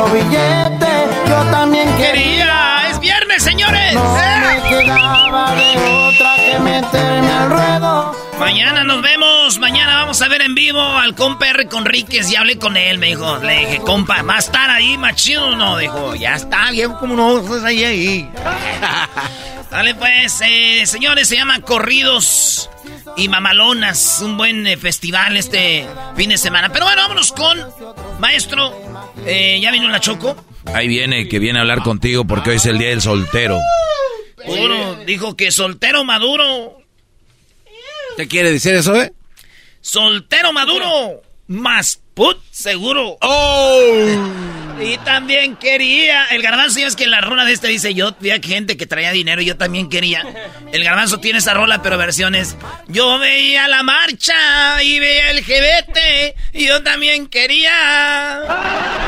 Otro billete, yo también quería. ¡Es viernes, señores! No ¡Eh! me quedaba de otra que meterme al ruedo. Mañana nos vemos. Mañana vamos a ver en vivo al compa R. Conríquez. Y hablé con él, me dijo. Le dije, compa, ¿va a estar ahí, machido? No, dijo, ya está, bien, como no, pues ahí, ahí. Dale, pues, eh, señores, se llama Corridos y Mamalonas. Un buen eh, festival este fin de semana. Pero bueno, vámonos con maestro. Eh, ¿Ya vino la Choco? Ahí viene, que viene a hablar contigo porque hoy es el día del soltero. Puro, dijo que soltero maduro. ¿Qué quiere decir eso, eh? Soltero maduro. Más put seguro. ¡Oh! Y también quería. El garbanzo, es que en la rola de este dice: Yo vi a gente que traía dinero y yo también quería. El garbanzo tiene esa rola, pero versiones. Yo veía la marcha y veía el jebete y yo también quería.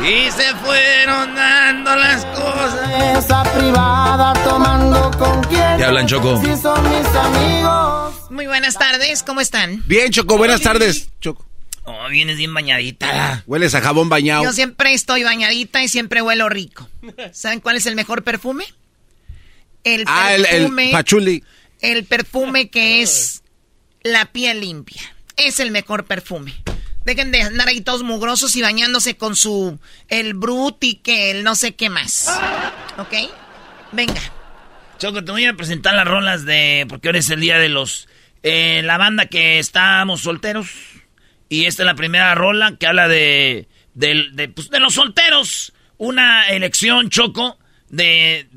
Y se fueron dando las cosas. Esa privada tomando con quién. ¿Te hablan, Choco? Si son mis amigos. Muy buenas tardes, ¿cómo están? Bien, Choco, buenas tardes. Choco. Oh, vienes bien bañadita. Hueles a jabón bañado. Yo siempre estoy bañadita y siempre huelo rico. ¿Saben cuál es el mejor perfume? El Ah, el, el perfume. pachuli. el perfume que es la piel limpia. Es el mejor perfume. Dejen de andar ahí todos mugrosos y bañándose con su. El brut y que el no sé qué más. ¿Ok? Venga. Choco, te voy a presentar las rolas de. Porque ahora es el día de los. eh, la banda que estamos solteros. Y esta es la primera rola que habla de. del- de, pues, de los solteros. Una elección, Choco, de.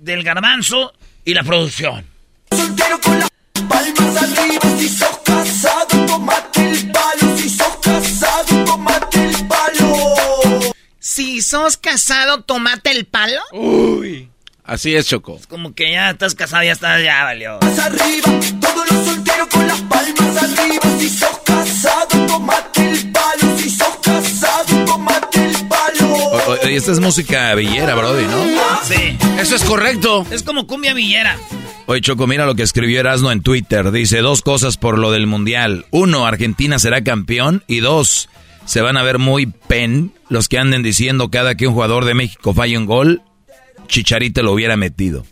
del garbanzo y la producción. Soltero con las palmas arriba. Si sos casado, tomate el palo. Si sos casado, tomate el palo. Si sos casado, tomate el palo. Así es, Choco. Como que ya estás casado, ya estás, ya valió. Arriba, todos los solteros con las palmas arriba. Si sos Esta es música villera, Brody, ¿no? Sí. Eso es correcto. Es como cumbia villera. Oye, Choco, mira lo que escribió Erasno en Twitter. Dice dos cosas por lo del Mundial. Uno, Argentina será campeón. Y dos, se van a ver muy pen los que anden diciendo cada que un jugador de México falla un gol, Chicharito lo hubiera metido.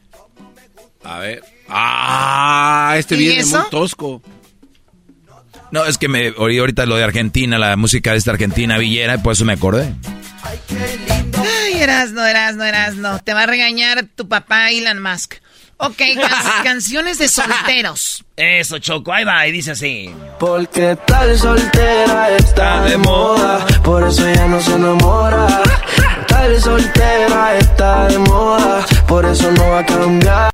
A ver. Ah, este ¿Y viene eso? muy tosco. No, es que me oí ahorita lo de Argentina, la música de esta Argentina villera, y por eso me acordé. Ay, eras no, eras no, eras no. Te va a regañar tu papá Elon Musk. Ok, canciones de solteros. Eso, Choco, ahí va, y dice así. Porque tal soltera está de moda, por eso ya no se enamora. Tal soltera está de moda, por eso no va a cambiar.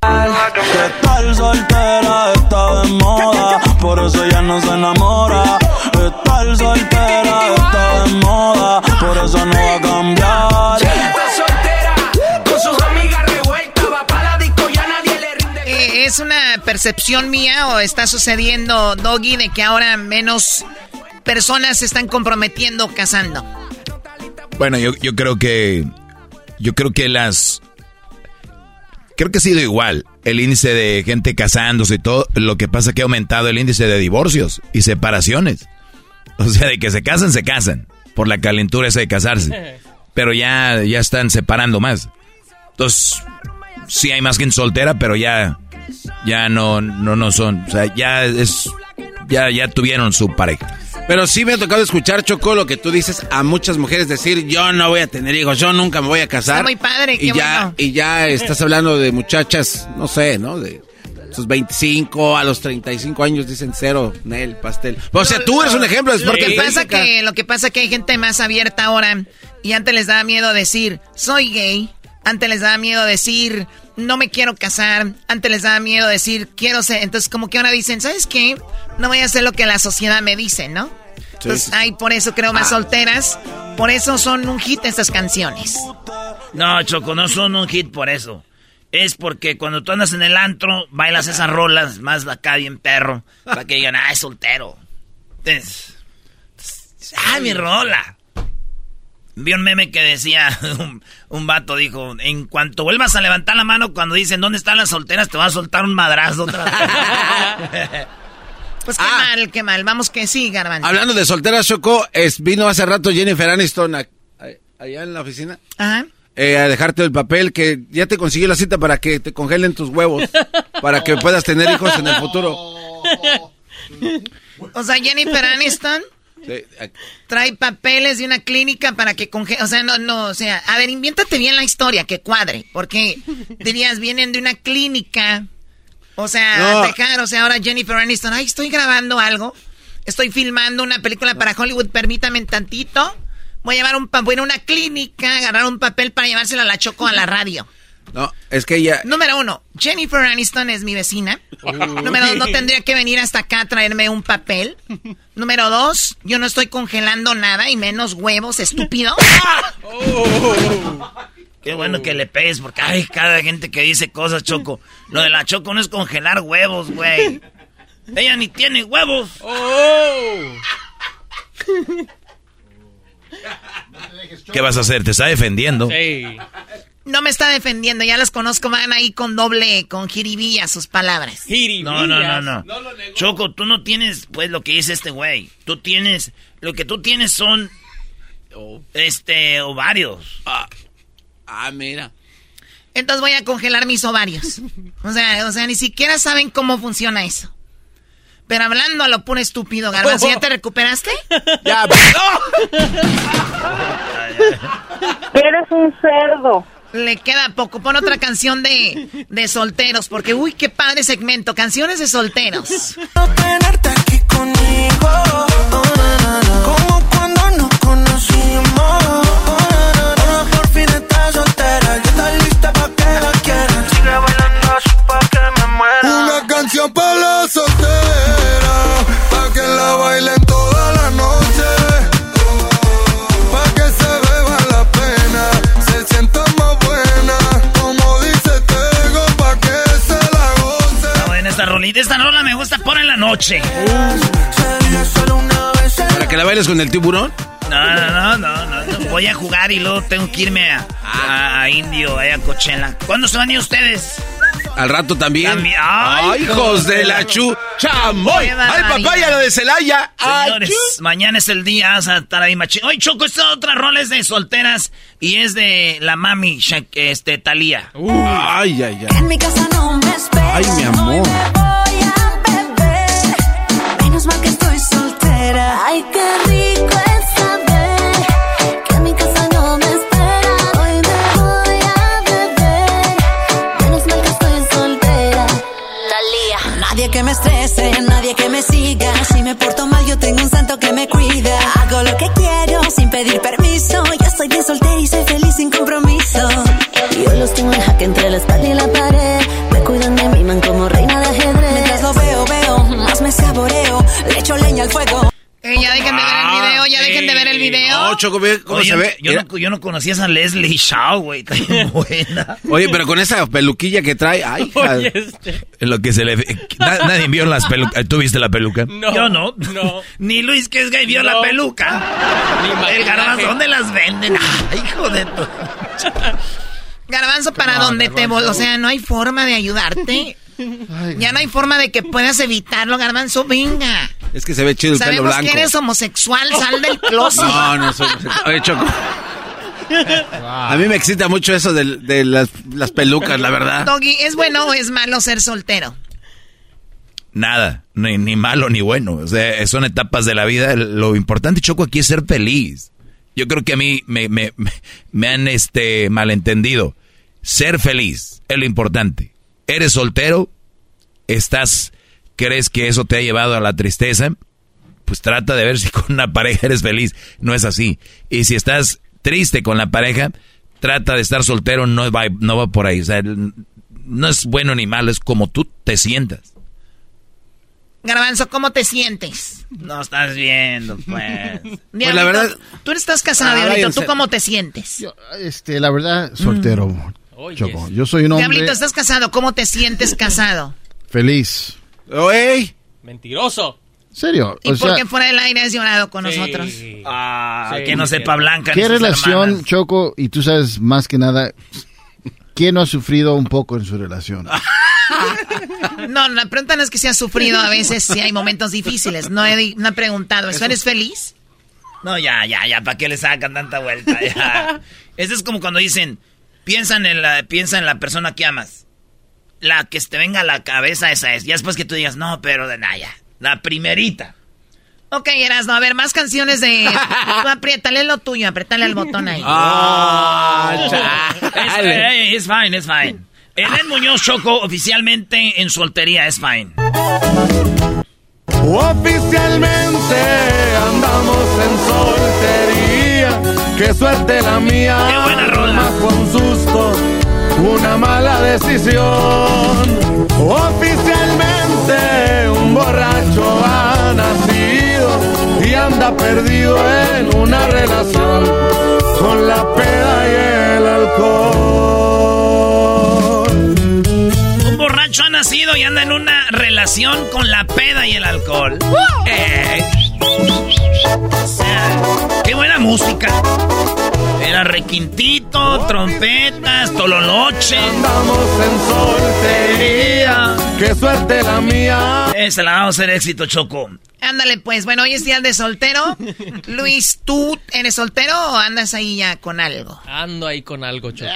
Que tal soltera está de moda, por eso ya no se enamora. Que soltera está de moda, por eso no va a cambiar. ¿Es una percepción mía o está sucediendo, Doggy, de que ahora menos personas se están comprometiendo casando? Bueno, yo, yo creo que. Yo creo que las. Creo que ha sido igual. El índice de gente casándose y todo. Lo que pasa es que ha aumentado el índice de divorcios y separaciones. O sea, de que se casan, se casan. Por la calentura esa de casarse. Pero ya, ya están separando más. Entonces, sí hay más gente soltera, pero ya ya no, no, no son, o sea, ya es, ya, ya tuvieron su pareja. Pero sí me ha tocado escuchar, Choco, lo que tú dices a muchas mujeres decir, yo no voy a tener hijos, yo nunca me voy a casar. muy padre, y ya, Y ya estás hablando de muchachas, no sé, ¿no? De sus 25 a los 35 años dicen cero, Nel, pastel. O sea, tú eres un ejemplo. Es porque lo, que pasa que, lo que pasa que hay gente más abierta ahora y antes les da miedo decir, soy gay. Antes les daba miedo decir, no me quiero casar. Antes les daba miedo decir, quiero ser. Entonces, como que ahora dicen, ¿sabes qué? No voy a hacer lo que la sociedad me dice, ¿no? Entonces, hay por eso creo más ah. solteras. Por eso son un hit estas canciones. No, Choco, no son un hit por eso. Es porque cuando tú andas en el antro, bailas esas rolas más acá bien perro. Para que digan, ah, es soltero. Entonces, ah, mi rola. Vi un meme que decía, un, vato dijo, en cuanto vuelvas a levantar la mano cuando dicen dónde están las solteras, te va a soltar un madrazo otra vez. pues qué ah. mal, qué mal. Vamos que sí, Garbanzo. Hablando de solteras, Choco, es, vino hace rato Jennifer Aniston allá en la oficina. Ajá. Eh, a dejarte el papel que ya te consiguió la cita para que te congelen tus huevos, para que puedas tener hijos en el futuro. O sea, Jennifer Aniston Trae papeles de una clínica para que congele. O sea, no, no, o sea, a ver, inviéntate bien la historia, que cuadre. Porque dirías, vienen de una clínica. O sea, dejar, o sea, ahora Jennifer Aniston, ay, estoy grabando algo. Estoy filmando una película para Hollywood, permítame tantito. Voy a llevar un voy a una clínica, agarrar un papel para llevárselo a la Choco a la radio. No, es que ella... Número uno, Jennifer Aniston es mi vecina. Número dos, no tendría que venir hasta acá a traerme un papel. Número dos, yo no estoy congelando nada y menos huevos, estúpido. Qué bueno que le pegues porque hay cada gente que dice cosas, Choco. Lo de la Choco no es congelar huevos, güey. Ella ni tiene huevos. ¿Qué vas a hacer? Te está defendiendo. Sí. No me está defendiendo, ya las conozco, van ahí con doble, con jiribilla sus palabras. No, no, no, no. Choco, tú no tienes, pues, lo que dice este güey. Tú tienes, lo que tú tienes son, este, ovarios. Ah, ah, mira. Entonces voy a congelar mis ovarios. O sea, o sea, ni siquiera saben cómo funciona eso. Pero hablando a lo puro estúpido, Garbanzo, ¿ya te recuperaste? ya, Eres un cerdo. Le queda poco. Pon otra canción de, de solteros, porque uy, qué padre segmento. Canciones de solteros. tenerte aquí conmigo. Esta rola me gusta, pon en la noche. ¿Para que la bailes con el tiburón? No, no, no, no, Voy a jugar y luego tengo que irme a, Indio, a Coachella. ¿Cuándo se van a ir ustedes? Al rato también. Ay, hijos de la chu. ¡Chamoy! ¡Ay, papaya, lo de Celaya! Señores, mañana es el día, vamos a estar ahí machín. Hoy Choco, esta otra rola es de solteras y es de la mami, este, Talía. ay, ay, ay. En mi casa no me Ay, mi amor. Ay, qué rico que me estrese, nadie que me siga. Si me porto mal, yo tengo un santo que me cuida. Hago lo que quiero sin pedir permiso. Yo estoy bien soltera y soy feliz sin compromiso. Yo los tengo en jaque entre la espalda y la pared. Me cuidan de mi man como reina de ajedrez. Mientras lo veo, veo, más me saboreo. Le echo leña al fuego. Eh, ya dejen de ver el video, ya dejen de ver el video. No, Choco, ¿cómo Oye, se ve? Yo, no, yo no conocía a esa Leslie Shaw, güey. Está bien buena. Oye, pero con esa peluquilla que trae, ay. Oye, este. Lo que se le... na- nadie vio las pelucas. ¿Tú viste la peluca? No. Yo no. No. Ni Luis que es gay vio No. la peluca. Ni El garbanzo, ¿dónde las venden? Ay, hijo de tu... Garbanzo, para donde te vol... O sea, no hay forma de ayudarte. Ya no hay forma de que puedas evitarlo, Garbanzo. Venga. Es que se ve chido el pelo Sabemos blanco. que eres homosexual, sal del closet. No, no soy. Oye, Choco. A mí me excita mucho eso de, de las, las pelucas, la verdad. Doggy, ¿es bueno o es malo ser soltero? Nada, ni, ni malo ni bueno. O sea, son etapas de la vida. Lo importante, Choco, aquí es ser feliz. Yo creo que a mí me, me, me- me han este, malentendido. Ser feliz es lo importante. ¿Eres soltero? ¿Estás, crees que eso te ha llevado a la tristeza? Pues trata de ver si con una pareja eres feliz. No es así. Y si estás triste con la pareja, trata de estar soltero. No va, no va por ahí. O sea, no es bueno ni malo, es como tú te sientas. Garbanzo, ¿cómo te sientes? No estás viendo, pues. Diablito, la verdad- Tú estás casado, Ah, Diablito. ¿Tú cómo te sientes? Yo, este, la verdad, soltero. Choco. Yo soy un hombre Diablito, estás casado. ¿Cómo te sientes casado? feliz. ¡Ey! Mentiroso. ¿Serio? ¿Y o por sea, qué fuera del aire has llorado con Sí. nosotros? Ah, Sí, que no sepa Blanca. ni ¿qué relación, hermanas. Choco? Y tú sabes más que nada, ¿quién no ha sufrido un poco en su relación? No, la pregunta no es que si has sufrido a veces, si hay momentos difíciles. No he, no he preguntado eso. ¿Eres feliz? No, ya, ya, ya, ¿para qué le sacan tanta vuelta? Ya. Eso es como cuando dicen, piensa en, la, piensa en la persona que amas. La que te venga a la cabeza esa es. Ya después que tú digas, no, pero de nada, ya. La primerita. Ok, Erasno, a ver, más canciones de... Tú apriétale lo tuyo, apriétale al botón ahí. ¡Ah! Es, eh, es fine, es fine. Eden Muñoz Choco oficialmente en soltería, es fine. Oficialmente andamos en soltería. Qué suerte la mía. Qué buena rola. Más fue una mala decisión. Oficialmente un borracho ha nacido y anda perdido en una relación con la peda y el alcohol. Un borracho ha nacido y anda en una relación con la peda y el alcohol. Eh. O sea, qué buena música. Era requintito, trompetas, tololoche. Andamos en soltería. Qué suerte la mía. Esa la vamos a hacer éxito, Choco. Ándale, pues. Bueno, hoy es día de soltero. Luis, ¿tú eres soltero o andas ahí ya con algo? Ando ahí con algo, Choco.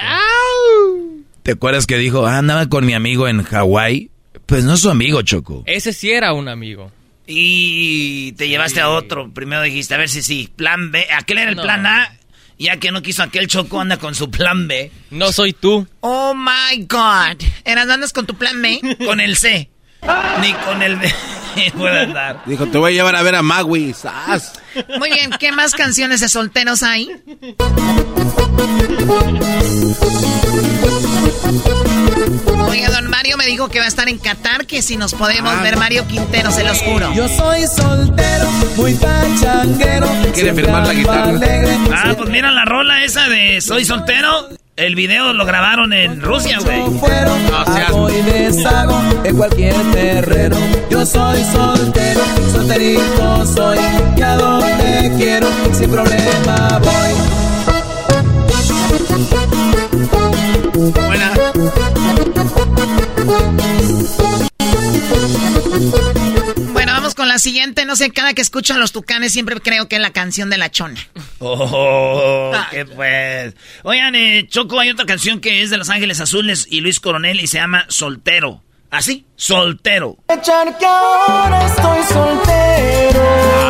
¿Te acuerdas que dijo, ah, andaba con mi amigo en Hawái? Pues no es su amigo, Choco. Ese sí era un amigo. Y te llevaste a otro. Primero dijiste, a ver si sí. Plan B. Aquel era el No. plan A. Ya que no quiso aquel Choco, anda con su plan B. No soy tú. Oh my God. ¿Eras andas con tu plan B? Con el C. Ni con el B. Puede andar. Dijo, te voy a llevar a ver a Magui. ¡Sas! Muy bien, ¿qué más canciones de solteros hay? Don Mario me dijo que va a estar en Qatar, que si nos podemos Ah. ver Mario Quintero, se los juro. Yo soy soltero, muy pachanguero. Quiere firmar la guitarra. Ah, pues mira la rola esa de Soy soltero. El video lo grabaron en Rusia, güey. Y deshago en cualquier terreno. Yo soy soltero, solterito soy. Y a donde quiero, sin problema voy. Buena. Bueno, vamos con la siguiente. No sé, cada que escucho a los tucanes siempre creo que es la canción de la chona. Oh, qué pues. Oigan, eh, Choco, hay otra canción que es de Los Ángeles Azules y Luis Coronel y se llama Soltero. ¿Así? Soltero. Echar que ahora estoy soltero.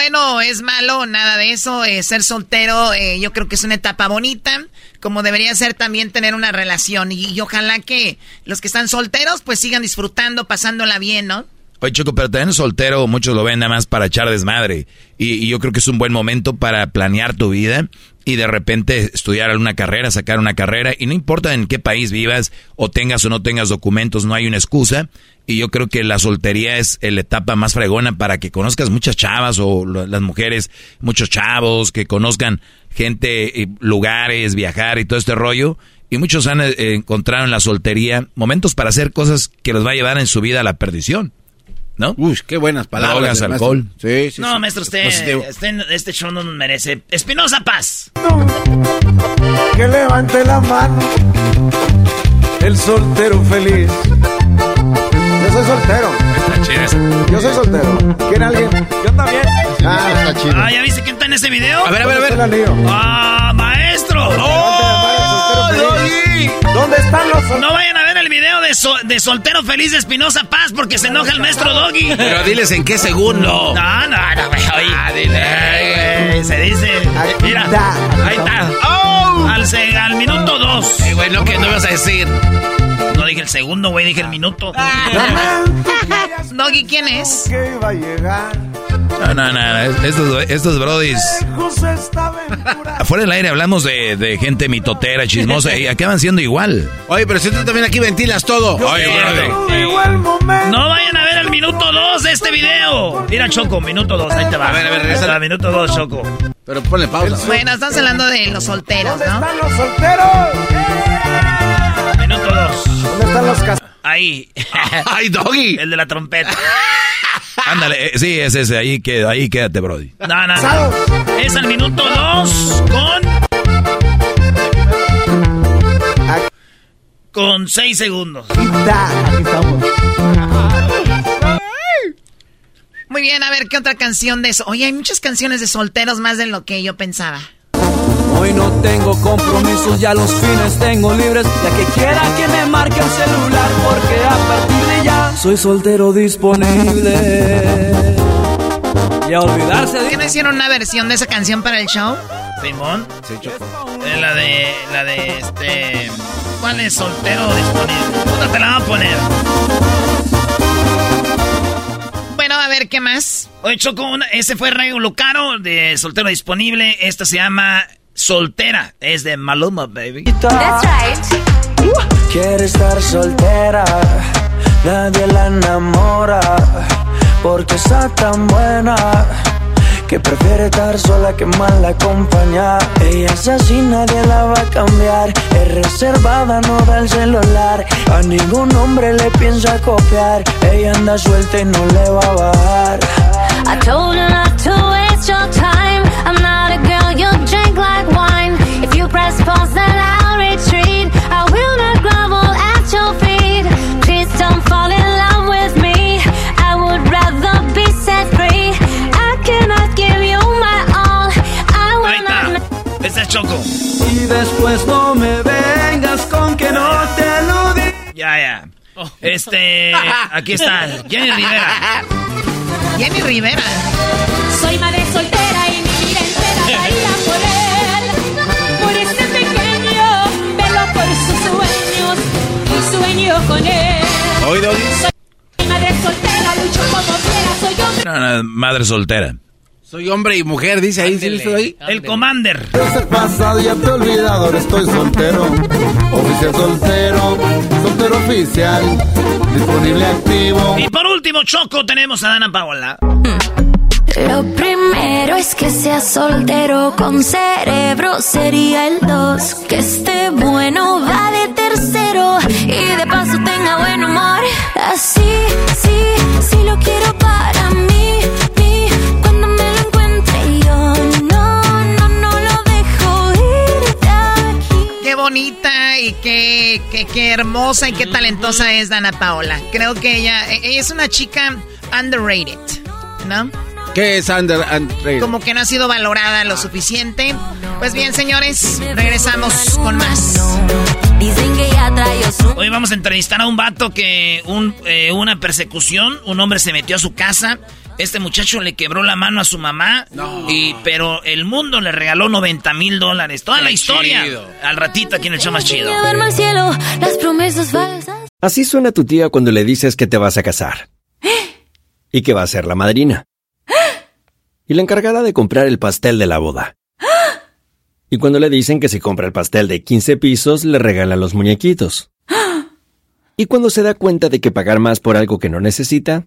Es malo, nada de eso. Eh, ser soltero, eh, yo creo que es una etapa bonita, como debería ser también tener una relación. Y, ojalá que los que están solteros, pues sigan disfrutando, pasándola bien, ¿no? Oye, Choco, pero también soltero, muchos lo ven nada más para echar desmadre. Y, yo creo que es un buen momento para planear tu vida y de repente estudiar alguna carrera, sacar una carrera. Y no importa en qué país vivas o tengas o no tengas documentos, no hay una excusa. Y yo creo que la soltería es la etapa más fregona para que conozcas muchas chavas o las mujeres, muchos chavos, que conozcan gente, eh, lugares, viajar y todo este rollo. Y muchos han eh, encontrado en la soltería momentos para hacer cosas que los va a llevar en su vida a la perdición. ¿No? Uy, qué buenas palabras. alcohol. Sí, sí, no, maestro, usted, este, este, show no nos merece. Espinosa Paz. Que levante la mano. El soltero feliz. Yo soy soltero. Yo soy soltero. ¿Quiere alguien? Yo también. Ah, está chido. Ah, ¿ya viste quién está en ese video? A ver, a ver, a ver. Ah, maestro. ¡Oh! ¿Dónde están los No vayan a ver el video de, de soltero feliz de Espinosa Paz porque se enoja el maestro Doggy. Pero diles en qué segundo. No, no, no, güey. Ah, dile. se dice. Mira, ahí está. Oh. Al, al minuto dos. Eh, güey, no, que no ibas a decir. No dije el segundo, güey, dije el minuto. Doggy, ¿quién es? No, no, no, estos, estos brodis. Afuera del aire hablamos de, de, gente mitotera, chismosa, y acaban siendo igual. Oye, pero si tú también aquí ventilas todo. Oye, No vayan a ver el minuto 2 de este video. Mira, Choco, minuto 2, ahí te va. A ver, a ver, regresa. Minuto 2, Choco. Pero ponle pausa. Bueno, estamos hablando de los solteros, ¿no? ¿Dónde están los solteros? Minuto 2. ¿Dónde están los casados? Ahí. ¡Ay, Doggy! El de la trompeta. Ándale, eh, sí, es ese, ahí, queda, ahí quédate, Brody. No, no, no. Es el minuto 2 con... Con 6 segundos. Aquí estamos. Muy bien, a ver, ¿qué otra canción de eso? Oye, hay muchas canciones de solteros más de lo que yo pensaba. Hoy no tengo compromisos, ya los fines tengo libres. Ya que quiera que me marque el celular, porque a partir de ya soy soltero disponible. Y a olvidarse de. ¿Qué no hicieron una versión de esa canción para el show? Simón. Sí, Choco. Eh, la de. La de este. ¿Cuál es soltero disponible? Otra te la van a poner. Bueno, a ver, ¿qué más? Oye, Choco, ese fue Rayo Lucaro de Soltero Disponible. Esta se llama Soltera. Es de Maluma, baby. That's right. Quiere estar soltera, nadie la enamora, porque está tan buena que prefiere estar sola que mal acompañada. Ella es así, nadie la va a cambiar. Es reservada, no da el celular. A ningún hombre le piensa copiar. Ella anda suelta y no le va a bajar. I told her not to waste your time. I'm not a girl you drink like wine. If you press pause, then I'll Choco. Y después no me vengas con que no te aludí. Ya, ya. Este. Aquí está. Jenny Rivera. Jenny Rivera. Soy madre soltera y mi vida entera baila por él. Por ese pequeño, velo por sus sueños y sueño con él. Doggy. Soy madre soltera, lucho como quiera, soy hombre. No, no, madre soltera. Soy hombre y mujer, dice ahí, ¿sí listo ahí? El Commander. Ese pasado ya te he olvidado, ahora estoy soltero. Oficial soltero, soltero oficial. Disponible activo. Y por último, Choco, tenemos a Dana Paola. Lo primero es que sea soltero con cerebro, sería el dos. Que esté bueno, vale tercero. Y de paso tenga buen humor. Así, sí, sí lo quiero para mí. Bonita y qué, qué, qué hermosa y qué talentosa es Dana Paola. Creo que ella, e- ella es una chica underrated, ¿no? ¿Qué es under and rated? Como que no ha sido valorada lo suficiente. Pues bien, señores, regresamos con más. Dicen que ya trae su Hoy vamos a entrevistar a un vato que un, eh, una persecución, un hombre se metió a su casa Este muchacho le quebró la mano a su mamá, y, pero el mundo le regaló 90 mil dólares. Toda la historia. Al ratito aquí en el show más chido. Así suena tu tía cuando le dices que te vas a casar. Y que va a ser la madrina. Y la encargada de comprar el pastel de la boda. Y cuando le dicen que si compra el pastel de 15 pisos, le regala los muñequitos. Y cuando se da cuenta de que pagar más por algo que no necesita,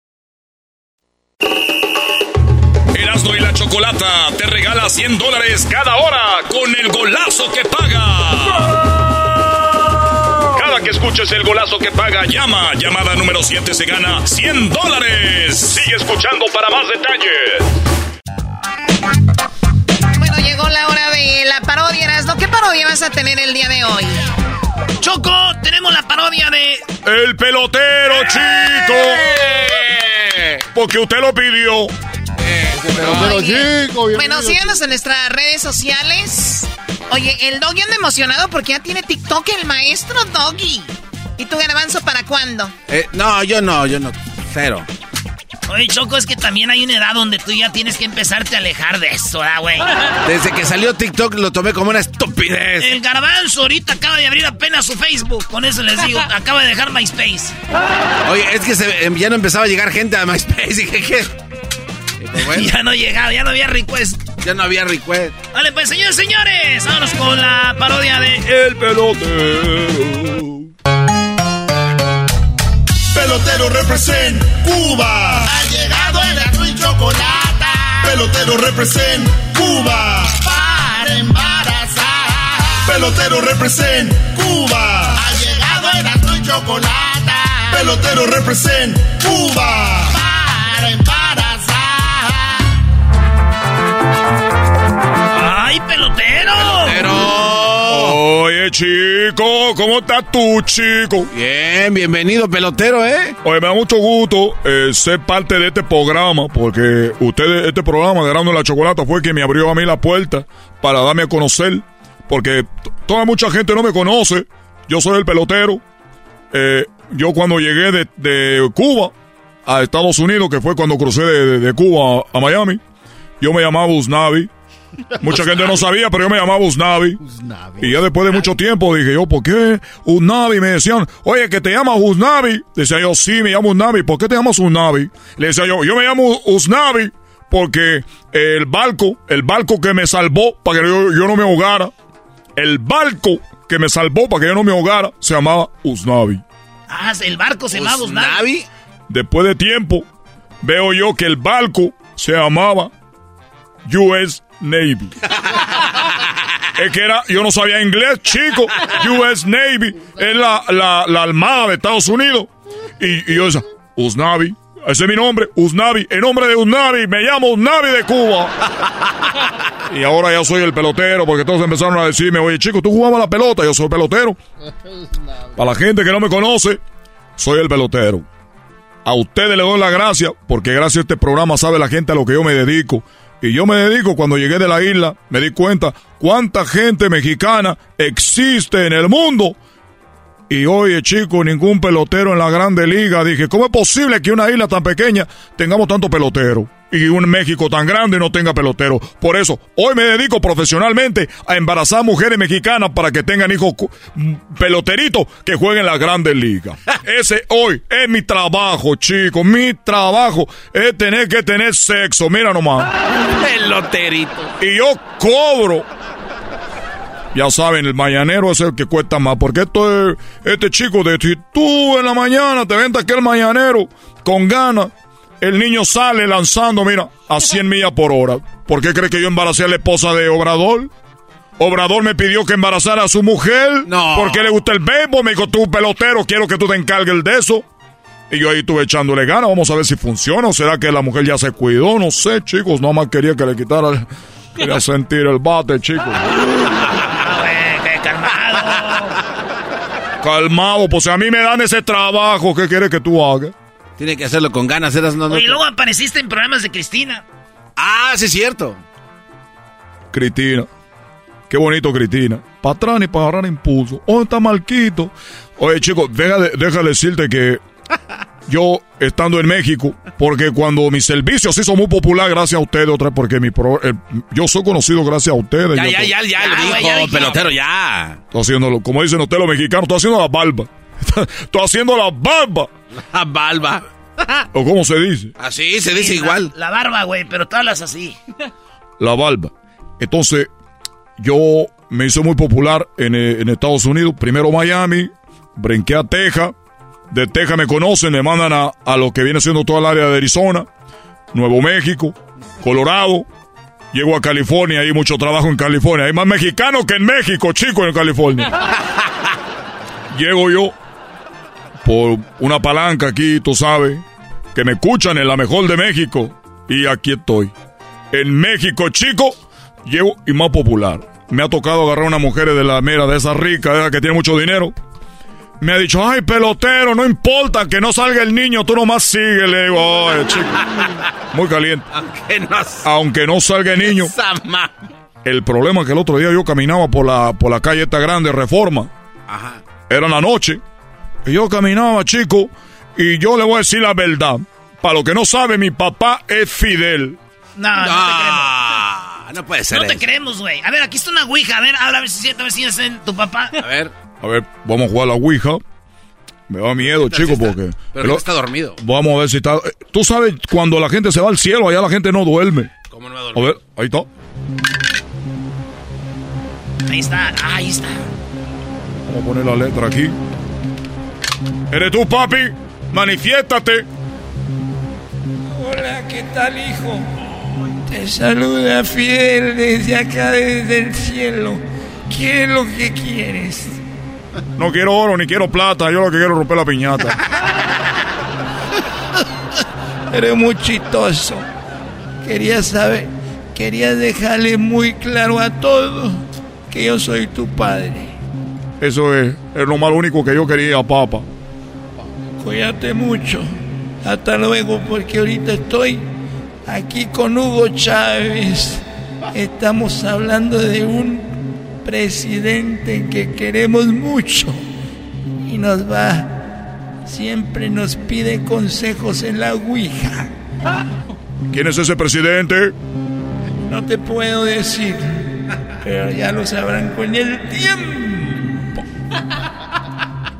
Erasmo y la Chocolata te regala 100 dólares cada hora con el golazo que paga. Cada que escuches el golazo que paga, llama. Llamada número 7 se gana 100 dólares. Sigue escuchando para más detalles. Bueno, llegó la hora de la parodia, Erasmo. ¿Qué parodia vas a tener el día de hoy? Choco, tenemos la parodia de... El pelotero, chico. Porque usted lo pidió. Bueno, síganos en nuestras redes sociales. Oye, el Doggy anda emocionado porque ya tiene TikTok el maestro Doggy. ¿Y tú, Garbanzo, para cuándo? Eh, no, yo no, yo no. Cero. Oye, Choco, es que también hay una edad donde tú ya tienes que empezarte a alejar de eso, ¿ah, güey? Desde que salió TikTok lo tomé como una estupidez. El garbanzo ahorita acaba de abrir apenas su Facebook. Con eso les digo, acaba de dejar MySpace. Oye, es que em, ya no empezaba a llegar gente a MySpace. Dije, Pues ya no llegaba, ya no había request. Ya no había request. Vale, pues señores, señores, vámonos con la parodia de El pelotero. Pelotero represent Cuba. Ha llegado el azul y chocolate. Pelotero represent Cuba. Para embarazar. Pelotero represent Cuba. Ha llegado el azul y chocolate. Pelotero represent Cuba. Para embarazar. Pelotero! ¡Pelotero! Oye, chico, ¿cómo estás tú, chico? Bien, bienvenido, pelotero, ¿eh? Oye, me da mucho gusto eh, ser parte de este programa, porque ustedes, este programa de Grano la Chocolata fue quien me abrió a mí la puerta para darme a conocer, porque toda mucha gente no me conoce. Yo soy el pelotero. Eh, yo cuando llegué de, Cuba a Estados Unidos, que fue cuando crucé de, Cuba a, a Miami, yo me llamaba Usnavi. Mucha gente no sabía, pero yo me llamaba Usnavi. Y ya después de mucho tiempo dije yo, ¿por qué Usnavi? Me decían, oye, que te llamas Usnavi. Decía yo, sí, me llamo Usnavi. ¿Por qué te llamas Usnavi? Le decía yo, yo me llamo Usnavi porque el barco, el barco que me salvó para que yo, no me ahogara, el barco que me salvó para que yo no me ahogara, se llamaba Usnavi. Ah, el barco se llamaba Usnavi. Después de tiempo, veo yo que el barco se llamaba US Navy. es que era, yo no sabía inglés, chico. US Navy es la, la, la armada de Estados Unidos. Y, yo decía, Usnavi. Ese es mi nombre, Usnavi. En nombre de Usnavi, me llamo Usnavi de Cuba. y ahora ya soy el pelotero, porque todos empezaron a decirme, oye, chico, tú jugabas la pelota, yo soy pelotero. Para la gente que no me conoce, soy el pelotero. A ustedes les doy la gracia, porque gracias a este programa sabe la gente a lo que yo me dedico. Y yo me dedico, cuando llegué de la isla, me di cuenta cuánta gente mexicana existe en el mundo. Y oye, chico, ningún pelotero en la grande liga. Dije, ¿cómo es posible que una isla tan pequeña tengamos tanto pelotero? Y un México tan grande no tenga pelotero. Por eso, hoy me dedico profesionalmente a embarazar mujeres mexicanas para que tengan hijos peloteritos que jueguen la grandes ligas. Ese hoy es mi trabajo, chicos. Mi trabajo es tener que tener sexo. Mira nomás. Peloterito. Y yo cobro. Ya saben, el mañanero es el que cuesta más. Porque esto es, este chico de si tú en la mañana te venta aquel mañanero con ganas el niño sale lanzando, mira, a 100 millas por hora. ¿Por qué cree que yo embaracé a la esposa de Obrador? Obrador me pidió que embarazara a su mujer. No. Porque le gusta el béisbol. Me dijo, tú pelotero, quiero que tú te encargues de eso. Y yo ahí estuve echándole ganas. Vamos a ver si funciona. ¿O será que la mujer ya se cuidó? No sé, chicos. Nada más quería que le quitara. El... Quería sentir el bate, chicos. calmado. Calmado. Pues a mí me dan ese trabajo. ¿Qué quiere que tú hagas? Tiene que hacerlo con ganas, eras no, no. Y luego apareciste en programas de Cristina. Ah, sí es cierto. Cristina. Qué bonito, Cristina. Para atrás ni para agarrar impulso. Oh, está malquito. Oye, chicos, déjale, déjale decirte que yo, estando en México, porque cuando mi servicio se hizo muy popular gracias a ustedes, otra porque mi pro, eh, yo soy conocido gracias a ustedes. Ya, ya, to- ya, ya, lo Ya, dijo, ya dijo. pelotero, ya. Estoy haciéndolo, como dicen ustedes los mexicanos, estoy haciendo la barba. Estoy haciendo la barba. La balba. ¿O cómo se dice? Así se dice la- igual. La, barba, güey, pero tú hablas así. La barba. Entonces, yo me hice muy popular en, eh, en Estados Unidos. Primero Miami, brinqué a Texas. De Texas me conocen, me mandan a, a lo que viene siendo toda el área de Arizona, Nuevo México, Colorado. Llego a California, hay mucho trabajo en California. Hay más mexicanos que en México, chicos, en California. Llego yo por una palanca aquí, tú sabes, que me escuchan en la mejor de México. Y aquí estoy. En México, chico, llego y más popular. Me ha tocado agarrar una mujer de la mera, de esa rica, de esa que tiene mucho dinero. Me ha dicho, ay, pelotero, no importa que no salga el niño, tú nomás sigue. Le digo, ay, chico. Muy caliente. Aunque no Aunque no salga el niño. El problema es que el otro día yo caminaba por la, por la calle esta grande, Reforma. Ajá. Era la noche. Yo caminaba, chico, y yo le voy a decir la verdad. Para lo que no sabe, mi papá es Fidel. No, no, te Ah, no puede creemos. ser No te creemos, güey. A ver, aquí está una ouija. A ver, habla a ver si siento, a ver si es en tu papá. A ver. A ver, vamos a jugar a la Ouija. Me da miedo, ¿Qué tal chico, si está? porque... Pero no está dormido. Vamos a ver si está... Tú sabes, cuando la gente se va al cielo, allá la gente no duerme. ¿Cómo no va a A dormir? ver, ahí está. Ahí está, ah, ahí está. Vamos a poner la letra aquí. ¿Eres tú, papi? Manifiéstate. Hola, ¿qué tal, hijo? Te saluda Fidel desde acá, desde el cielo. ¿Qué es lo que quieres? No quiero oro ni quiero plata. Yo lo que quiero es romper la piñata. Eres muy chistoso. Quería saber, quería dejarle muy claro a todos que yo soy tu padre. Eso es, es lo más único que yo quería, papá. Cuídate mucho. Hasta luego, porque ahorita estoy aquí con Hugo Chávez. Estamos hablando de un presidente que queremos mucho y nos va, siempre nos pide consejos en la Ouija. ¿Quién es ese presidente? No te puedo decir, pero ya lo sabrán con el tiempo.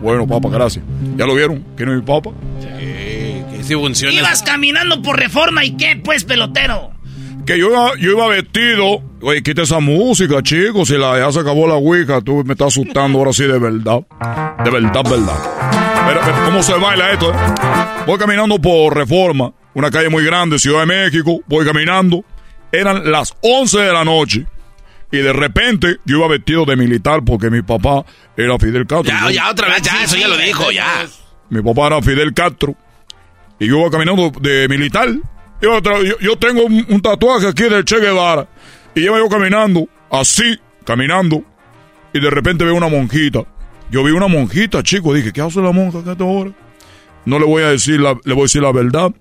Bueno, papá, gracias. ¿Ya lo vieron? ¿Quién es mi papá? Que sí funciona. Ibas caminando por reforma y qué, pues, pelotero. Que yo iba, yo iba vestido. Oye, quita esa música, chicos. Si la, ya se acabó la Ouija, tú me estás asustando ahora sí de verdad. De verdad, verdad. Mira, mira, ¿cómo se baila esto? eh? Voy caminando por Reforma, una calle muy grande, Ciudad de México. Voy caminando. Eran las 11 de la noche. Y de repente yo iba vestido de militar porque mi papá era Fidel Castro. Ya, ya, otra vez, ya, eso ya lo dijo, ya. mi papá era Fidel Castro. Y yo iba caminando de militar. Yo, yo- yo tengo un, un tatuaje aquí del Che Guevara. Y iba yo caminando, así, caminando. Y de repente veo una monjita. Yo vi una monjita, chico. Dije, ¿qué hace la monja a esta hora? No le voy a decir la, le voy a decir la verdad.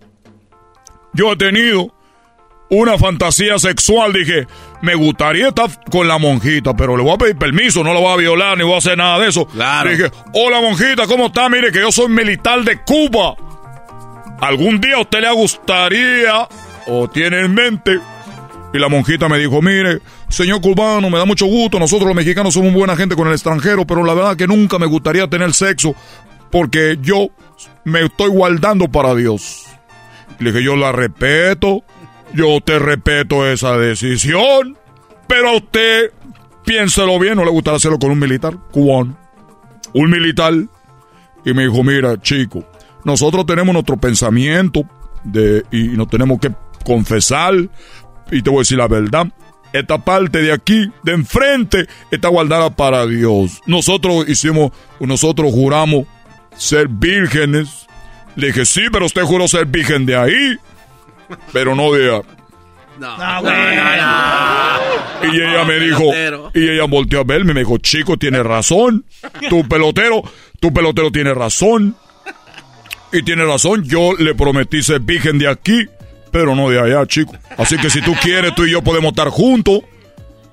Yo he tenido una fantasía sexual. Dije, me gustaría estar con la monjita, pero le voy a pedir permiso, no la voy a violar ni voy a hacer nada de eso. Claro. Dije, hola monjita, ¿cómo está? Mire que yo soy militar de Cuba. ¿Algún día a usted le gustaría o tiene en mente. Y la monjita me dijo, mire, señor cubano, me da mucho gusto, nosotros los mexicanos somos buena gente con el extranjero, pero la verdad que nunca me gustaría tener sexo porque yo me estoy guardando para Dios. Le dije, yo la respeto, yo te respeto esa decisión, pero a usted piénselo bien, no le gustaría hacerlo con un militar cubano. Un militar. Y me dijo, mira, chico, nosotros tenemos nuestro pensamiento de, y nos tenemos que confesar. Y te voy a decir la verdad. Esta parte de aquí, de enfrente, está guardada para Dios. Nosotros hicimos, nosotros juramos ser vírgenes. Le dije, sí, pero usted juró ser virgen de ahí, pero no de... ahí. No, Y ella me dijo, y ella volteó a verme y me dijo, chico, tiene razón. Tu pelotero, tu pelotero tiene razón. Y tiene razón, yo le prometí ser virgen de aquí, pero no de allá, chico. Así que si tú quieres, tú y yo podemos estar juntos.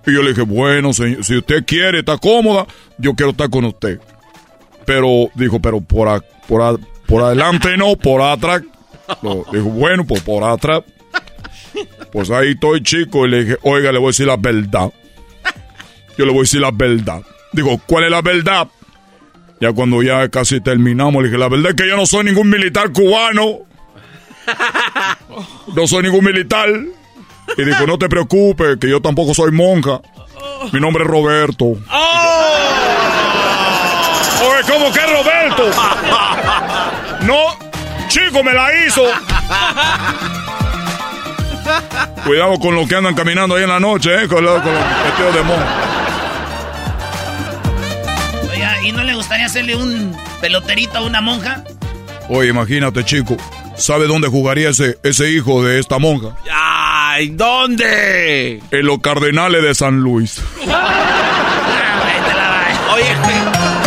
Y yo le dije, bueno, señor, si usted quiere, está cómoda, yo quiero estar con usted. Pero, dijo, pero por, por, por adelante no, por atrás. Dijo, bueno, pues por atrás. Pues ahí estoy, chico, y le dije, oiga, le voy a decir la verdad. Yo le voy a decir la verdad. Digo, ¿cuál es la verdad? Ya cuando ya casi terminamos, le dije, la verdad es que yo no soy ningún militar cubano. No soy ningún militar. Y dijo, no te preocupes, que yo tampoco soy monja. Mi nombre es Roberto. ¡Oh! Oye, ¿cómo que Roberto? No, chico, me la hizo. Cuidado con los que andan caminando ahí en la noche, ¿eh? Con, los, con los de monja. Oiga, ¿y no le gustaría hacerle un peloterito a una monja? Oye, imagínate, chico. ¿Sabe dónde jugaría ese, ese hijo de esta monja? ¡Ay! ¿Dónde? En los Cardenales de San Luis. Oye.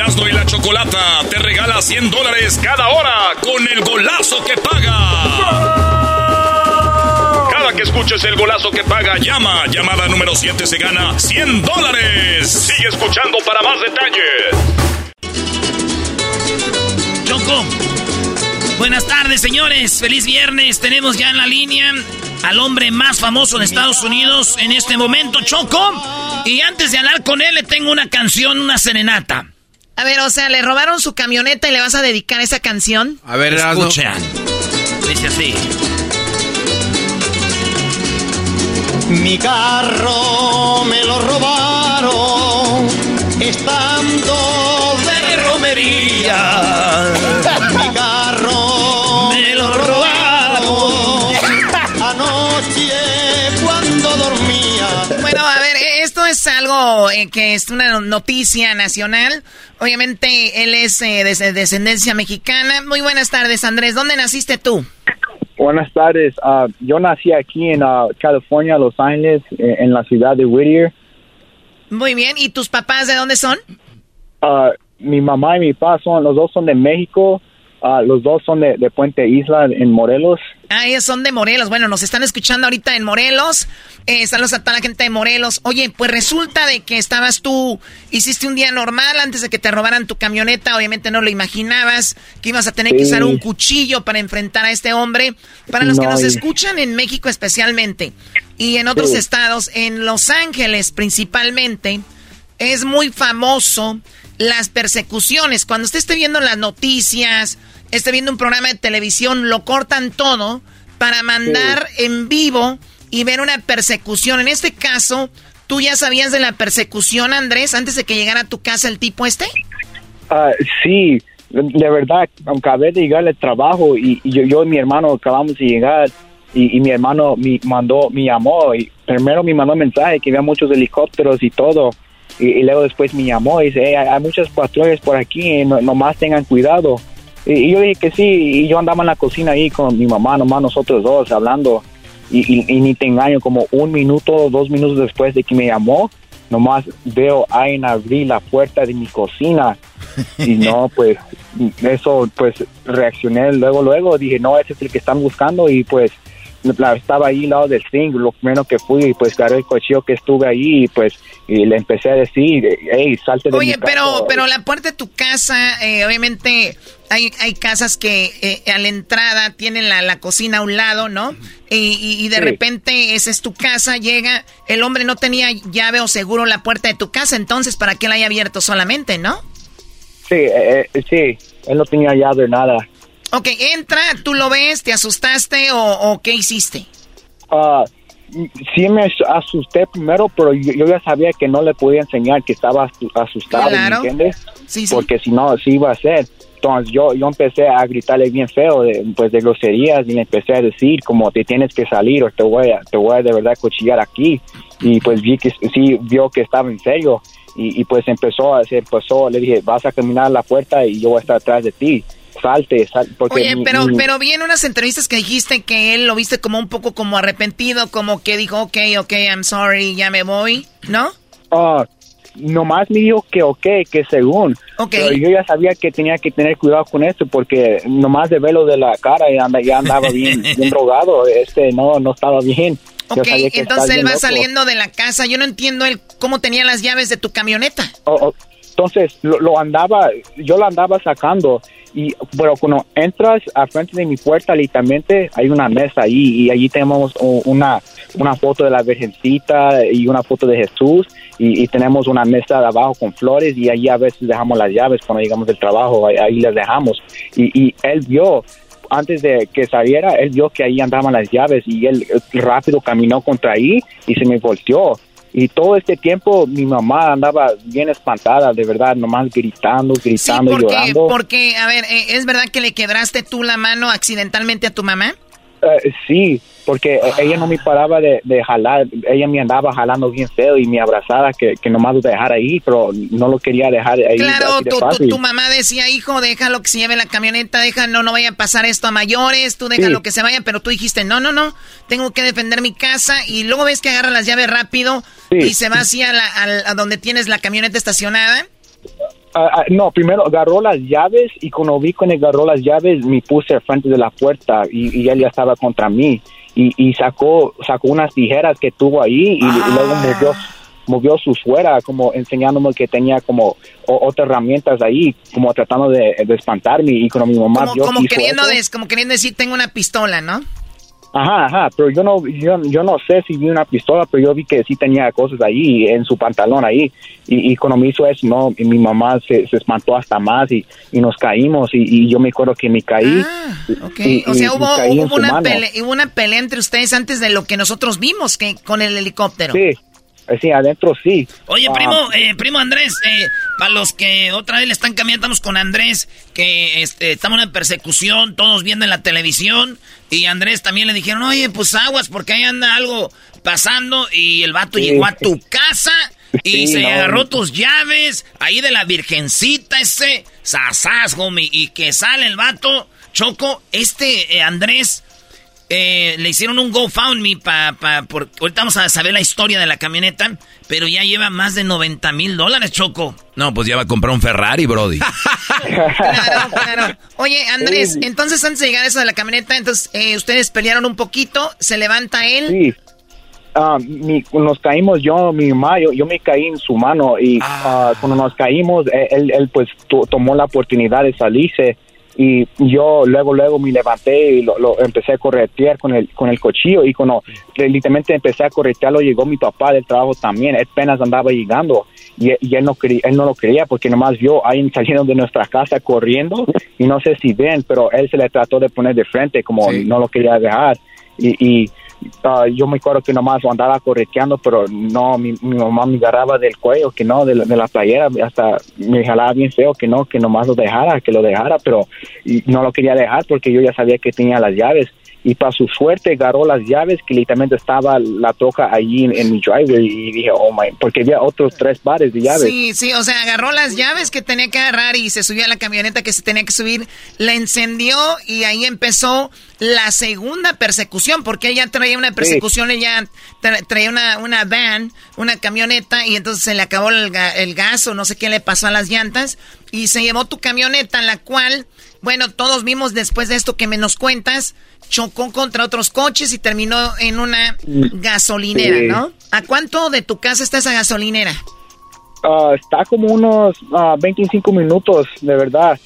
Erasmo y la Chocolata te regala 100 dólares cada hora con el golazo que paga. Cada que escuches el golazo que paga, llama. Llamada número 7 se gana 100 dólares. Sigue escuchando para más detalles. Choco. Buenas tardes, señores. Feliz viernes. Tenemos ya en la línea al hombre más famoso de Estados Unidos en este momento, Choco. Y antes de hablar con él, le tengo una canción, una serenata. A ver, o sea, le robaron su camioneta y le vas a dedicar esa canción. A ver, escucha. Dice así. Mi carro me lo robaron eh, que es una noticia nacional. Obviamente, él es eh, de descendencia mexicana. Muy buenas tardes, Andrés. ¿Dónde naciste tú? Buenas tardes. Ah, yo nací aquí en ah, California, Los Ángeles, eh, en la ciudad de Whittier. Muy bien. ¿Y tus papás de dónde son? Ah, mi mamá y mi papá son, los dos son de México, Ah, los dos son de, de, Puente Isla en Morelos. Ah, ellos son de Morelos. Bueno, nos están escuchando ahorita en Morelos. Eh, saludos a toda la gente de Morelos. Oye, pues resulta de que estabas tú, hiciste un día normal antes de que te robaran tu camioneta. Obviamente no lo imaginabas, que ibas a tener que usar un cuchillo para enfrentar a este hombre. Para los que nos escuchan en México especialmente y en otros estados, en Los Ángeles principalmente, es muy famoso las persecuciones. Cuando usted esté viendo las noticias esté viendo un programa de televisión, lo cortan todo para mandar en vivo y ver una persecución. En este caso, ¿tú ya sabías de la persecución, Andrés, antes de que llegara a tu casa el tipo este? Uh, sí, de verdad, acabé de llegar al trabajo y, yo, yo, y mi hermano acabamos de llegar y, mi hermano me mandó, me llamó y primero me mandó un mensaje que había muchos helicópteros y todo. Y, luego después me llamó y dice, hay, muchas patrullas por aquí, no, nomás tengan cuidado. Y, yo dije que sí, y yo andaba en la cocina ahí con mi mamá, nomás nosotros dos hablando. Y, ni te engaño, como un minuto, dos minutos después de que me llamó, nomás veo a alguien abrir la puerta de mi cocina. Y no, pues eso, pues reaccioné luego, luego, dije, no, ese es el que están buscando y pues estaba ahí al lado del ring, lo primero que fui, pues agarré el cochillo que estuve ahí y pues y le empecé a decir, hey, salte de Oye, pero, pero la puerta de tu casa, eh, obviamente hay, hay casas que eh, a la entrada tienen la, la, cocina a un lado, ¿no? Y, y, de repente esa es tu casa, llega, el hombre no tenía llave o seguro la puerta de tu casa, entonces, ¿para qué la haya abierto solamente, no? Sí, eh, sí, él no tenía llave, nada. Ok, entra, tú lo ves, ¿te asustaste o, qué hiciste? Ah, sí me asusté primero, pero yo, ya sabía que no le podía enseñar que estaba asustado, ¿me entiendes? Sí, sí. Porque si no, sí iba a ser. Entonces yo, yo empecé a gritarle bien feo, de, pues de groserías, y le empecé a decir como te tienes que salir o te voy a, te voy a de verdad cuchillar aquí. Y pues vi que sí vio que estaba en serio y, y pues empezó a hacer, pasó, le dije, vas a caminar a la puerta y yo voy a estar atrás de ti salte, porque Oye, pero, pero vi en unas entrevistas que dijiste que él lo viste como un poco como arrepentido, como que dijo, ok, ok, I'm sorry, ya me voy, ¿no? Ah, nomás me dijo que ok, que según. Pero yo ya sabía que tenía que tener cuidado con esto porque nomás de verlo de la cara ya, ya andaba bien, bien drogado, este no, no estaba bien. Ok, entonces él va saliendo de la casa. Yo no entiendo él cómo tenía las llaves de tu camioneta. Oh, oh, entonces lo, lo, andaba, yo lo andaba sacando y bueno, cuando entras al frente de mi puerta, literalmente hay una mesa ahí y allí tenemos una, una foto de la Virgencita y una foto de Jesús y, tenemos una mesa abajo con flores y allí a veces dejamos las llaves cuando llegamos del trabajo, ahí, las dejamos. Y, y él vio antes de que saliera, él vio que ahí andaban las llaves y él rápido caminó contra ahí y se me volteó. Y todo este tiempo mi mamá andaba bien espantada, de verdad, nomás gritando, gritando, sí, porque, llorando. Porque, a ver, eh, ¿es verdad que le quebraste tú la mano accidentalmente a tu mamá? Eh, sí, porque ella no me paraba de, jalar, ella me andaba jalando bien feo y me abrazaba que, que nomás lo dejara ahí, pero no lo quería dejar ahí. Claro, tu, tu, mamá decía, hijo, déjalo que se lleve la camioneta, deja, no, no vaya a pasar esto a mayores, tú déjalo que se vaya, pero tú dijiste, no, no, no, tengo que defender mi casa y luego ves que agarra las llaves rápido y se va así a, a donde tienes la camioneta estacionada. Ah, no, primero agarró las llaves y cuando vi que agarró las llaves me puse al frente de la puerta y, él ya estaba contra mí y, sacó sacó unas tijeras que tuvo ahí y, luego movió movió su suera como enseñándome que tenía como otras herramientas ahí como tratando de, espantarme y con mi mamá como, como queriendo como queriendo decir tengo una pistola, ¿no? Ajá, ajá, pero yo no, yo, yo no sé si vi una pistola, pero yo vi que sí tenía cosas ahí en su pantalón ahí. Y, y cuando me hizo eso, no, y mi mamá se, se espantó hasta más y, y nos caímos y, yo me acuerdo que me caí. Ah, okay. o sea, hubo, hubo una, pelea, hubo una pelea entre ustedes antes de lo que nosotros vimos que con el helicóptero. Sí, Sí, adentro sí. Oye, ah. primo, eh, primo Andrés, eh, para los que otra vez le están cambiando, estamos con Andrés, que este, estamos en persecución, todos viendo en la televisión, y Andrés también le dijeron, oye, pues aguas, porque ahí anda algo pasando, y el vato llegó a tu casa y se agarró tus llaves, ahí de la virgencita, ese homie, y que sale el vato, Choco, este eh, Andrés eh, le hicieron un GoFundMe para... Pa, por, ahorita vamos a saber la historia de la camioneta, pero ya lleva más de 90 mil dólares, Choco. No, pues ya va a comprar un Ferrari, Brody. claro, claro. Oye, Andrés, entonces antes de llegar a eso de la camioneta, entonces eh, ustedes pelearon un poquito, se levanta él. Sí. Ah, mi- nos caímos yo, mi mamá, yo, yo me caí en su mano y ah, cuando nos caímos, eh, él, él pues to- tomó la oportunidad de salirse y yo luego luego me levanté y lo, lo empecé a corretear con el con el cuchillo y cuando literalmente empecé a corretearlo llegó mi papá del trabajo también, él apenas andaba llegando y, y él no quería, él no lo quería porque nomás vio a alguien saliendo de nuestra casa corriendo y no sé si ven, pero él se le trató de poner de frente como no lo quería dejar y, y ah, yo me acuerdo que nomás andaba correteando, pero no, mi, mamá me agarraba del cuello, que no, de la, de la playera, hasta me jalaba bien feo, que no, que nomás lo dejara, que lo dejara, pero no lo quería dejar porque yo ya sabía que tenía las llaves. Y para su suerte agarró las llaves que literalmente estaba la troca allí en, en mi driveway y dije, oh my, porque había otros tres bares de llaves. Sí, sí, o sea, agarró las llaves que tenía que agarrar y se subió a la camioneta que se tenía que subir, la encendió y ahí empezó la segunda persecución, porque ella traía una persecución, ella tra- traía una, una van, una camioneta y entonces se le acabó el, ga- el gas o no sé qué le pasó a las llantas y se llevó tu camioneta, la cual, bueno, todos vimos después de esto que me nos cuentas, chocó contra otros coches y terminó en una gasolinera, Sí. ¿no? ¿A cuánto de tu casa está esa gasolinera? Ah, está como unos ah, 25 minutos, de verdad.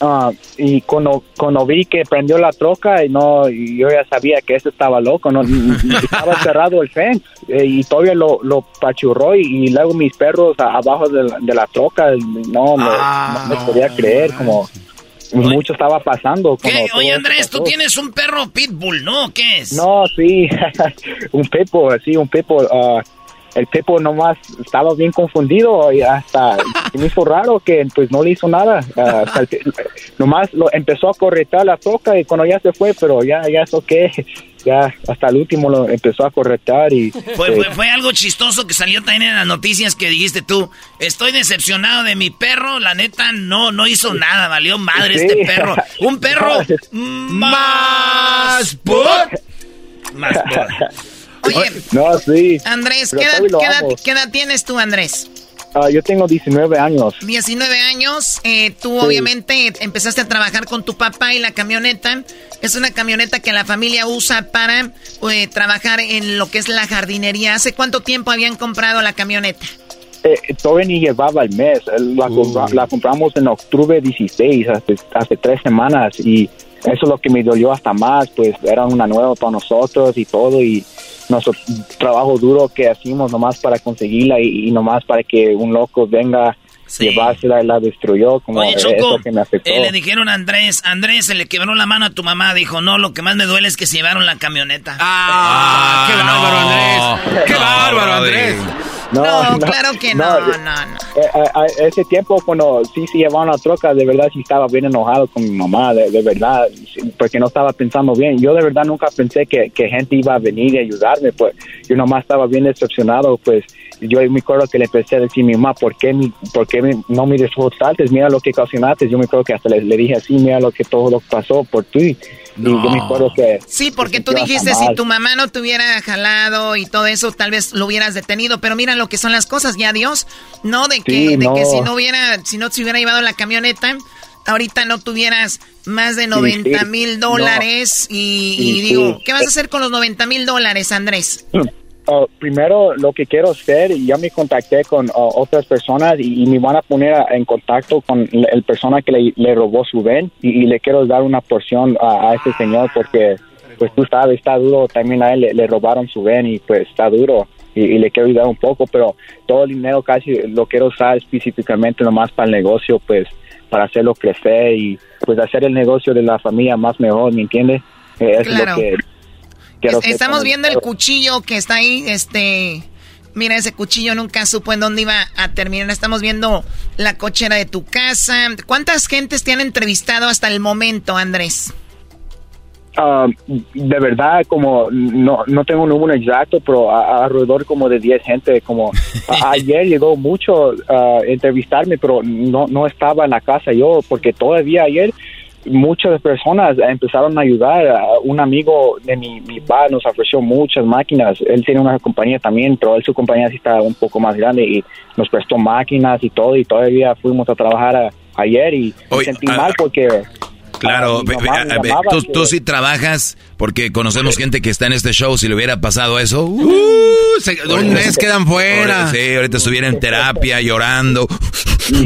Ah, y cuando, cuando vi que prendió la troca, y no, y yo ya sabía que ese estaba loco, no, estaba cerrado el fence eh, y todavía lo, lo pachurró y, y luego mis perros a- abajo de la, de la troca, no, me, no me podía creer, como mucho estaba pasando. ¿Qué? Oye, Andrés, tú tienes un perro pitbull, ¿no? ¿Qué es? No, sí, un Pepo, sí, un Pepo. ah, el Pepo nomás estaba bien confundido y hasta me hizo raro que pues no le hizo nada. Hasta el nomás lo empezó a corretar la troca y cuando ya se fue, pero ya, ya eso qué, ya hasta el último lo empezó a corretar y... Fue, pues, fue, fue algo chistoso que salió también en las noticias que dijiste tú. Estoy decepcionado de mi perro, la neta no, no hizo nada, valió madre Sí. este perro. Un perro más put. Más put. Oye, no, sí. Andrés, ¿qué edad, qué edad- amo. qué edad tienes tú, Andrés? Ah, yo tengo 19 años. 19 años, eh, tú Sí. obviamente empezaste a trabajar con tu papá y la camioneta es una camioneta que la familia usa para eh, trabajar en lo que es la jardinería. ¿Hace cuánto tiempo habían comprado la camioneta? Eh, todavía ni llevaba el mes. Eh, La, compra- la compramos en octubre 16, hace, hace tres semanas, y eso es lo que me dolió hasta más, pues era una nueva para nosotros y todo, y nuestro trabajo duro que hacíamos nomás para conseguirla y, y nomás para que un loco venga, llevársela y la destruyó, como Oye, Choco, eso que me afectó. eh, le dijeron a Andrés, Andrés, se le quebró la mano a tu mamá. Dijo, no, lo que más me duele es que se llevaron la camioneta. ¡Ah! ¡Qué bárbaro, Andrés! ¡Qué bárbaro, Andrés! No, claro que no, no, no. Eh, a- a ese tiempo cuando sí se llevaban la troca, de verdad sí estaba bien enojado con mi mamá, de, de verdad, sí, porque no estaba pensando bien. Yo de verdad nunca pensé que, que gente iba a venir y ayudarme, pues yo nomás estaba bien decepcionado, pues yo me acuerdo que le empecé a decir a mi mamá, ¿por qué, mi, por qué me- no me disfrutaste? Mira lo que ocasionaste. Yo me acuerdo que hasta le, le dije así, mira lo que todo lo que pasó por ti. Y yo me acuerdo que... Sí, porque tú dijiste si tu mamá no te hubiera jalado y todo eso, tal vez lo hubieras detenido. Pero mira lo que son las cosas, ya Dios, no de que, Sí, de no. que si no hubiera, si no se hubiera llevado la camioneta, ahorita no tuvieras más de 90 sí. mil dólares y, y Sí, digo, sí. ¿qué vas a hacer con los 90 mil dólares, Andrés? Oh, primero, lo que quiero hacer, ya me contacté con oh, otras personas y, y me van a poner a- en contacto con el, el persona que le, le robó su ven y, y le quiero dar una porción a, a ese señor porque, pues tú sabes, está duro. También a él le, le robaron su ven y pues está duro y, y le quiero ayudar un poco, pero todo el dinero casi lo quiero usar específicamente nomás para el negocio, pues para hacerlo crecer y pues hacer el negocio de la familia más mejor, ¿me entiendes? Eh, Claro. es lo que quiero Es- hacer estamos viendo el cuchillo que está ahí, este... Mira, ese cuchillo nunca supo en dónde iba a terminar. Estamos viendo la cochera de tu casa. ¿Cuántas gentes te han entrevistado hasta el momento, Andrés? Ah, de verdad, como no, no tengo un número exacto, pero a- a- alrededor como de 10 gente, como a- ayer llegó mucho a entrevistarme, pero no, no estaba en la casa yo, porque todavía ayer muchas personas empezaron a ayudar. Un amigo de mi, mi papá nos ofreció muchas máquinas. Él tiene una compañía también, pero él su compañía sí está un poco más grande y nos prestó máquinas y todo. Y todavía fuimos a trabajar a- ayer y me sentí mal porque Claro, Ah, mamá llamaba tú, que- tú sí trabajas porque conocemos gente que está en este show. Si le hubiera pasado eso, uh, se- un mes quedan fuera. Sí, ahorita estuviera en terapia llorando.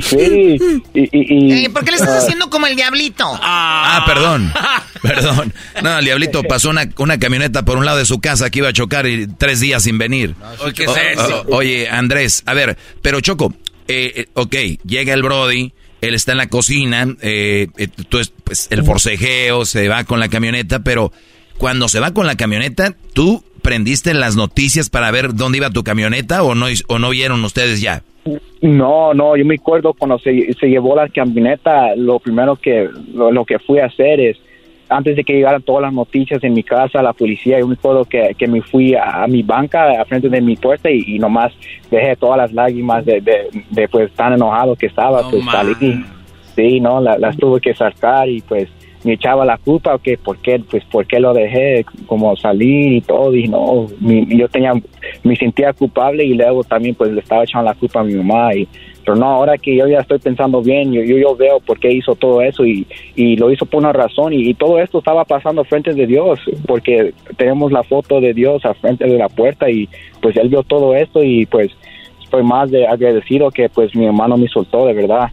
Sí, y, y, Eh, ¿Por qué le estás haciendo como el diablito? Ah, perdón, perdón. No, el diablito pasó una, una camioneta por un lado de su casa que iba a chocar y tres días sin venir. ¿qué es eso? o- oye, Andrés, a ver, pero Choco, eh, eh, ok, llega el Brody, él está en la cocina, eh, eh, tú es- pues, el forcejeo, se va con la camioneta, pero cuando se va con la camioneta, ¿tú prendiste las noticias para ver dónde iba tu camioneta o no, o no vieron ustedes ya? No, no, yo me acuerdo cuando se, se llevó la camioneta, lo primero que lo, lo que fui a hacer es, antes de que llegaran todas las noticias en mi casa, la policía, yo me acuerdo que, que me fui a, a mi banca, a frente de mi puerta y, y nomás dejé todas las lágrimas de, de, de, pues tan enojado que estaba, pues salí. Sí, no, la- las tuve que sacar y pues me echaba la culpa que por qué, pues por qué lo dejé como salir y todo y no, mi- yo tenía, me sentía culpable y luego también pues le estaba echando la culpa a mi mamá y pero no, ahora que yo ya estoy pensando bien, yo, yo, yo veo por qué hizo todo eso y, y lo hizo por una razón y, todo esto estaba pasando frente de Dios porque tenemos la foto de Dios a frente de la puerta y pues él vio todo esto y pues estoy más de agradecido que pues mi hermano me soltó de verdad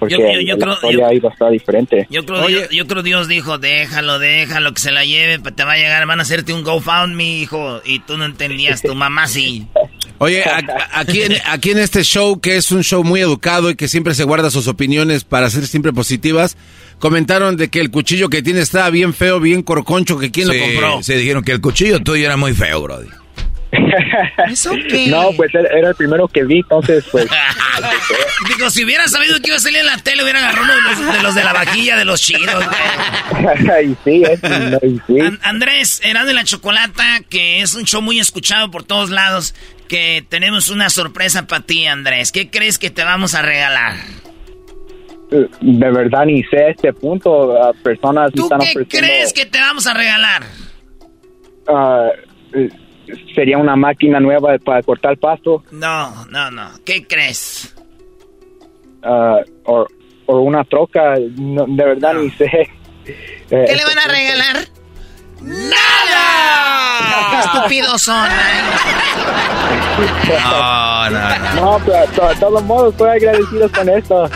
porque Yo- yo- yo la creo- historia iba a estar diferente. Yo creo, Dios, yo creo Dios dijo, déjalo, déjalo, que se la lleve, te va a llegar, van a hacerte un GoFundMe, hijo. Y tú no entendías, tu mamá sí. Oye, aquí en, aquí en este show, que es un show muy educado y que siempre se guarda sus opiniones para ser siempre positivas, comentaron de que el cuchillo que tiene estaba bien feo, bien corconcho, que quién Sí, lo compró. Se dijeron que el cuchillo tuyo era muy feo, Brody. ¿Eso qué? No, pues era el primero que vi, entonces pues... Digo, si hubiera sabido que iba a salir en la tele, hubiera agarrado uno de los de, los de la vaquilla de los chidos. y sí, es, no, y sí. An- Andrés, Erasmo de la Chocolata, que es un show muy escuchado por todos lados, que tenemos una sorpresa para ti, Andrés. ¿Qué crees que te vamos a regalar? de verdad ni sé este punto. personas ¿Tú están qué ofreciendo, crees que te vamos a regalar? ah, eh, sería una máquina nueva para cortar pasto No, no, no. ¿Qué crees? ah, o, o una troca. no, de verdad ni sé. Eh, ¿Qué le van a regalar? ¡Nada! ¡Qué estúpidos son! No, no, no. No, pero de todos modos estoy agradecido con esto.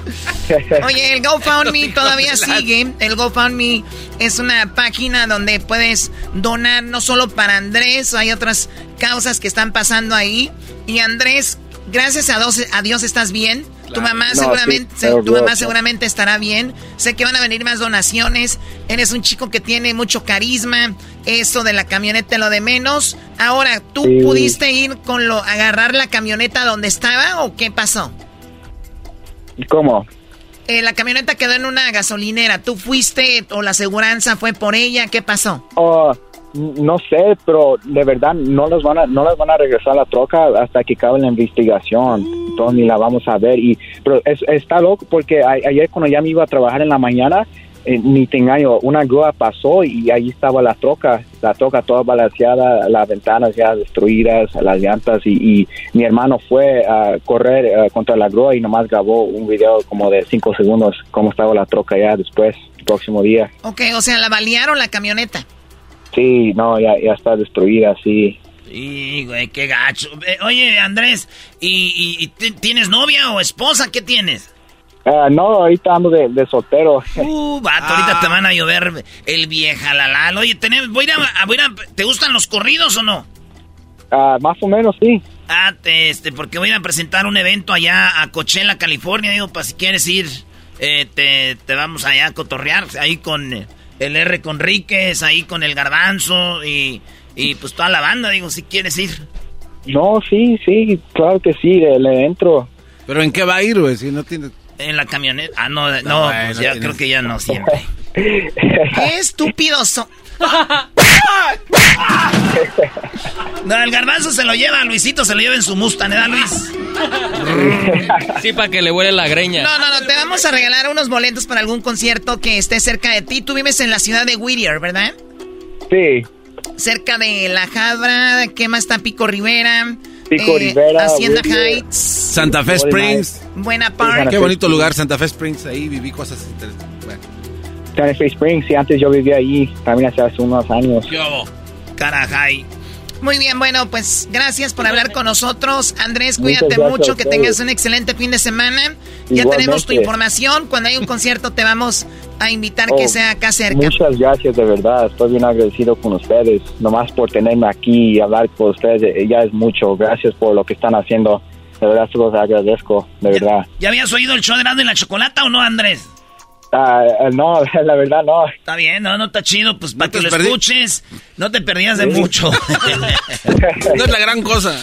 Oye, el GoFundMe todavía sigue. El GoFundMe es una página donde puedes donar no solo para Andrés, hay otras causas que están pasando ahí. Y Andrés, gracias a Dios, a Dios estás bien. Tu mamá No, seguramente, sí, tu mamá seguramente estará bien. Sé que van a venir más donaciones. Eres un chico que tiene mucho carisma. Eso de la camioneta lo de menos. Ahora, ¿tú Sí. pudiste ir con lo agarrar la camioneta donde estaba o qué pasó? ¿Cómo? Eh, la camioneta quedó en una gasolinera. ¿Tú fuiste o la aseguranza fue por ella? ¿Qué pasó? Oh, no sé, pero de verdad no los van a no las van a regresar a la troca hasta que acabe la investigación. Entonces ni la vamos a ver y pero es- está loco porque ayer cuando ya me iba a trabajar en la mañana eh, ni te engaño, una grúa pasó y ahí estaba la troca, la troca toda balanceada, las ventanas ya destruidas, las llantas y, y mi hermano fue a correr eh, contra la grúa y nomás grabó un video como de cinco segundos cómo estaba la troca ya después, el próximo día. Ok, o sea, la balearon la camioneta. Sí, no, ya, ya está destruida, sí. Y, güey, qué gacho. Eh, Oye, Andrés, ¿y, y- y ti- tienes novia o esposa? ¿Qué tienes? Ah, no, ahorita ando de, de soltero. Uh, vato, ahorita te van a llover el vieja la Oye, tenemos, voy a, ir a- voy a ¿te gustan los corridos o no? Ah, más o menos, sí. Ah, te- este, porque voy a presentar un evento allá a Coachella, California. Digo, para si quieres ir, eh, te, te vamos allá a cotorrear. Ahí con eh, el R Conríquez, ahí con el Garbanzo y, y pues toda la banda. Digo, si quieres ir. No, sí, sí, claro que sí, le, le entro. ¿Pero en qué va a ir, güey? Si no tiene... En la camioneta. Ah, no, no, bueno, pues ya tienes- creo que ya no siempre. ¡Qué estúpidos son! No, el garbanzo se lo lleva, Luisito se lo lleva en su Mustang, ¿eh, Luis? Sí, para que le huele la greña. No, no, no, te vamos a regalar unos boletos para algún concierto que esté cerca de ti. Tú vives en la ciudad de Whittier, ¿verdad? Sí. Cerca de La Jabra, ¿qué más está? Pico Rivera. Pico Rivera, Hacienda Whittier. Heights. Santa Fe Springs. Buena Park. Qué bonito lugar, Santa Fe Springs. Ahí viví cosas interesantes. Bueno. Santa Fe Springs, sí, antes yo vivía ahí, también hace, hace unos años. Carajay. Muy bien, bueno, pues gracias por hablar con nosotros. Andrés, cuídate mucho, que tengas un excelente fin de semana. Ya Igualmente. tenemos tu información. Cuando hay un concierto te vamos a invitar que Oh, sea acá cerca. Muchas gracias, de verdad. Estoy bien agradecido con ustedes. Nomás por tenerme aquí y hablar con ustedes, eh, ya es mucho. Gracias por lo que están haciendo. De verdad, se los agradezco, de verdad. ¿Ya habías oído el show de Erasmo y la Chocolata o no, Andrés? Ah, no, la verdad, no. Está bien, no, no está chido, pues para te que lo perdí. escuches, no te perdías de Sí. mucho. No es la gran cosa.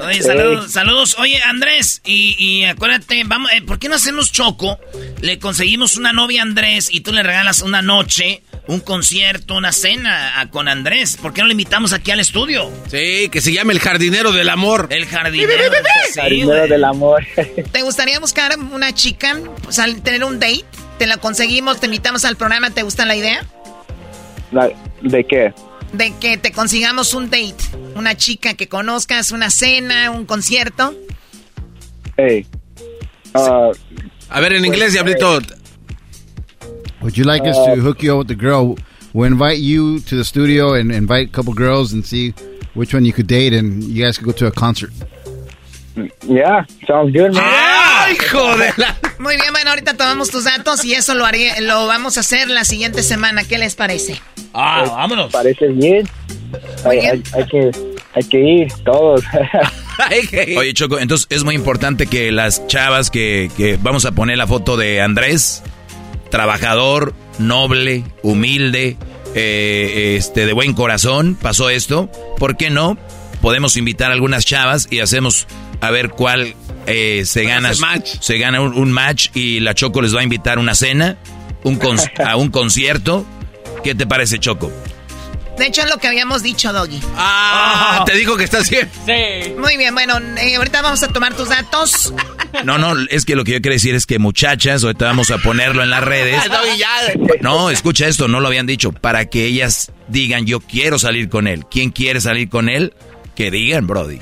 Oye, saludos, saludos. Oye, Andrés, y, y acuérdate, vamos, eh, ¿por qué no hacemos choco? Le conseguimos una novia a Andrés y tú le regalas una noche, un concierto, una cena a- con Andrés. ¿Por qué no le invitamos aquí al estudio? Sí, que se llame el jardinero del amor. El jardinero. Sí, Cariño güey. del amor. ¿Te gustaría buscar una chica? O sea, tener un date. Te la conseguimos, te invitamos al programa. ¿Te gusta la idea? La- ¿De qué? De que te consigamos un date. Una chica que conozcas, una cena, un concierto. Hey. Ah, A ver, en inglés, Diablito. Would you like us to hook you up with the girl? We'll invite you to the studio and invite a couple girls and see which one you could date, and you guys could go to a concert. yeah, sounds good, man. ¡Ay, joder! Muy bien, bueno, ahorita tomamos tus datos y eso lo haré, lo vamos a hacer la siguiente semana. ¿Qué les parece? Ah, vámonos. Parece bien. Hay, bien. hay- hay que, hay que ir todos. Oye, Choco, entonces es muy importante que las chavas que, que vamos a poner la foto de Andrés, trabajador, noble, humilde, eh, este, de buen corazón, pasó esto. ¿Por qué no? Podemos invitar a algunas chavas y hacemos a ver cuál eh, se gana. match. Se gana un, un match y la Choco les va a invitar a una cena, un con- a un concierto. ¿Qué te parece, Choco? De hecho, es lo que habíamos dicho, Doggy. Ah, te dijo que estás bien. Sí. Muy bien, bueno, eh, ahorita vamos a tomar tus datos. No, no, es que lo que yo quiero decir es que muchachas, ahorita vamos a ponerlo en las redes. No, escucha esto, no lo habían dicho. Para que ellas digan, yo quiero salir con él. ¿Quién quiere salir con él? Que digan, Brody.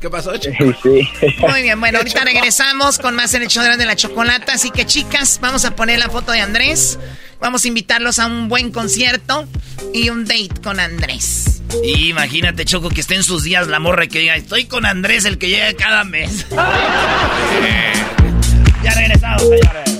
¿Qué pasó, sí, sí. Muy bien, bueno, ahorita regresamos con más en el show de la chocolata. Así que, chicas, vamos a poner la foto de Andrés. Vamos a invitarlos a un buen concierto y un date con Andrés. Y imagínate, Choco, que esté en sus días la morra y que diga, estoy con Andrés, el que llega cada mes. ya regresamos, señores.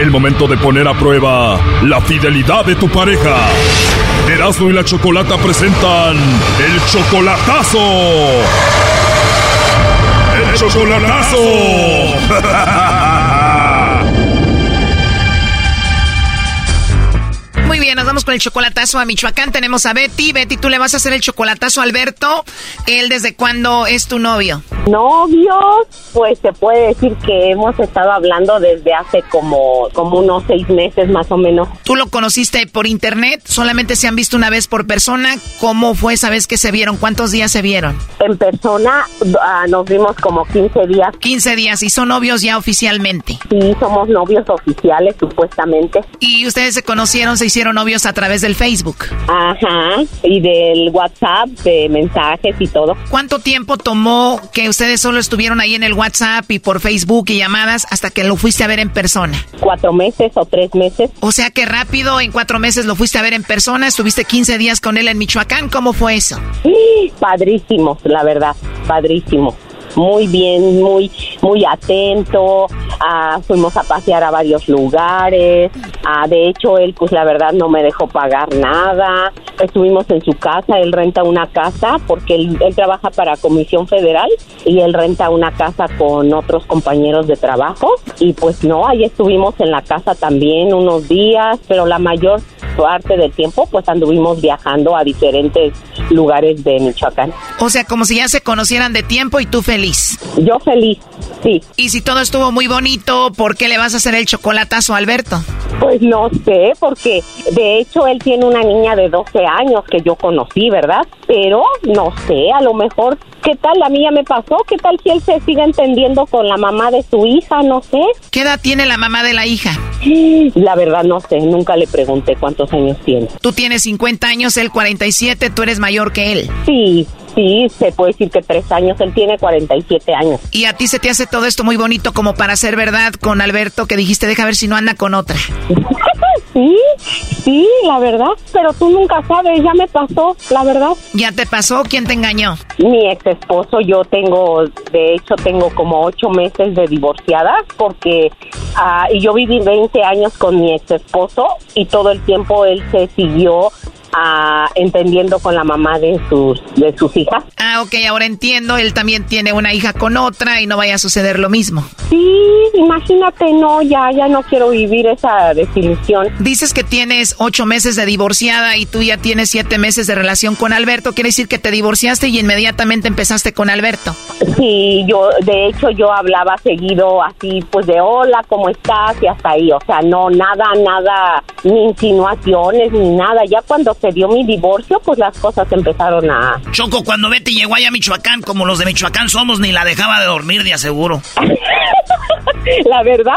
El momento de poner a prueba la fidelidad de tu pareja. Erasmo y la Chocolata presentan el chocolatazo. El chocolatazo. Muy bien, nos vamos con el chocolatazo a Michoacán. Tenemos a Betty. Betty, tú le vas a hacer el chocolatazo a Alberto. ¿Él desde cuándo es tu novio? Novios, pues se puede decir que hemos estado hablando desde hace como, como unos seis meses más o menos. ¿Tú lo conociste por internet? ¿Solamente se han visto una vez por persona? ¿Cómo fue esa vez que se vieron? ¿Cuántos días se vieron? En persona ah, nos vimos como 15 días. 15 días y son novios ya oficialmente. Sí, somos novios oficiales supuestamente. ¿Y ustedes se conocieron, se hicieron novios a través del Facebook? Ajá, y del WhatsApp, de mensajes y todo. ¿Cuánto tiempo tomó que ustedes solo estuvieron ahí en el WhatsApp y por Facebook y llamadas hasta que lo fuiste a ver en persona. Cuatro meses o tres meses. O sea que rápido, en cuatro meses lo fuiste a ver en persona, estuviste 15 días con él en Michoacán, ¿cómo fue eso? Padrísimo, la verdad, padrísimo muy bien, muy, muy atento, ah, fuimos a pasear a varios lugares, ah, de hecho él pues la verdad no me dejó pagar nada, estuvimos en su casa, él renta una casa porque él, él trabaja para Comisión Federal y él renta una casa con otros compañeros de trabajo. Y pues no, ahí estuvimos en la casa también unos días, pero la mayor parte del tiempo pues anduvimos viajando a diferentes lugares de Michoacán. O sea, como si ya se conocieran de tiempo y tú feliz. Yo feliz, sí. Y si todo estuvo muy bonito, ¿por qué le vas a hacer el chocolatazo a Alberto? Pues no sé, porque de hecho él tiene una niña de 12 años que yo conocí, ¿verdad? Pero no sé, a lo mejor, ¿qué tal la mía me pasó? ¿Qué tal si él se sigue entendiendo con la mamá de su hija? No sé. ¿Qué edad tiene la mamá de la hija? La verdad no sé, nunca le pregunté cuántos años tiene. Tú tienes 50 años, él 47, tú eres mayor que él. Sí, sí, se puede decir que tres años, él tiene 47 años. ¿Y a ti se te hace todo esto muy bonito como para ser verdad con Alberto que dijiste, deja ver si no anda con otra? sí, sí, la verdad, pero tú nunca sabes, ya me pasó, la verdad. ¿Ya te pasó? ¿Quién te engañó? Mi ex esposo, yo tengo, de hecho, tengo como ocho meses de divorciada porque y yo viví 20 años con mi ex esposo y todo el tiempo él se siguió ah, entendiendo con la mamá de sus de sus hijas. Ah, ok, ahora entiendo. Él también tiene una hija con otra y no vaya a suceder lo mismo. Sí, imagínate, no, ya, ya no quiero vivir esa desilusión. Dices que tienes ocho meses de divorciada y tú ya tienes siete meses de relación con Alberto. Quiere decir que te divorciaste y inmediatamente empezaste con Alberto. Sí, yo, de hecho, yo hablaba seguido así, pues de hola, ¿cómo estás? Y hasta ahí, o sea, no, nada, nada, ni insinuaciones, ni nada. Ya cuando se dio mi divorcio, pues las cosas empezaron a... Choco, cuando Betty llegó allá a Michoacán, como los de Michoacán somos, ni la dejaba de dormir, de aseguro. la verdad,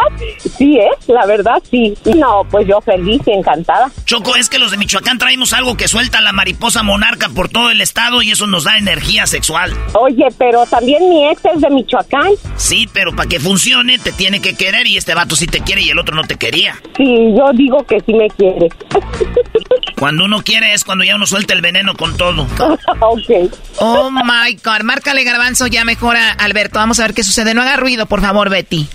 sí, ¿eh? La verdad, sí. No, pues yo feliz y encantada. Choco, es que los de Michoacán traemos algo que suelta la mariposa monarca por todo el estado y eso nos da energía sexual. Oye, pero también mi ex es de Michoacán. Sí, pero para que funcione te tiene que querer y este vato sí te quiere y el otro no te quería. Sí, yo digo que sí me quiere. Cuando uno quiere es cuando ya uno suelta el veneno con todo. ok. Oh my God, márcale garbanzo ya mejora Alberto. Vamos a ver qué sucede. No haga ruido, por favor, Betty.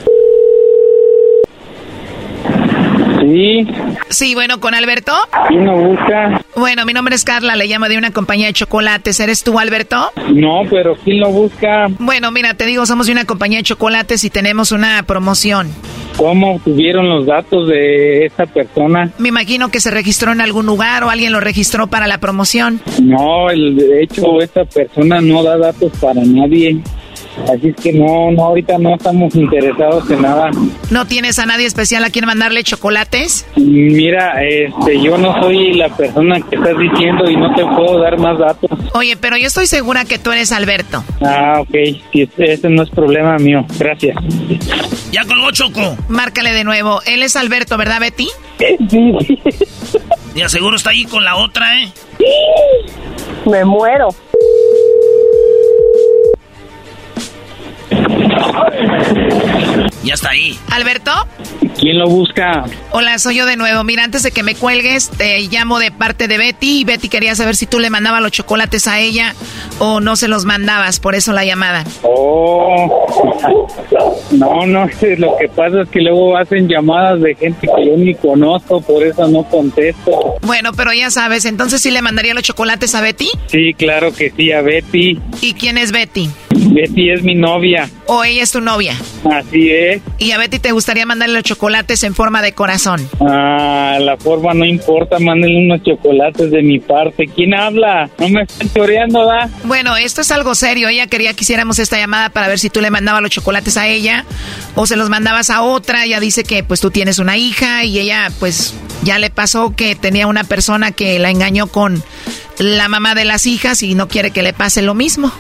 Sí. Sí, bueno, con Alberto. ¿Quién lo busca? Bueno, mi nombre es Carla, le llamo de una compañía de chocolates. ¿Eres tú, Alberto? No, pero ¿quién lo busca? Bueno, mira, te digo, somos de una compañía de chocolates y tenemos una promoción. ¿Cómo tuvieron los datos de esta persona? Me imagino que se registró en algún lugar o alguien lo registró para la promoción. No, el, de hecho, esta persona no da datos para nadie. Así es que no, no, ahorita no estamos interesados en nada. ¿No tienes a nadie especial a quien mandarle chocolates? Mira, este, yo no soy la persona que estás diciendo y no te puedo dar más datos. Oye, pero yo estoy segura que tú eres Alberto. Ah, ok, ese no es problema mío. Gracias. Ya colgó Choco. Márcale de nuevo. Él es Alberto, ¿verdad, Betty? Sí. Y aseguro está ahí con la otra, ¿eh? Me muero. Ya está ahí. ¿Alberto? ¿Quién lo busca? Hola, soy yo de nuevo. Mira, antes de que me cuelgues, te llamo de parte de Betty y Betty quería saber si tú le mandabas los chocolates a ella o no se los mandabas, por eso la llamada. Oh, no, no, lo que pasa es que luego hacen llamadas de gente que yo ni conozco, por eso no contesto. Bueno, pero ya sabes, entonces sí le mandaría los chocolates a Betty. Sí, claro que sí, a Betty. ¿Y quién es Betty? Betty es mi novia. ¿O ella es tu novia? Así es. ¿Y a Betty te gustaría mandarle los chocolates en forma de corazón? Ah, la forma no importa, mándenle unos chocolates de mi parte. ¿Quién habla? No me están choreando, ¿da? Bueno, esto es algo serio. Ella quería que hiciéramos esta llamada para ver si tú le mandabas los chocolates a ella o se los mandabas a otra. Ella dice que pues tú tienes una hija y ella pues ya le pasó que tenía una persona que la engañó con la mamá de las hijas y no quiere que le pase lo mismo.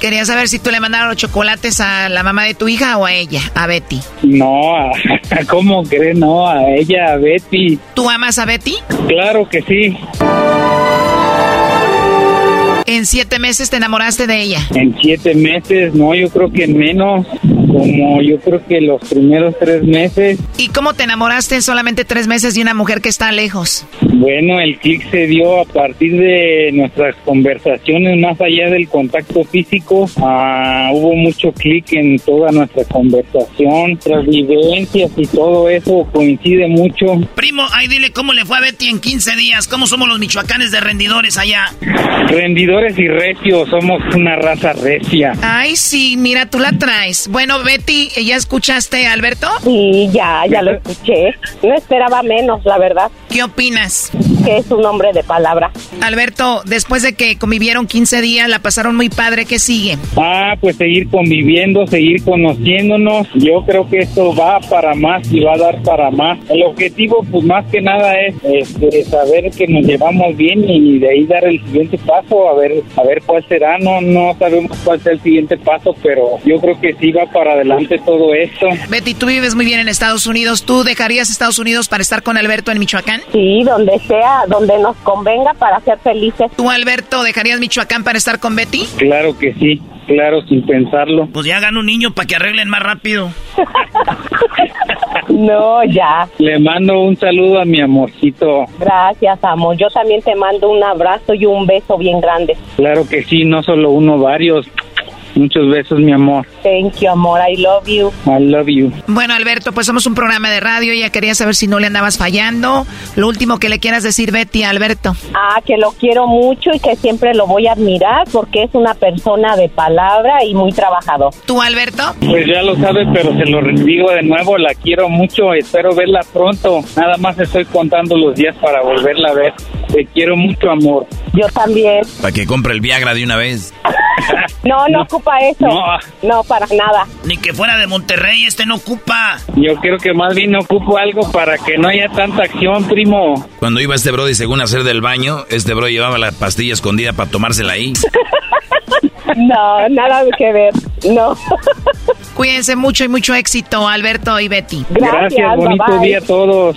Quería saber si tú le mandaron los chocolates a la mamá de tu hija o a ella, a Betty. No, a- ¿cómo crees? No, a ella, a Betty. ¿Tú amas a Betty? Claro que sí. ¿En siete meses te enamoraste de ella? En siete meses, no, yo creo que en menos, como yo creo que los primeros tres meses. ¿Y cómo te enamoraste en solamente tres meses de una mujer que está lejos? Bueno, el clic se dio a partir de nuestras conversaciones, más allá del contacto físico. Ah, hubo mucho clic en toda nuestra conversación, nuestras vivencias y todo eso coincide mucho. Primo, ahí dile cómo le fue a Betty en 15 días, cómo somos los michoacanes de rendidores allá. Rendidores y recios, somos una raza recia. Ay, sí, mira, tú la traes. Bueno, Betty, ¿ya escuchaste Alberto? Sí, ya, ya lo escuché. No esperaba menos, la verdad. ¿Qué opinas? Que es un hombre de palabra. Alberto, después de que convivieron 15 días, la pasaron muy padre, ¿qué sigue? Ah, pues seguir conviviendo, seguir conociéndonos. Yo creo que esto va para más y va a dar para más. El objetivo, pues más que nada es este, saber que nos llevamos bien y de ahí dar el siguiente paso, a ver, a ver cuál será. No, no sabemos cuál será el siguiente paso, pero yo creo que sí va para adelante todo esto. Betty, tú vives muy bien en Estados Unidos. ¿Tú dejarías Estados Unidos para estar con Alberto en Michoacán? Sí, donde sea, donde nos convenga para ser felices. ¿Tú, Alberto, dejarías Michoacán para estar con Betty? Claro que sí, claro, sin pensarlo. Pues ya hagan un niño para que arreglen más rápido. no, ya. Le mando un saludo a mi amorcito. Gracias, amor. Yo también te mando un abrazo y un beso bien grande. Claro que sí, no solo uno, varios. Muchos besos, mi amor. Thank you, amor. I love you. I love you. Bueno, Alberto, pues somos un programa de radio. Ya quería saber si no le andabas fallando. Lo último que le quieras decir, Betty, a Alberto. Ah, que lo quiero mucho y que siempre lo voy a admirar porque es una persona de palabra y muy trabajador. ¿Tú, Alberto? Pues ya lo sabes, pero se lo digo de nuevo. La quiero mucho. Espero verla pronto. Nada más estoy contando los días para volverla a ver. Te quiero mucho, amor. Yo también. Para que compre el Viagra de una vez. no, no, ocupa eso. No. no, para nada. Ni que fuera de Monterrey, este no ocupa. Yo creo que más bien ocupo algo para que no haya tanta acción, primo. Cuando iba este Brody según hacer del baño, este bro llevaba la pastilla escondida para tomársela ahí. no, nada que ver. No. Cuídense mucho y mucho éxito, Alberto y Betty. Gracias, Gracias bonito día a todos.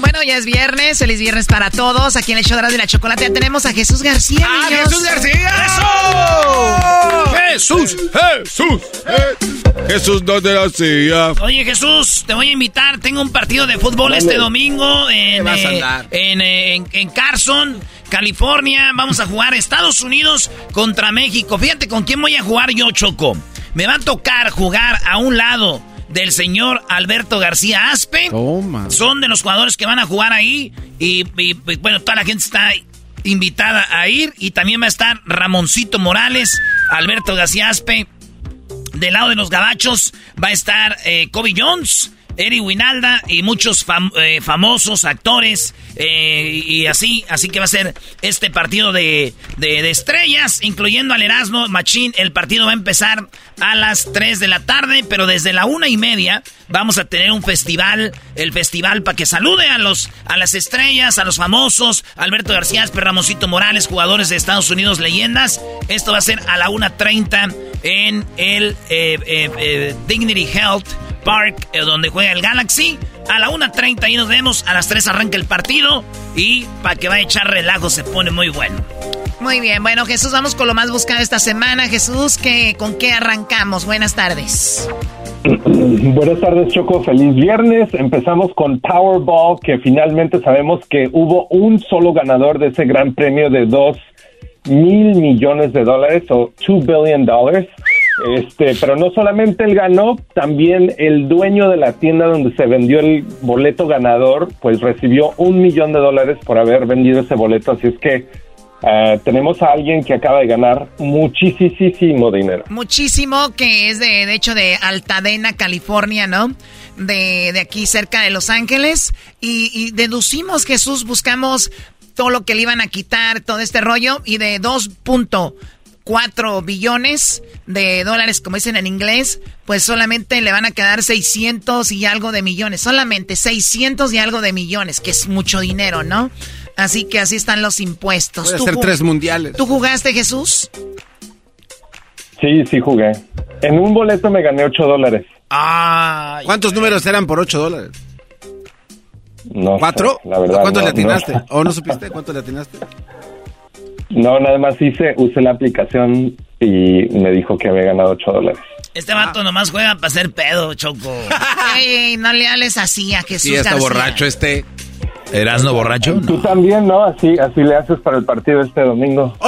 Bueno, ya es viernes, feliz viernes para todos. Aquí en el show de la chocolate ya tenemos a Jesús García. ¡Ah, Jesús García! ¡Eso! ¡Jesús! ¡Jesús! Jesús no te hacía. Oye, Jesús, te voy a invitar. Tengo un partido de fútbol este domingo en, eh, en, en, en Carson. California, vamos a jugar Estados Unidos contra México. Fíjate con quién voy a jugar yo, Choco. Me va a tocar jugar a un lado del señor Alberto García Aspe. Son de los jugadores que van a jugar ahí. Y, y, bueno, toda la gente está invitada a ir. Y también va a estar Ramoncito Morales, Alberto García Aspe. Del lado de los gabachos va a estar eh, Kobe Jones. Eri Winalda y muchos fam eh, famosos actores eh, y así, así que va a ser este partido de, de, estrellas, incluyendo al Erasmo Machín. El partido va a empezar a las 3 de la tarde, pero desde la una y media vamos a tener un festival, el festival para que salude a los a las estrellas, a los famosos, Alberto García, Ramoncito Morales, jugadores de Estados Unidos, leyendas. Esto va a ser a la 1.30 en el eh, Dignity Health Park, eh, donde juega el Galaxy. A la 1.30 ahí nos vemos. A las 3 arranca el partido. Y para que vaya a echar relajo se pone muy bueno. Muy bien, bueno Jesús, vamos con lo más buscado esta semana. Jesús, ¿qué, ¿con qué arrancamos? Buenas tardes. Buenas tardes, Choco. Feliz viernes. Empezamos con Powerball, que finalmente sabemos que hubo un solo ganador de ese gran premio de 2 mil millones de dólares o 2 billion dollars. Este, pero no solamente él ganó, también el dueño de la tienda donde se vendió el boleto ganador, pues recibió un millón de dólares por haber vendido ese boleto. Así es que Ah, tenemos a alguien que acaba de ganar muchísimo dinero. Muchísimo, que es de, de hecho de Altadena, California, ¿no? De, de aquí cerca de Los Ángeles. Y, y deducimos, Jesús, buscamos todo lo que le iban a quitar, todo este rollo, y de 2.4 billones de dólares, como dicen en inglés, pues solamente le van a quedar 600 y algo de millones, solamente 600 y algo de millones, que es mucho dinero, ¿no? Así que así están los impuestos. Puede ser tres mundiales. ¿Tú jugaste, Jesús? Sí, sí jugué. En un boleto me gané 8 dólares. ¿Cuántos números eran por 8 dólares? No ¿Cuatro? sé, la verdad, ¿Cuánto no, le atinaste? no. ¿O no supiste cuánto le atinaste? No, nada más hice, usé la aplicación y me dijo que había ganado 8 dólares. Este vato nomás juega para hacer pedo, Choco. Ey, ey, no le hables así a Jesús Sí, está García. borracho este. ¿Erasno borracho? Tú también, ¿no? Así, así le haces para el partido este domingo.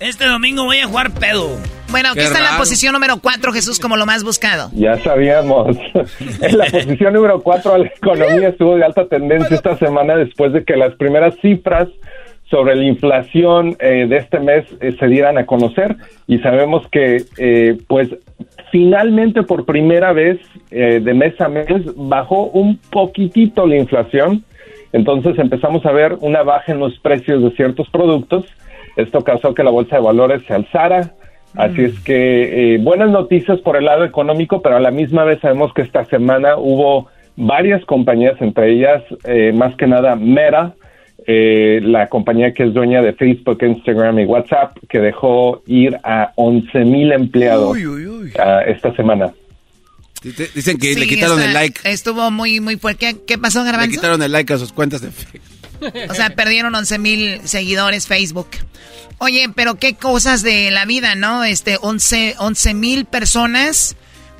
Este domingo voy a jugar pedo. Bueno, aquí Qué está en la posición número 4, Jesús, como lo más buscado. Ya sabíamos. en la posición número 4, la economía estuvo de alta tendencia esta semana después de que las primeras cifras sobre la inflación eh, de este mes eh, se dieran a conocer y sabemos que, eh, pues, finalmente por primera vez eh, de mes a mes bajó un poquitito la inflación. Entonces empezamos a ver una baja en los precios de ciertos productos. Esto causó que la bolsa de valores se alzara. Así es que eh, buenas noticias por el lado económico, pero a la misma vez sabemos que esta semana hubo varias compañías, entre ellas eh, más que nada Meta, eh, la compañía que es dueña de Facebook, Instagram y WhatsApp, que dejó ir a 11 mil empleados ah, esta semana. Dicen que le quitaron está- el like. Estuvo muy, muy fuerte. ¿Qué, qué pasó, Le Garbanzo? quitaron el like a sus cuentas de Facebook. O sea, perdieron 11 mil seguidores Facebook. Oye, pero qué cosas de la vida, ¿no? Este, 11 mil personas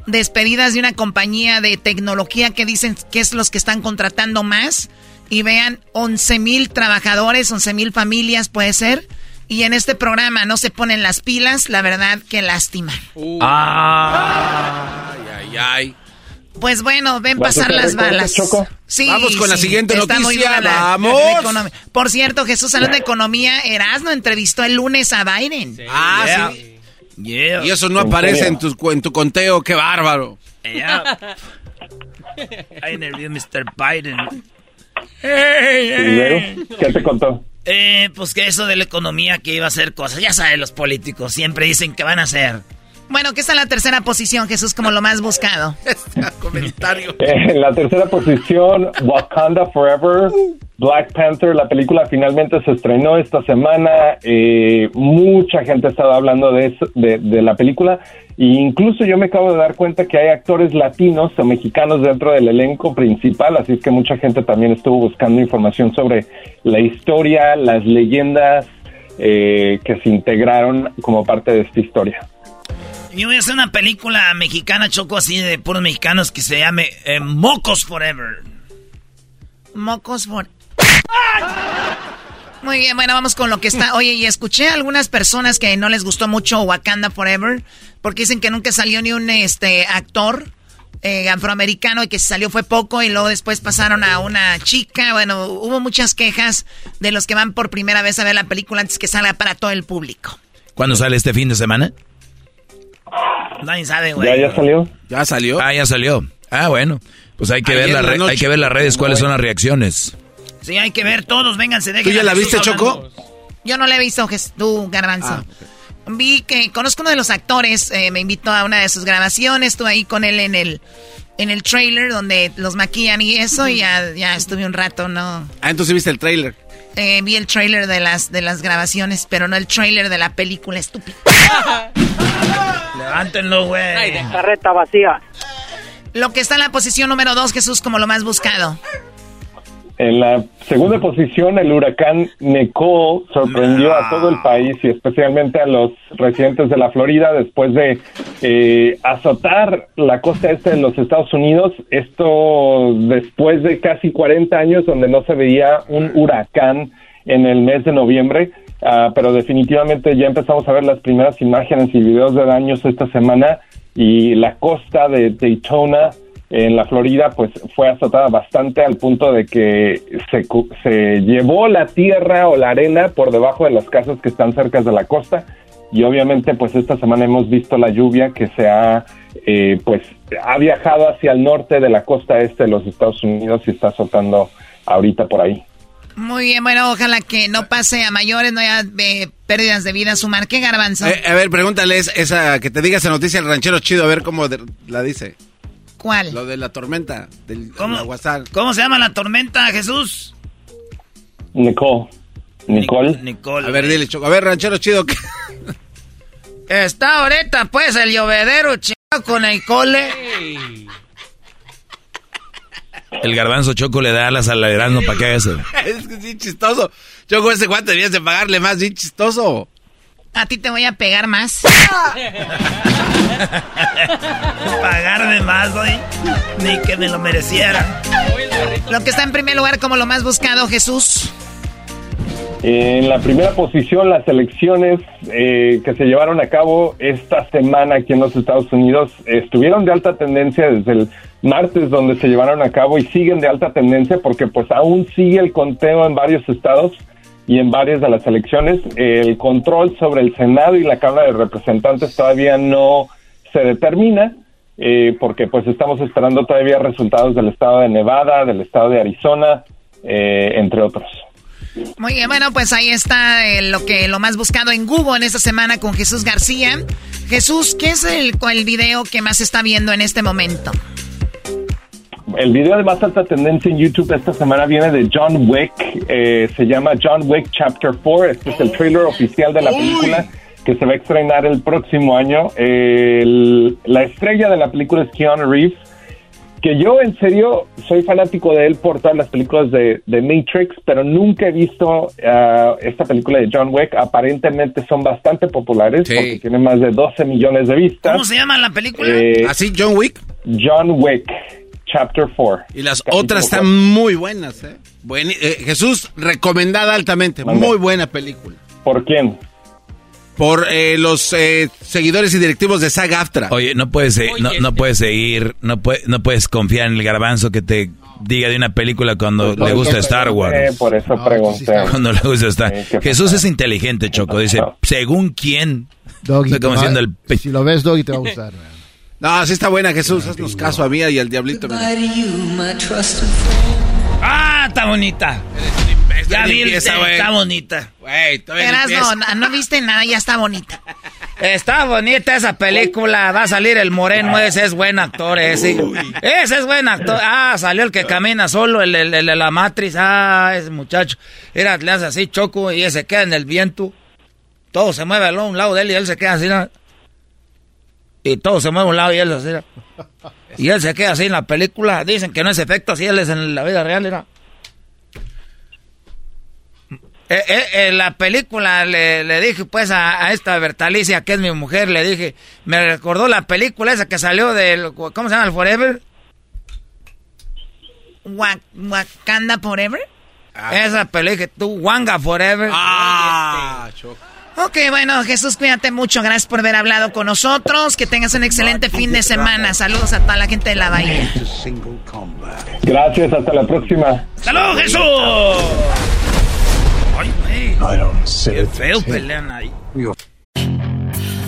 despedidas de una compañía de tecnología que dicen que es los que están contratando más. Y vean, 11 mil trabajadores, 11 mil familias puede ser. Y en este programa no se ponen las pilas, la verdad, qué lástima. Ay, ay, ay. Pues bueno, ven ¿Vas a pasar las balas. Choco? Sí, Vamos con la siguiente está muy noticia, vamos. la economía. Por cierto, Jesús, hablando de economía, Erasmo entrevistó el lunes a Biden. Ah, sí. Y eso no ¿En aparece en tu, en tu conteo, qué bárbaro. Yeah. Ay, nervioso, Mr. Biden. ¿Y luego? ¿Qué te contó? Eh, pues que eso de la economía que iba a hacer cosas. Ya saben, los políticos siempre dicen que van a hacer. Bueno, ¿qué está en la tercera posición, Jesús, como lo más buscado? comentario. Eh, En la tercera posición, Wakanda Forever, Black Panther, la película finalmente se estrenó esta semana. eh, mucha gente ha estado hablando de, eso- de, de la película. E incluso yo me acabo de dar cuenta que hay actores latinos o mexicanos dentro del elenco principal, así es que mucha gente también estuvo buscando información sobre la historia, las leyendas eh, que se integraron como parte de esta historia. Yo voy a hacer una película mexicana, choco así de puros mexicanos que se llame eh, Mocos Forever. Mocos for... Muy bien, bueno, vamos con lo que está. Oye, y escuché a algunas personas que no les gustó mucho Wakanda Forever, porque dicen que nunca salió ni un este actor eh, afroamericano y que si salió fue poco y luego después pasaron a una chica. Bueno, hubo muchas quejas de los que van por primera vez a ver la película antes que salga para todo el público. ¿Cuándo sale este fin de semana? Nadie sabe, güey. ¿Ya, ya salió? ¿Ya salió? Ah, ya salió. Ah, bueno. Pues hay que, Ayer ver, la la hay que ver las redes, cuáles son las reacciones. Sí, hay que ver todos, vénganse. ¿Tú ya la viste, Choco? Yo no la he visto, tú, Garbanzo. Vi que conozco uno de los actores, eh, me invitó a una de sus grabaciones, estuve ahí con él en el en el trailer donde los maquillan y eso, y ya, ya estuve un rato, ¿no? Ah, entonces viste el trailer. Eh, vi el trailer de las, de las grabaciones, pero no el trailer de la película, estúpido. Levántenlo, güey. Carreta vacía. Lo que está en la posición número dos, Jesús, como lo más buscado. En la segunda posición, el huracán Nicole sorprendió a todo el país y especialmente a los residentes de la Florida después de eh, azotar la costa este de los Estados Unidos. Esto después de casi 40 años donde no se veía un huracán en el mes de noviembre. Ah, pero definitivamente ya empezamos a ver las primeras imágenes y videos de daños esta semana y la costa de Daytona en la Florida, pues fue azotada bastante al punto de que se, se llevó la tierra o la arena por debajo de las casas que están cerca de la costa y obviamente pues esta semana hemos visto la lluvia que se ha eh, pues ha viajado hacia el norte de la costa este de los Estados Unidos y está azotando ahorita por ahí. Muy bien, bueno, ojalá que no pase a mayores, no haya eh, pérdidas de vida sumar. ¿Qué garbanzo? Eh, a ver, pregúntale es- esa que te diga esa noticia el ranchero chido, a ver cómo de- la dice. ¿Cuál? Lo de la tormenta del ¿Cómo? aguacero. ¿Cómo se llama la tormenta, Jesús? Nicole. Nicole. Nicole. A ver, dile, Choco. A ver, ranchero chido. ¿qué? Está ahorita, pues, el llovedero chido con el cole. El garbanzo choco le da alas al Erasmo para que haga eso. es que sí, chistoso. Choco, ese guante debías de pagarle más, bien chistoso. A ti te voy a pegar más. Pagarme más, güey. Ni que me lo mereciera. Lo que está en primer lugar como lo más buscado, Jesús. En la primera posición, las elecciones eh, que se llevaron a cabo esta semana aquí en los Estados Unidos estuvieron de alta tendencia desde el martes donde se llevaron a cabo y siguen de alta tendencia porque pues aún sigue el conteo en varios estados y en varias de las elecciones. El control sobre el Senado y la Cámara de Representantes todavía no se determina eh, porque pues estamos esperando todavía resultados del estado de Nevada, del estado de Arizona, eh, entre otros. Muy bien, bueno, pues ahí está eh, lo que lo más buscado en Google en esta semana con Jesús García. Jesús, ¿qué es el, el video que más está viendo en este momento? El video de más alta tendencia en YouTube esta semana viene de John Wick. eh, se llama John Wick Chapter 4. Este es el trailer oficial de la película que se va a estrenar el próximo año. El- la estrella de la película es Keanu Reeves. Que yo, en serio, soy fanático de él por todas las películas de, de Matrix, pero nunca he visto ah, esta película de John Wick. Aparentemente son bastante populares porque tiene más de 12 millones de vistas. ¿Cómo se llama la película? Eh, ¿Así, John Wick? John Wick, Chapter 4. Y las Capítulo otras están cuatro. muy buenas, ¿eh? Eh, Jesús, recomendada altamente. Mande. Muy buena película. ¿Por quién? Por eh, los eh, seguidores y directivos de SAG AFTRA. Oye, no puedes, se- no, no puedes seguir, no, puede- no puedes confiar en el garbanzo que te diga de una película cuando Por le gusta Star pregunté, Wars. Por eso pregunté. Cuando le gusta Star Jesús es inteligente, Choco. Dice, según quién. Doggy, Estoy como va- el... Si lo ves, Doggy, te va a gustar. No, sí está buena, Jesús. Haznos caso a mí y al diablito. mira. Ah, está bonita. Ya vi está bonita. Güey, todavía Eras, limpieza. no, no viste nada, ya está bonita. Está bonita esa película. Va a salir el moreno, ese es buen actor, ese. Ese es buen actor. Ah, salió el que camina solo, el, el- el de la matriz. Ah, ese muchacho. Era, le hace así, choco, y él se queda en el viento. Todo se mueve a un lado de él y él se queda así. ¿no? Y todo se mueve a un lado y él así. ¿no? Y él se queda así en la película. Dicen que no es efecto así, él es en la vida real, era. Eh, eh, en la película le, le dije pues a, a esta Bertalicia, que es mi mujer, le dije, me recordó la película esa que salió del, ¿cómo se llama? El Forever. Wa- Wakanda Forever. Esa película, tú, Wanga Forever. Ah, Ok, bueno, Jesús, cuídate mucho. Gracias por haber hablado con nosotros. Que tengas un excelente fin de semana. Saludos a toda la gente de la Bahía. Gracias, hasta la próxima. ¡Hasta luego, Jesús! Ay, güey. Qué feo pelean ahí.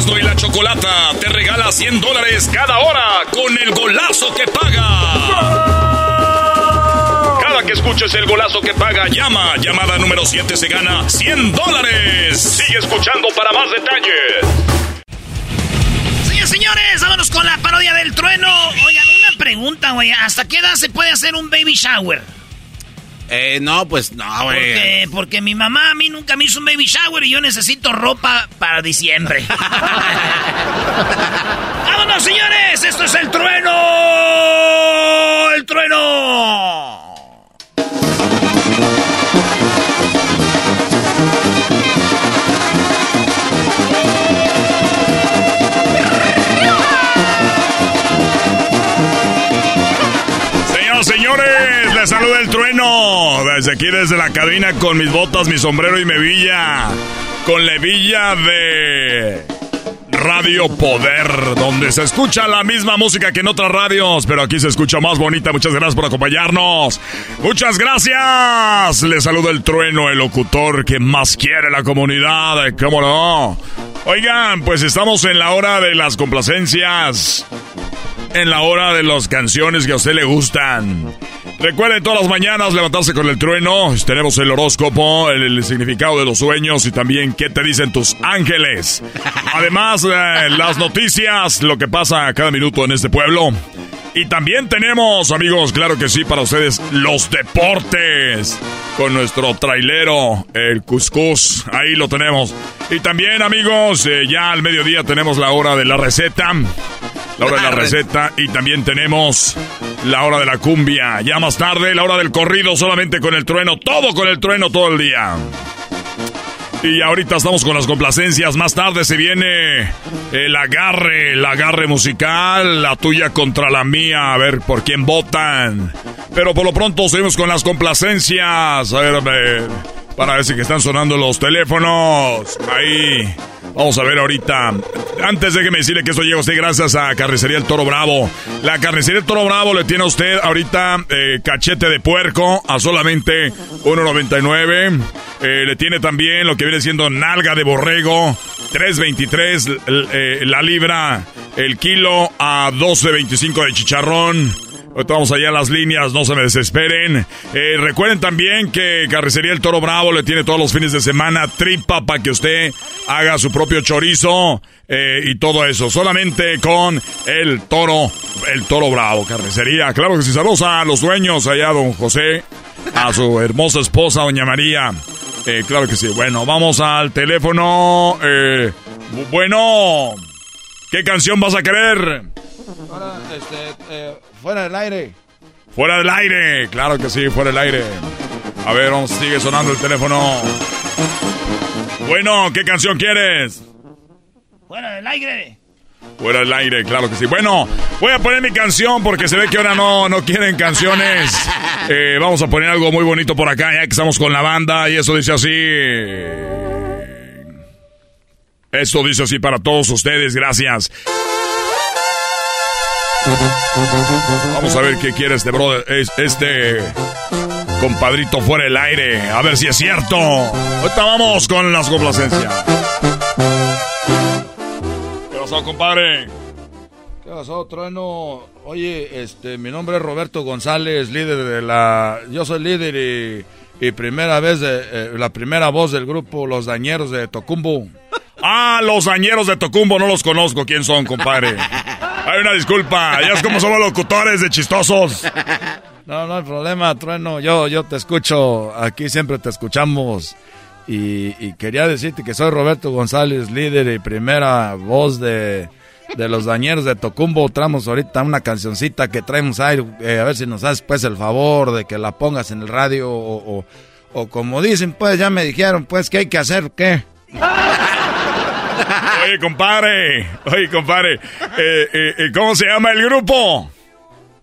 Erasmo y la Chocolata te regala 100 dólares cada hora con el golazo que paga. Cada que escuches el golazo que paga, llama. Llamada número 7 se gana 100 dólares. Sigue escuchando para más detalles. Señores, señores, vámonos con la parodia del trueno. Oigan, una pregunta, güey. ¿Hasta qué edad se puede hacer un baby shower? Eh, no, pues no, güey. Porque, porque mi mamá a mí nunca me hizo un baby shower y yo necesito ropa para diciembre. ¡Vámonos, señores! ¡Esto es el trueno! ¡El trueno! Les saluda el trueno. Desde aquí, desde la cabina, con mis botas, mi sombrero y mi villa. Con la villa de Radio Poder, donde se escucha la misma música que en otras radios, pero aquí se escucha más bonita. Muchas gracias por acompañarnos. Muchas gracias. Les saluda el trueno, el locutor que más quiere la comunidad. ¿Cómo no? Oigan, pues estamos en la hora de las complacencias en la hora de las canciones que a usted le gustan. Recuerden todas las mañanas levantarse con el trueno. Tenemos el horóscopo, el, el significado de los sueños y también qué te dicen tus ángeles. Además, eh, las noticias, lo que pasa cada minuto en este pueblo. Y también tenemos, amigos, claro que sí, para ustedes, los deportes. Con nuestro trailero, el Cuscús. Ahí lo tenemos. Y también, amigos, eh, ya al mediodía tenemos la hora de la receta. La hora de la receta. Y también tenemos la hora de la cumbia. Ya más tarde, la hora del corrido, solamente con el trueno. Todo con el trueno todo el día. Y ahorita estamos con las complacencias. Más tarde se viene el agarre, el agarre musical, la tuya contra la mía, a ver por quién votan. Pero por lo pronto seguimos con las complacencias. A ver, a ver. Para ver si que están sonando los teléfonos. Ahí. Vamos a ver ahorita. Antes déjeme decirle que esto llega a usted gracias a Carnicería El Toro Bravo. La Carnicería El Toro Bravo le tiene a usted ahorita eh, cachete de puerco a solamente 1.99. Eh, le tiene también lo que viene siendo nalga de borrego. 3.23 eh, la libra. El kilo a 12.25 de chicharrón. Ahorita vamos allá a las líneas, no se me desesperen. Eh, recuerden también que Carnicería El Toro Bravo le tiene todos los fines de semana tripa para que usted haga su propio chorizo eh, y todo eso. Solamente con el Toro, el Toro Bravo, Carnicería. Claro que sí, saludos a los dueños allá, don José, a su hermosa esposa, doña María. Eh, claro que sí. Bueno, vamos al teléfono. Bu- bueno, ¿qué canción vas a querer? Ahora, este, eh, fuera del aire. Fuera del aire, claro que sí, fuera del aire. A ver, vamos, sigue sonando el teléfono. Bueno, ¿qué canción quieres? ¡Fuera del aire! Fuera del aire, claro que sí. Bueno, voy a poner mi canción porque se ve que ahora no, no quieren canciones. Eh, vamos a poner algo muy bonito por acá, ya que estamos con la banda, y eso dice así. Esto dice así para todos ustedes, gracias. Vamos a ver qué quiere este brother, es- este compadrito fuera del aire, a ver si es cierto. Ahorita vamos con las complacencias. ¿Qué pasó, compadre? ¿Qué pasó, Trueno? Oye, este, mi nombre es Roberto González, líder de la... Yo soy líder y, y primera vez, de, eh, la primera voz del grupo Los Dañeros de Tocumbo. Ah, los dañeros de Tocumbo, no los conozco. ¿Quién son, compadre? Hay una disculpa, ya es como somos locutores de chistosos. No, no hay problema, Trueno. Yo, yo te escucho, aquí siempre te escuchamos. Y, quería decirte que soy Roberto González, líder y primera voz de, de los dañeros de Tocumbo. Traemos ahorita una cancioncita que traemos ahí, eh, a ver si nos haces pues el favor de que la pongas en el radio o, o, o como dicen, pues ya me dijeron, pues, ¿qué hay que hacer? ¿Qué? Oye, compadre, oye, compadre, eh, eh, eh, ¿cómo se llama el grupo?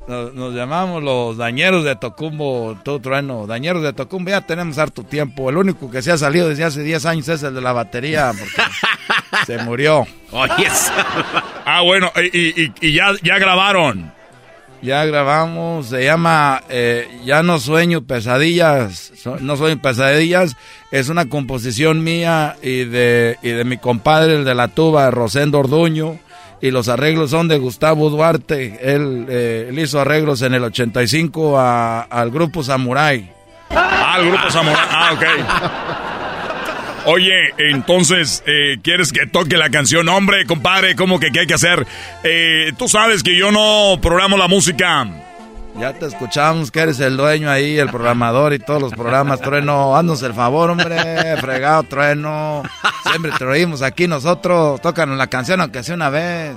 Nos, nos llamamos los dañeros de Tocumbo, tú trueno. Dañeros de Tocumbo, ya tenemos harto tiempo. El único que se ha salido desde hace 10 años es el de la batería, porque se murió. Oye, ah, bueno, y, y- y ya, ya grabaron. Ya grabamos, se llama eh, Ya no sueño pesadillas, no sueño pesadillas, es una composición mía y de, y de mi compadre, el de la tuba, Rosendo Orduño, y los arreglos son de Gustavo Duarte, él, eh, él hizo arreglos en el 85 a- al grupo Samurai. Ah, el grupo Samurai. Ah, ok. Oye, entonces, eh, ¿quieres que toque la canción? Hombre, compadre, ¿cómo que qué hay que hacer? Eh, Tú sabes que yo no programo la música. Ya te escuchamos que eres el dueño ahí, el programador y todos los programas, Trueno. Haznos el favor, hombre, fregado, Trueno. Siempre te oímos aquí nosotros. Tócanos la canción aunque sea una vez.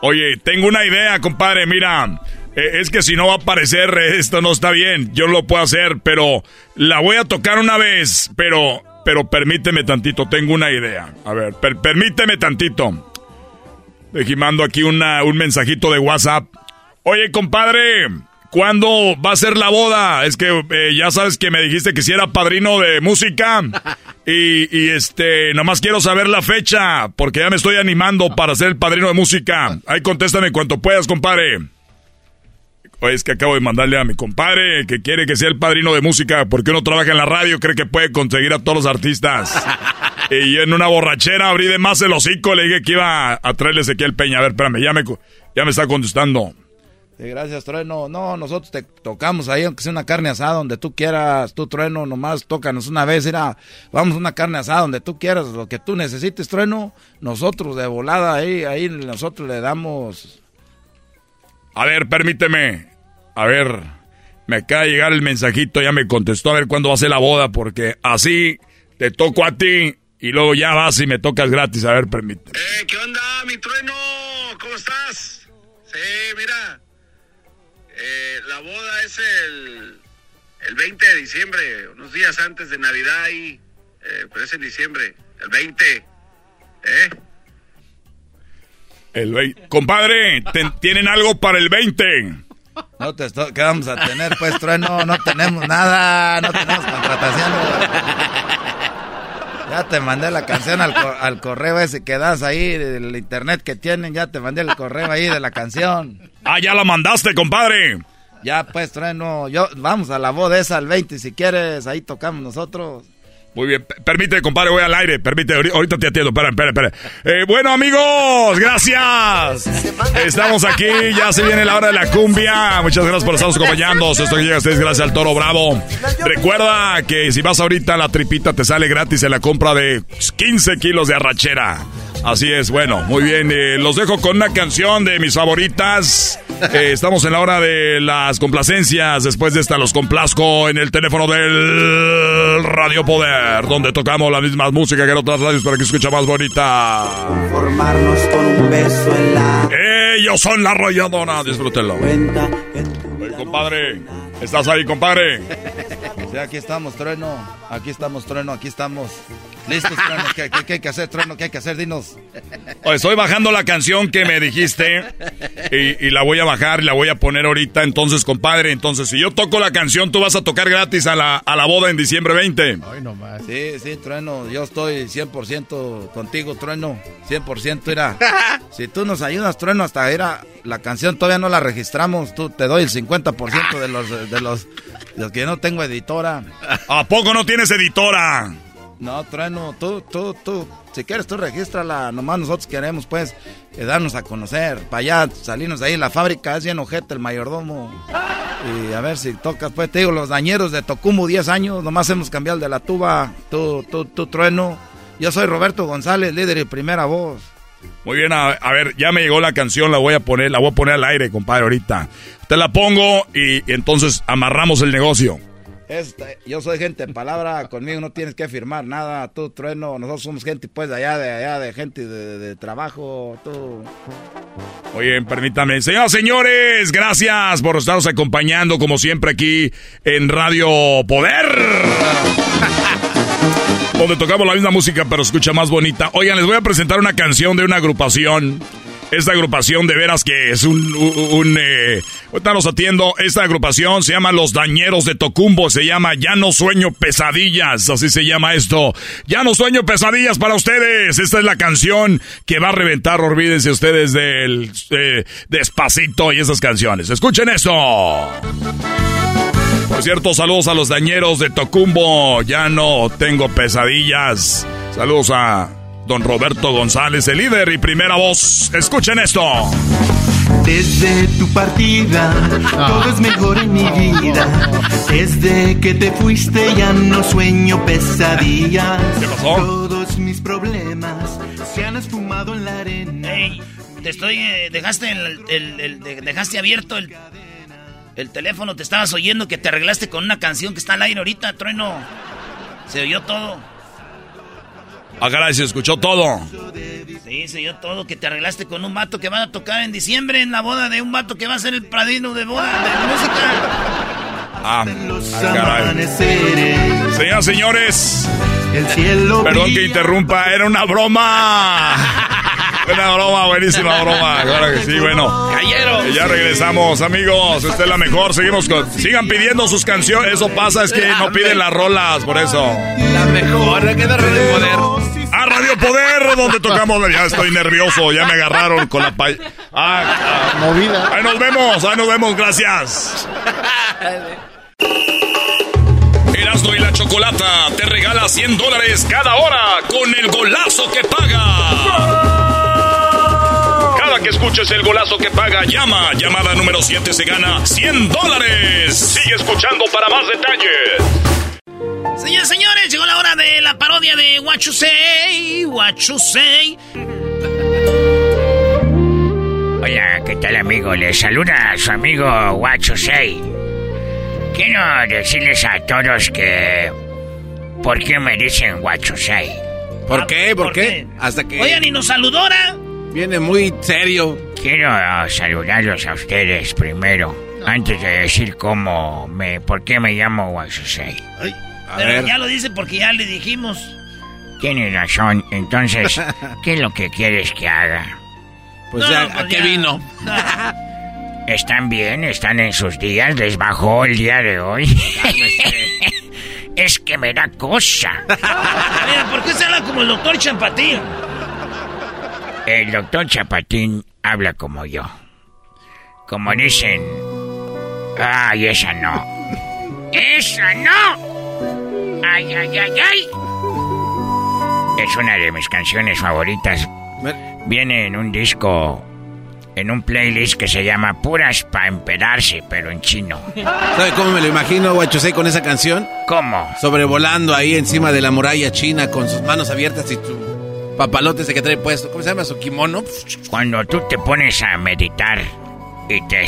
Oye, tengo una idea, compadre. Mira, eh, es que si no va a aparecer, esto no está bien. Yo lo puedo hacer, pero la voy a tocar una vez. Pero, pero permíteme tantito, tengo una idea. A ver, permíteme tantito. Dejimando aquí una, un mensajito de WhatsApp. Oye, compadre, ¿Cuándo va a ser la boda? Es que eh, ya sabes que me dijiste que si era padrino de música. Y, y, este, nomás quiero saber la fecha, porque ya me estoy animando para ser el padrino de música. Ahí contéstame cuanto puedas, compadre. Oye, es que acabo de mandarle a mi compadre que quiere que sea el padrino de música porque uno trabaja en la radio, cree que puede conseguir a todos los artistas. y en una borrachera abrí de más el hocico, le dije que iba a traerle Ezequiel Peña. A ver, espérame, ya me, ya me está contestando. Sí, gracias, Trueno. No, nosotros te tocamos ahí, aunque sea una carne asada, donde tú quieras. Tú, Trueno, nomás tócanos una vez. Mira, vamos a una carne asada donde tú quieras, lo que tú necesites, Trueno. Nosotros de volada ahí, ahí nosotros le damos. A ver, permíteme. A ver, me acaba de llegar el mensajito, ya me contestó a ver cuándo va a ser la boda, porque así te toco a ti y luego ya vas y me tocas gratis. A ver, permíteme. Eh, ¿qué onda, mi Trueno? ¿Cómo estás? Sí, mira. Eh, la boda es el, el 20 de diciembre, unos días antes de Navidad y eh, pues es en diciembre, el 20. ¿Eh? El 20. Compadre, ¿tienen algo para el 20? No te ¿Qué vamos a tener, pues, trueno? No tenemos nada, no tenemos contratación. Ya te mandé la canción al, al correo ese que das ahí, del internet que tienen, ya te mandé el correo ahí de la canción. Ah, ya la mandaste, compadre. Ya, pues, trueno, yo, vamos a la boda esa al 20, si quieres, ahí tocamos nosotros. Muy bien, permite, compadre, voy al aire, permite, ahorita te atiendo, espera, espera, espera. Eh, bueno, amigos, gracias. Estamos aquí, ya se viene la hora de la cumbia. Muchas gracias por estarnos acompañando. Esto que llega gracias al Toro Bravo. Recuerda que si vas ahorita, la tripita te sale gratis en la compra de 15 kilos de arrachera. Así es, bueno, muy bien. Eh, los dejo con una canción de mis favoritas. Eh, estamos en la hora de las complacencias. Después de esta los complazco en el teléfono del Radio Poder, donde tocamos la misma música que en otras radios para que escucha más bonita. Formarnos con un beso en la... Ellos son la arrolladora, disfrútenlo. Oye, compadre, ¿estás ahí, compadre? Sí, aquí estamos, trueno. Aquí estamos, trueno, aquí estamos. Listos, trueno. ¿Qué, hay que hacer, trueno? ¿Qué hay que hacer? Dinos. estoy bajando la canción que me dijiste y, la voy a bajar y la voy a poner ahorita. Entonces, compadre, entonces, si yo toco la canción, tú vas a tocar gratis a la, a la boda en diciembre 20. Ay, nomás. Sí, sí, trueno. Yo estoy 100% contigo, trueno. 100%, mira. si tú nos ayudas, trueno, hasta era la canción todavía no la registramos. Tú te doy el 50% de los, de los, de los que no tengo editora. ¿A poco no tienes editora? No, Trueno, tú, tú, tú, si quieres tú regístrala, nomás nosotros queremos pues eh, darnos a conocer, para allá salirnos de ahí, la fábrica es bien ojete el mayordomo, y a ver si tocas, pues te digo, los dañeros de Tocumo, 10 años, nomás hemos cambiado el de la tuba, tú, tú, tú, Trueno, yo soy Roberto González, líder y primera voz. Muy bien, a, ver, ya me llegó la canción, la voy a poner, la voy a poner al aire, compadre, ahorita. Te la pongo y entonces amarramos el negocio. Este, yo soy gente en palabra, conmigo no tienes que firmar nada, tú trueno, nosotros somos gente pues de allá, de allá, de gente de, trabajo, tú. Oye, permítame, señoras señores, gracias por estarnos acompañando como siempre aquí en Radio Poder. Donde tocamos la misma música pero escucha más bonita. Oigan, les voy a presentar una canción de una agrupación esta agrupación de veras que es un... un, eh, ahorita los atiendo. Esta agrupación se llama Los Dañeros de Tocumbo. Se llama Ya no sueño pesadillas. Así se llama esto. Ya no sueño pesadillas para ustedes. Esta es la canción que va a reventar. Olvídense ustedes del eh, Despacito y esas canciones. Escuchen esto. Por cierto, saludos a los dañeros de Tocumbo. Ya no tengo pesadillas. Saludos a don Roberto González, el líder y primera voz. Escuchen esto. Desde tu partida, todo es mejor en mi vida. Desde que te fuiste ya no sueño pesadillas. ¿Qué pasó? Todos mis problemas se han esfumado en la arena. te estoy, eh, dejaste, el, dejaste abierto el... el teléfono te estabas oyendo que te arreglaste con una canción que está al aire ahorita, trueno. Se oyó todo. Ah, caray, se escuchó todo. Sí, se oyó todo, que te arreglaste con un vato que va a tocar en diciembre en la boda de un vato que va a ser el pradino de boda de música. Ah, ah caray. Señoras, señores. El cielo Perdón que interrumpa, era una broma. Una broma, buenísima broma. Claro que sí, bueno. Cayeron. Ya regresamos, amigos. Esta es la mejor. Seguimos con. Sigan pidiendo sus canciones. Eso pasa, es que no piden las rolas, por eso. La mejor, queda Radio Poder. A Radio Poder, donde tocamos. Ya estoy nervioso, ya me agarraron con la pay. Ah, ah, movida. Ahí nos vemos, ahí nos vemos, gracias. Erasmo y la Chocolata te regala 100 dólares cada hora con el golazo que paga. Que escuches el golazo que paga, llama. Llamada número 7 se gana 100 dólares. Sigue escuchando para más detalles. Señores, señores, llegó la hora de la parodia de What You Say, What You Say. Hola, ¿qué tal amigo? Les saluda a su amigo What You Say. Quiero decirles a todos que... ¿Por qué me dicen What You Say? ¿Por qué? ¿Por, qué? Hasta que... Oigan, ¿y nos saludora? Viene muy serio. Quiero uh, saludarlos a ustedes primero. Antes de decir cómo me... ¿Por qué me llamo Say? Pero ya lo dice porque ya le dijimos. Tienes razón. Entonces, ¿qué es lo que quieres que haga? Pues No, ya, ¿a pues qué ya. vino? ¿Están bien? ¿Están en sus días? ¿Les bajó el día de hoy? es que me da cosa. Mira, ¿por qué se habla como el doctor Champatín? El doctor Chapatín habla como yo. Como dicen... Ay, esa no. ¡Esa no! ¡Ay, ay, ay, ay! Es una de mis canciones favoritas. Viene en un disco... En un playlist que se llama Puras pa' empedarse, pero en chino. ¿Sabe cómo me lo imagino, Guachusei, con esa canción? ¿Cómo? Sobrevolando ahí encima de la muralla china con sus manos abiertas y su papalote ese que trae puesto. ¿Cómo se llama? ¿Su kimono? Cuando tú te pones a meditar y te...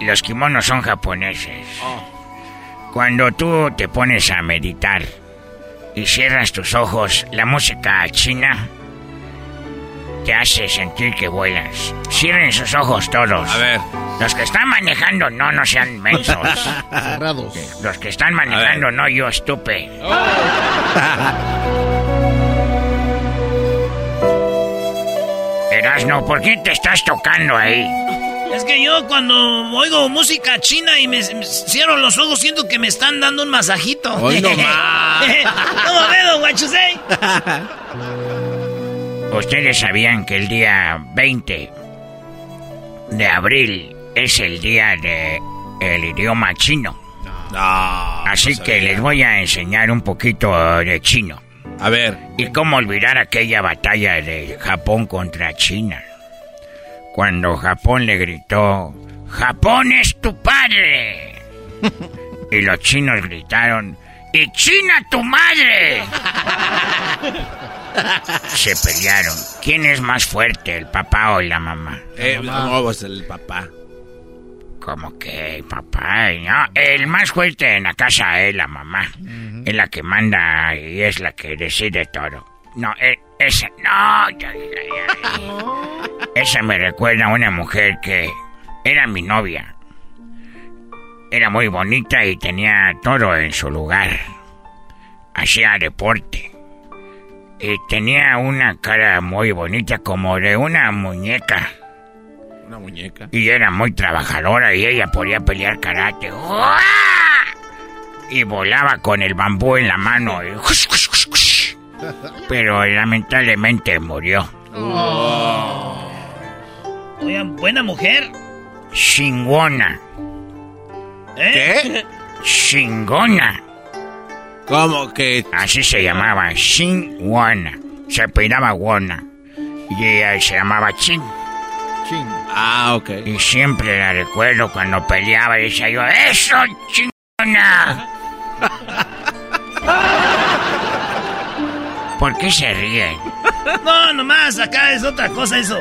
Los kimonos son japoneses. Cuando tú te pones a meditar y cierras tus ojos, la música china te hace sentir que vuelas. Cierren sus ojos todos. A ver. Los que están manejando, no, no sean mensos. Cerrados. Los que están manejando, no, yo estupe. Erasno, ¿por qué te estás tocando ahí? Es que yo cuando oigo música china y me, me cierro los ojos siento que me están dando un masajito. Hoy no más. ¿Cómo ve, don Guachusei? Ustedes sabían que el día 20 de abril es el día de el idioma chino. Así no que sabía. les voy a enseñar un poquito de chino. A ver. ¿Y cómo olvidar aquella batalla de Japón contra China? Cuando Japón le gritó, ¡Japón es tu padre! y los chinos gritaron, ¡Y China tu madre! Se pelearon. ¿Quién es más fuerte, el papá o la mamá? Eh, no, pues el papá. Como que papá, no, el más fuerte en la casa es la mamá. Es la que manda y es la que decide todo. No, e- esa, no, ya, ya, ya. Esa me recuerda a una mujer que era mi novia. Era muy bonita y tenía todo en su lugar. Hacía deporte. Y tenía una cara muy bonita como de una muñeca. Una muñeca. Y era muy trabajadora y ella podía pelear karate. ¡Uah! Y volaba con el bambú en la mano. y Pero lamentablemente murió. Oigan, buena mujer. Chingona. ¿Eh? Chingona. ¿Cómo que? Así se llamaba, Chingona. Se apellidaba Wona. Y ella se llamaba Ching. Ah, ok. Y siempre la recuerdo cuando peleaba y decía yo, ¡Eso, chingona! ¿Por qué se ríen? No, nomás, acá es otra cosa eso.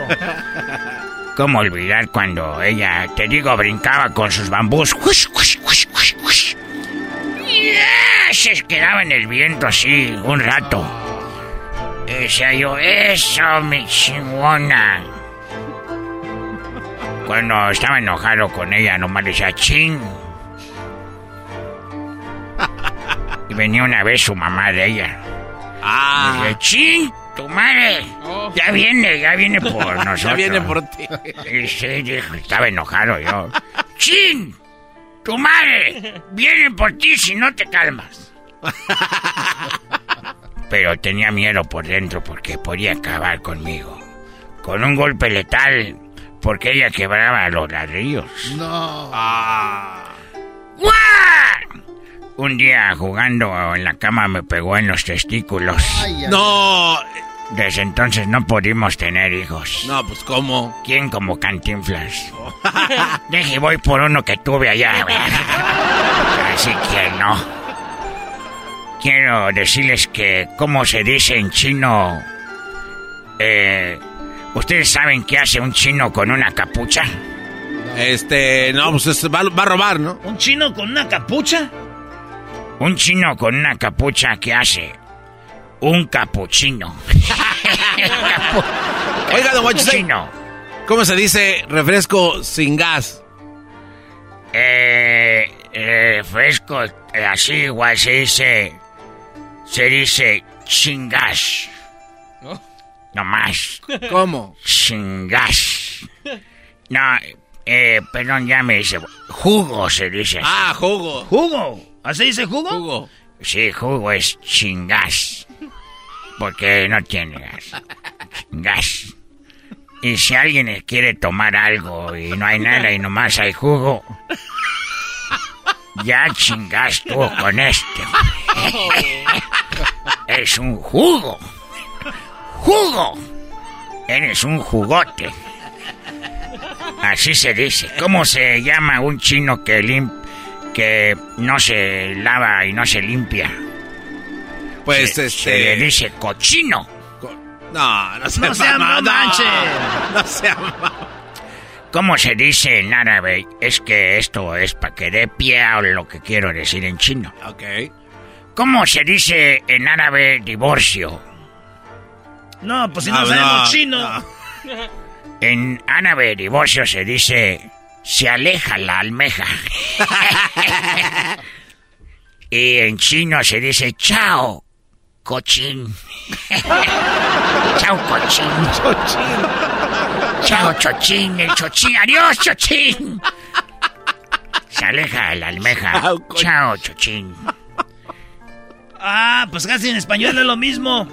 ¿Cómo olvidar cuando ella, te digo, brincaba con sus bambús? ¡Ya! Se quedaba en el viento así un rato. Y decía yo, eso, mi chingona. Cuando estaba enojado con ella, nomás le decía, ching. Y venía una vez su mamá de ella. Ah. Dije, ching, tu madre. Ya viene, ya viene por nosotros. Ya viene por ti. Y sí, dijo, estaba enojado yo. ¡Chin! ¡Tu madre! Vienen por ti si no te calmas. Pero tenía miedo por dentro porque podía acabar conmigo. Con un golpe letal, porque ella quebraba los ladrillos. No. ¡Guau! Un día jugando en la cama me pegó en los testículos. No. Desde entonces no pudimos tener hijos. No, pues ¿cómo? ¿Quién como Cantinflas? Deje, voy por uno que tuve allá. Así que no. Quiero decirles que, ¿cómo se dice en chino? Eh, ¿Ustedes saben qué hace un chino con una capucha? Este, no, pues es- va, va a robar, ¿no? ¿Un chino con una capucha? Un chino con una capucha, ¿qué hace? Un capuchino. Oiga, don. ¿cómo se dice refresco sin gas? Eh, eh, fresco, eh, así igual se dice, se dice chingas. No más. ¿Cómo? Chingas. No, eh, perdón, ya me dice, jugo se dice. así. Ah, jugo. ¿Jugo? ¿Así dice jugo? Jugo. Sí, jugo es chingas. Porque no tiene gas. Gas. Y si alguien quiere tomar algo y no hay nada y nomás hay jugo, ya chingas tú con este. es un jugo. ¡Jugo! Eres un jugote. Así se dice. ¿Cómo se llama un chino que lim que no se lava y no se limpia? Pues Se- este. Se le dice cochino. No, no se No sea mamá, no manche. No sea mamá. ¿Cómo se dice en árabe? Es que esto es para que dé pie a lo que quiero decir en chino. Ok. ¿Cómo se dice en árabe divorcio? No, pues si no, Ah, sabemos no, chino. En árabe divorcio se dice se aleja la almeja. y en chino se dice chao, cochín. chao, cochín. Chao, chochín, el chochín. Adiós, chochín. Se aleja la almeja. Chao, chochín. Ah, pues casi en español es lo mismo.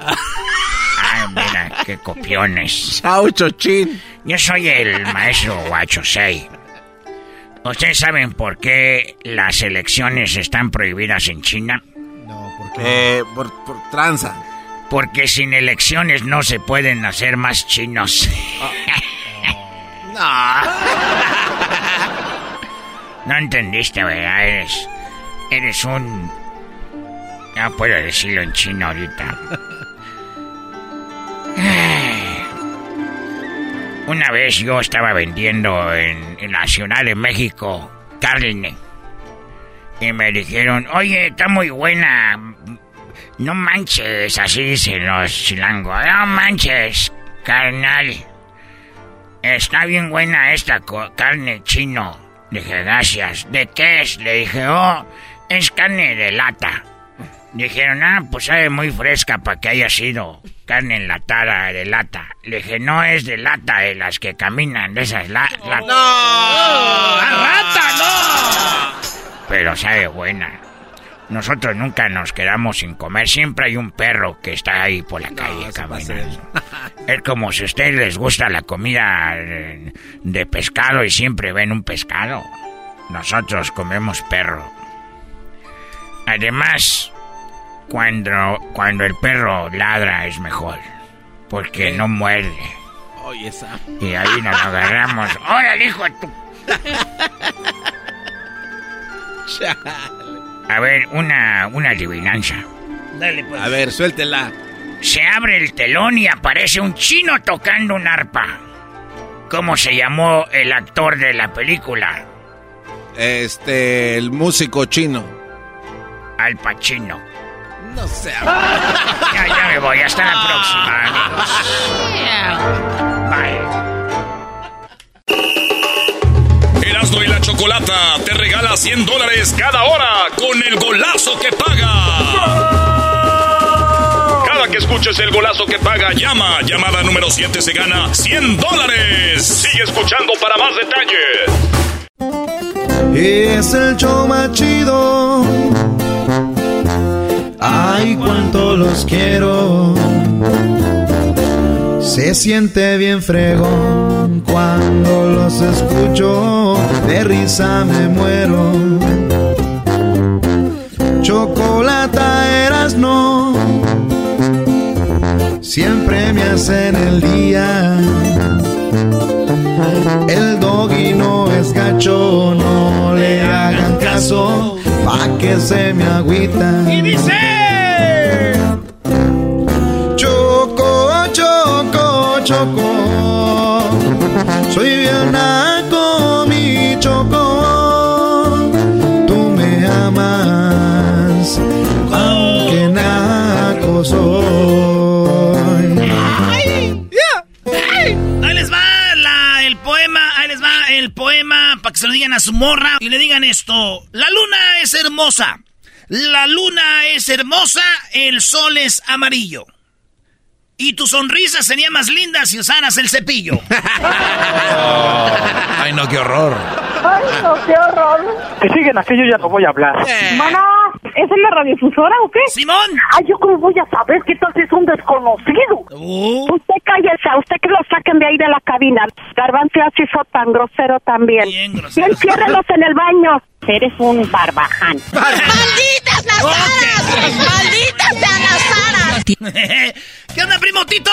Mira, qué copiones. Chao, chochín. Yo soy el maestro Huachosei. ¿Ustedes saben por qué las elecciones están prohibidas en China? Eh, por, por tranza. Porque sin elecciones no se pueden hacer más chinos. No. No entendiste, ¿verdad? Eres, eres un... No puedo decirlo en chino ahorita. Una vez yo estaba vendiendo en, en Ciudad de México carne. Y me dijeron, oye, está muy buena. No manches, así dicen los chilangos. No manches, carnal. Está bien buena esta carne chino. Dije, gracias. ¿De qué es? Le dije, oh, es carne de lata. Dijeron, ah, pues sabe muy fresca para que haya sido carne enlatada de lata. Le dije, no es de lata, de las que caminan, de esas la. ¡No! rata, no! Pero sabe buena. Nosotros nunca nos quedamos sin comer. Siempre hay un perro que está ahí por la calle caminando. Es como si a ustedes les gusta la comida eh, de pescado y siempre ven un pescado. Nosotros comemos perro. Además, cuando, cuando el perro ladra es mejor. Porque no muerde. Oye, esa. Y ahí nos agarramos. ¡Órale, hijo de tu... A ver, una, una adivinanza. Dale, pues. A ver, suéltela. Se abre el telón y aparece un chino tocando un arpa. ¿Cómo se llamó el actor de la película? Este, el músico chino. Al Pacino. No sé. Ya, ya me voy. Hasta la próxima, amigos. Bye. Erasmo y la Chocolata te regala 100 dólares cada hora con el golazo que paga. Cada que escuches el golazo que paga, llama. Llamada número 7 se gana 100 dólares. Sigue escuchando para más detalles. Es el show más chido. Ay, cuánto los quiero. Se siente bien fregón cuando los escucho. De risa me muero. Chocolata eras no. Siempre me hacen el día. El doggy no es gacho, no le hagan caso, pa' que se me agüita. Y dice: choco, choco, soy bien naco, mi choco. Tú me amas, aunque naco soy. Ahí les va la- el poema, ahí les va el poema para que se lo digan a su morra y le digan esto. La luna es hermosa. La luna es hermosa, el sol es amarillo. Y tu sonrisa sería más linda si usaras el cepillo. Ay, no, qué horror. Ay, no, qué horror. Que siguen aquí, yo ya no voy a hablar. Mana, ¿es en la radiodifusora o qué? Simón. Ay, ¿yo cómo voy a saber qué tal si es un desconocido? Usted cállese, a usted que lo saquen de ahí de la cabina. Garbanzo se hizo tan grosero también. Bien grosero. enciérrelos en el baño. Eres un barbaján. ¡Malditas las aras! ¡Malditas sean las aras! ¿Qué onda, primo Tito?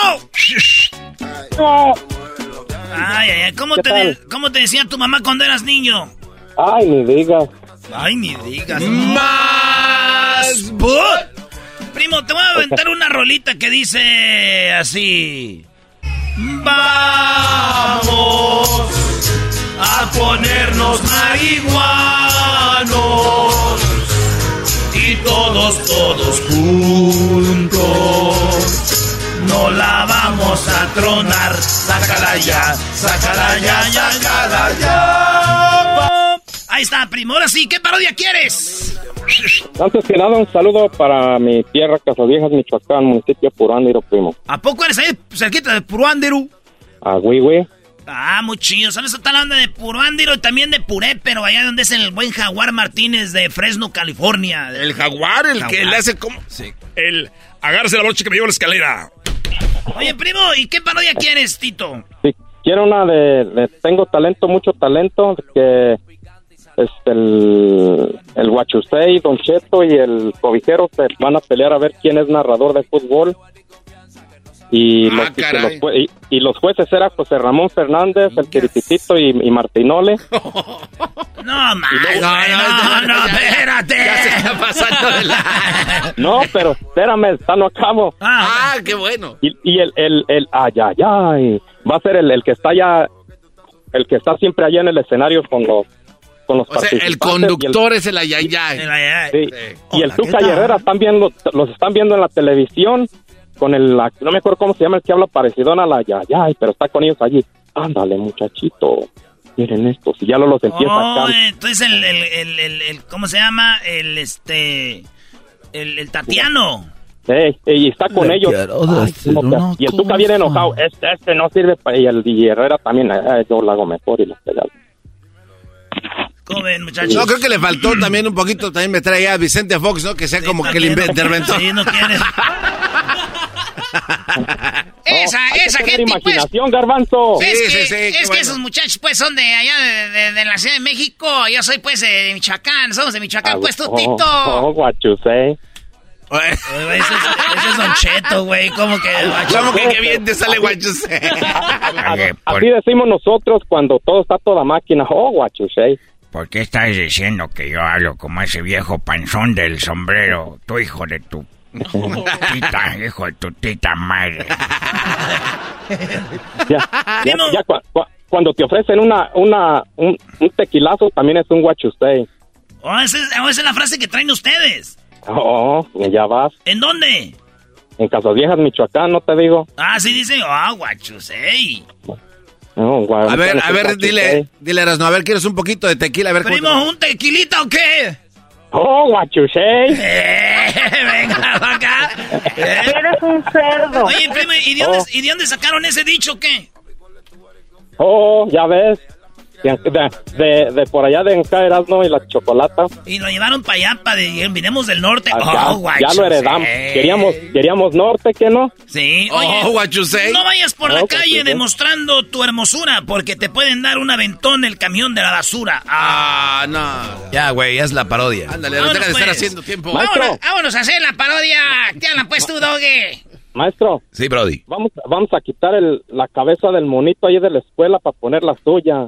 Ay, ay, ay, ¿cómo ¿Qué te, tal? de- ¿cómo te decía tu mamá cuando eras niño? Ay, ni digas. Ay, ni digas. ¡Más! Primo, te voy a aventar una rolita que dice así. Vamos a ponernos marihuanos y todos, todos juntos. No la vamos a tronar. Sácala ya, sácala ya, ya, sácala ya. Ahí está, primo. Ahora sí, ¿qué parodia quieres? Antes que nada, un saludo para mi tierra, Casaviejas, Michoacán, municipio Purándiro, primo. ¿A poco eres ahí cerquita de Puruándiru? A Huihue. Ah, muy chido. ¿Sabes? Está la banda de Puruándiro y también de Puré, pero allá donde es el buen Jaguar Martínez de Fresno, California. El jaguar, el que le hace como... Sí. El... Agárrese la brocha que me lleva la escalera. Oye, primo, ¿y qué parodia quieres, Tito? Sí, quiero una de, Tengo talento, mucho talento, que es el, el Don Cheto y el Cobijero se van a pelear a ver quién es narrador de fútbol. Y, los, y los jue- y- y los jueces eran José Ramón Fernández, el Tirititito y, y Martinole. No, más, güey, no, no, espérate. Ya se está pasando de la... No, pero espérame, está no acabo. Ah, qué bueno. Y, y el, el, el, ay, ay, ay, va a ser el, el que está allá, el que está siempre allá en el escenario con los, con los O sea, el conductor es el ayayay. Sí. Y el Tuca y Herrera están viendo, los están viendo en la televisión con el, la- no me acuerdo cómo se llama el que habla parecido a la ya, ya, pero está con ellos allí. Ándale, muchachito, miren esto, si ya lo los empieza Oh, acá. entonces el, el, el, el, el- ¿cómo se llama? El, este, el, el Tatiano. Eh, y está con Le ellos. quiero Ay, decir ¿cómo que- una y el Tuca viene enojado. Este, este no sirve para. Y el y Herrera también. eh, yo lo hago mejor y lo pegado. ¿Cómo ven, muchachos? No, creo que le faltó también un poquito, también me trae a Vicente Fox, ¿no? Que sea como que el interventor. Sí, no quiere. esa, hay esa gente, pues. imaginación, Garbanzo. es Sí, que, sí, es que bueno. esos muchachos, pues, son de allá, de, de- de la Ciudad de México. Yo soy, pues, de Michoacán. Somos de Michoacán, pues, tú, Oh, Tito. oh, guachusei. Ese es, ese es Don Cheto, güey. ¿Cómo que? ¿Cómo que qué bien te sale, guachos? Así decimos nosotros cuando todo está toda máquina. Oh, guachusei. ¿Por qué estás diciendo que yo hablo como ese viejo panzón del sombrero? Tu hijo de tu tita, hijo de tu tita madre. Ya, ya, ya cua- cua- cuando te ofrecen una, una, un, tequilazo, también es un guachusei. Oh, esa es, oh, esa es la frase que traen ustedes. Oh, ya vas. ¿En dónde? En Casas Viejas, Michoacán, no te digo. Ah, sí, dice, ah, oh, guachusei. a ver, a ver, dile, dile, Erasno, a ver, ¿quieres un poquito de tequila? A ver, ¿Primo, un tequilita o qué? Oh, guachusei. Eh, venga, acá. Eres un cerdo. Oye, primo, ¿y de, dónde, ¿y de dónde sacaron ese dicho o qué? Oh, ya ves. De, de, por allá de Enca ¿no? y la chocolata. Y lo llevaron para allá, para de, vinimos del norte. Ah, oh, ya, lo heredamos. Queríamos, queríamos norte, ¿qué no? Sí. Oye, oh, no vayas por la calle demostrando tu hermosura, porque te pueden dar un aventón el camión de la basura. Ah, no. Ya, güey, es la parodia. Ándale, no deja de estar pues. haciendo tiempo. Vámonos, vámonos, a hacer la parodia. ¿Qué hablan pues tú, Doge? Maestro. Sí, Brody. Vamos, vamos a quitar el, la cabeza del monito ahí de la escuela para poner la suya.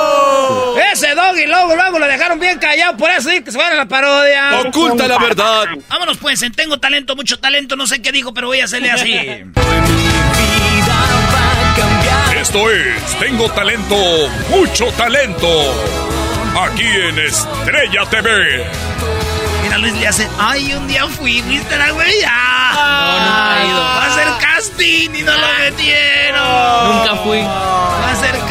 Ese doggy luego, luego lo dejaron bien callado, por eso sí que se va a la parodia. Oculta la verdad. Vámonos pues, tengo talento, mucho talento, no sé qué dijo, pero voy a hacerle así. Esto es Tengo talento, mucho talento. Aquí en Estrella TV. Mira, Luis le hace, ay, un día fui, ¿viste la güey? Ah, no, nunca he ido. Va a hacer casting y no lo metieron. Nunca fui. Va a hacer casting.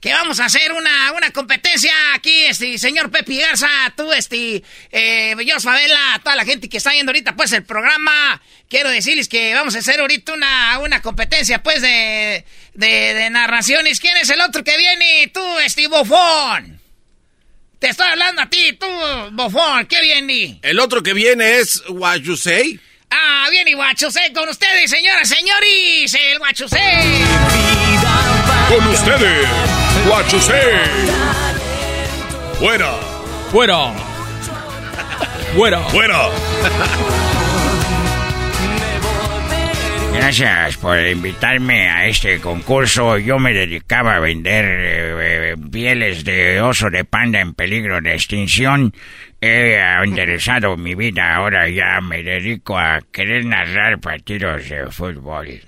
que vamos a hacer una, una competencia aquí, este, señor Pepe Garza, tú, este, eh, yo, Favela, a toda la gente que está viendo ahorita, pues, el programa. Quiero decirles que vamos a hacer ahorita una, una competencia, pues, de, de, de narraciones. ¿Quién es el otro que viene? Tú, este, bofón. Te estoy hablando a ti, tú, bofón. ¿Qué viene? El otro que viene es What You Say. Ah, viene Guachusei con ustedes, señoras, señores. El Guachusei. Con ustedes, Guachusei. Fuera. Fuera. Fuera. Fuera. Gracias por invitarme a este concurso. Yo me dedicaba a vender eh, eh, pieles de oso de panda en peligro de extinción. He interesado mi vida. Ahora ya me dedico a querer narrar partidos de fútbol.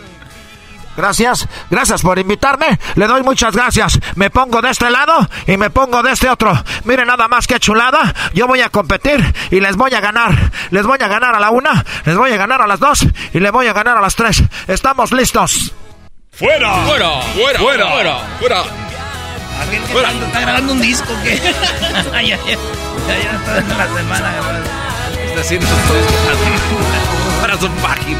Gracias, gracias por invitarme. Le doy muchas gracias. Me pongo de este lado y me pongo de este otro. Miren nada más que chulada. Yo voy a competir y les voy a ganar. Les voy a ganar a la una, les voy a ganar a las dos y les voy a ganar a las tres. ¿Estamos listos? ¡Fuera! ¡Fuera! ¡Fuera! ¡Fuera! ¡Fuera! ¡Fuera! ¿Fuera? ¿Está grabando un disco qué? ya, ya, ya, está en la semana. Está haciendo para su página.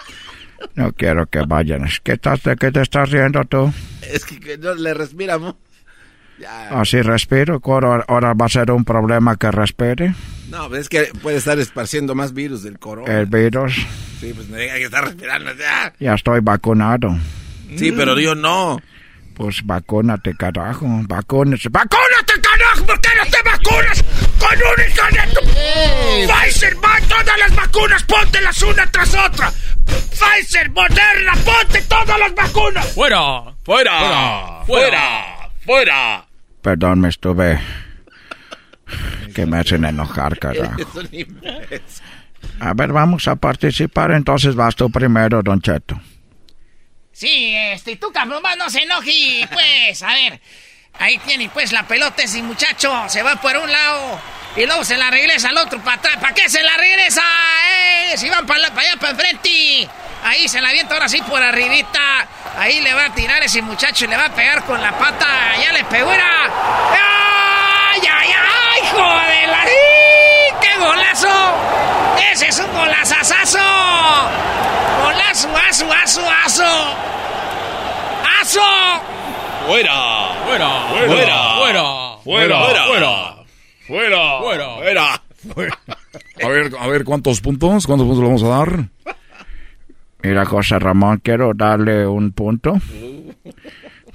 No quiero que vayan. ¿Qué, estás, ¿De qué te estás riendo tú? Es que, no le respiramos. Así respiro. Ahora, ahora va a ser un problema que respire. No, es que puede estar esparciendo más virus del corona. El virus. Sí, pues no hay que estar respirando ya. Ya estoy vacunado. Sí, pero yo no. Pues vacúnate, carajo. Vacúnate. ¡Vacúnate, carajo! ¿Por qué no te vacunas con un hijo de tu... Pfizer, va, todas las vacunas, póntelas una tras otra. Pfizer, Moderna, ponte todas las vacunas. ¡Fuera! ¡Fuera! ¡Fuera! ¡Fuera! Perdón, me estuve... Que me hacen enojar, carajo. A ver, vamos a participar. Entonces vas tú primero, Don Cheto. Sí, este, tú cabrón, no se enoje, pues, a ver. Ahí tiene pues la pelota ese muchacho, se va por un lado y luego se la regresa al otro para atrás. ¿Para qué se la regresa? ¡Eh! Si van para, allá, para enfrente. Ahí se la avienta ahora sí por arribita. Ahí le va a tirar ese muchacho y le va a pegar con la pata. Ya le pegó, era. ¡Ay, ay, ay! ¡Joder! La... ¡Qué golazo! ¡Ese es un golazazazo! ¡Golazo, aso, aso, aso! ¡Aso! ¡Fuera! ¡Fuera! ¡Fuera! ¡Fuera! ¡Fuera! ¡Fuera! ¡Fuera! ¡Fuera! A ver, a ver, ¿cuántos puntos? ¿Cuántos puntos le vamos a dar? Mira, José Ramón, quiero darle un punto.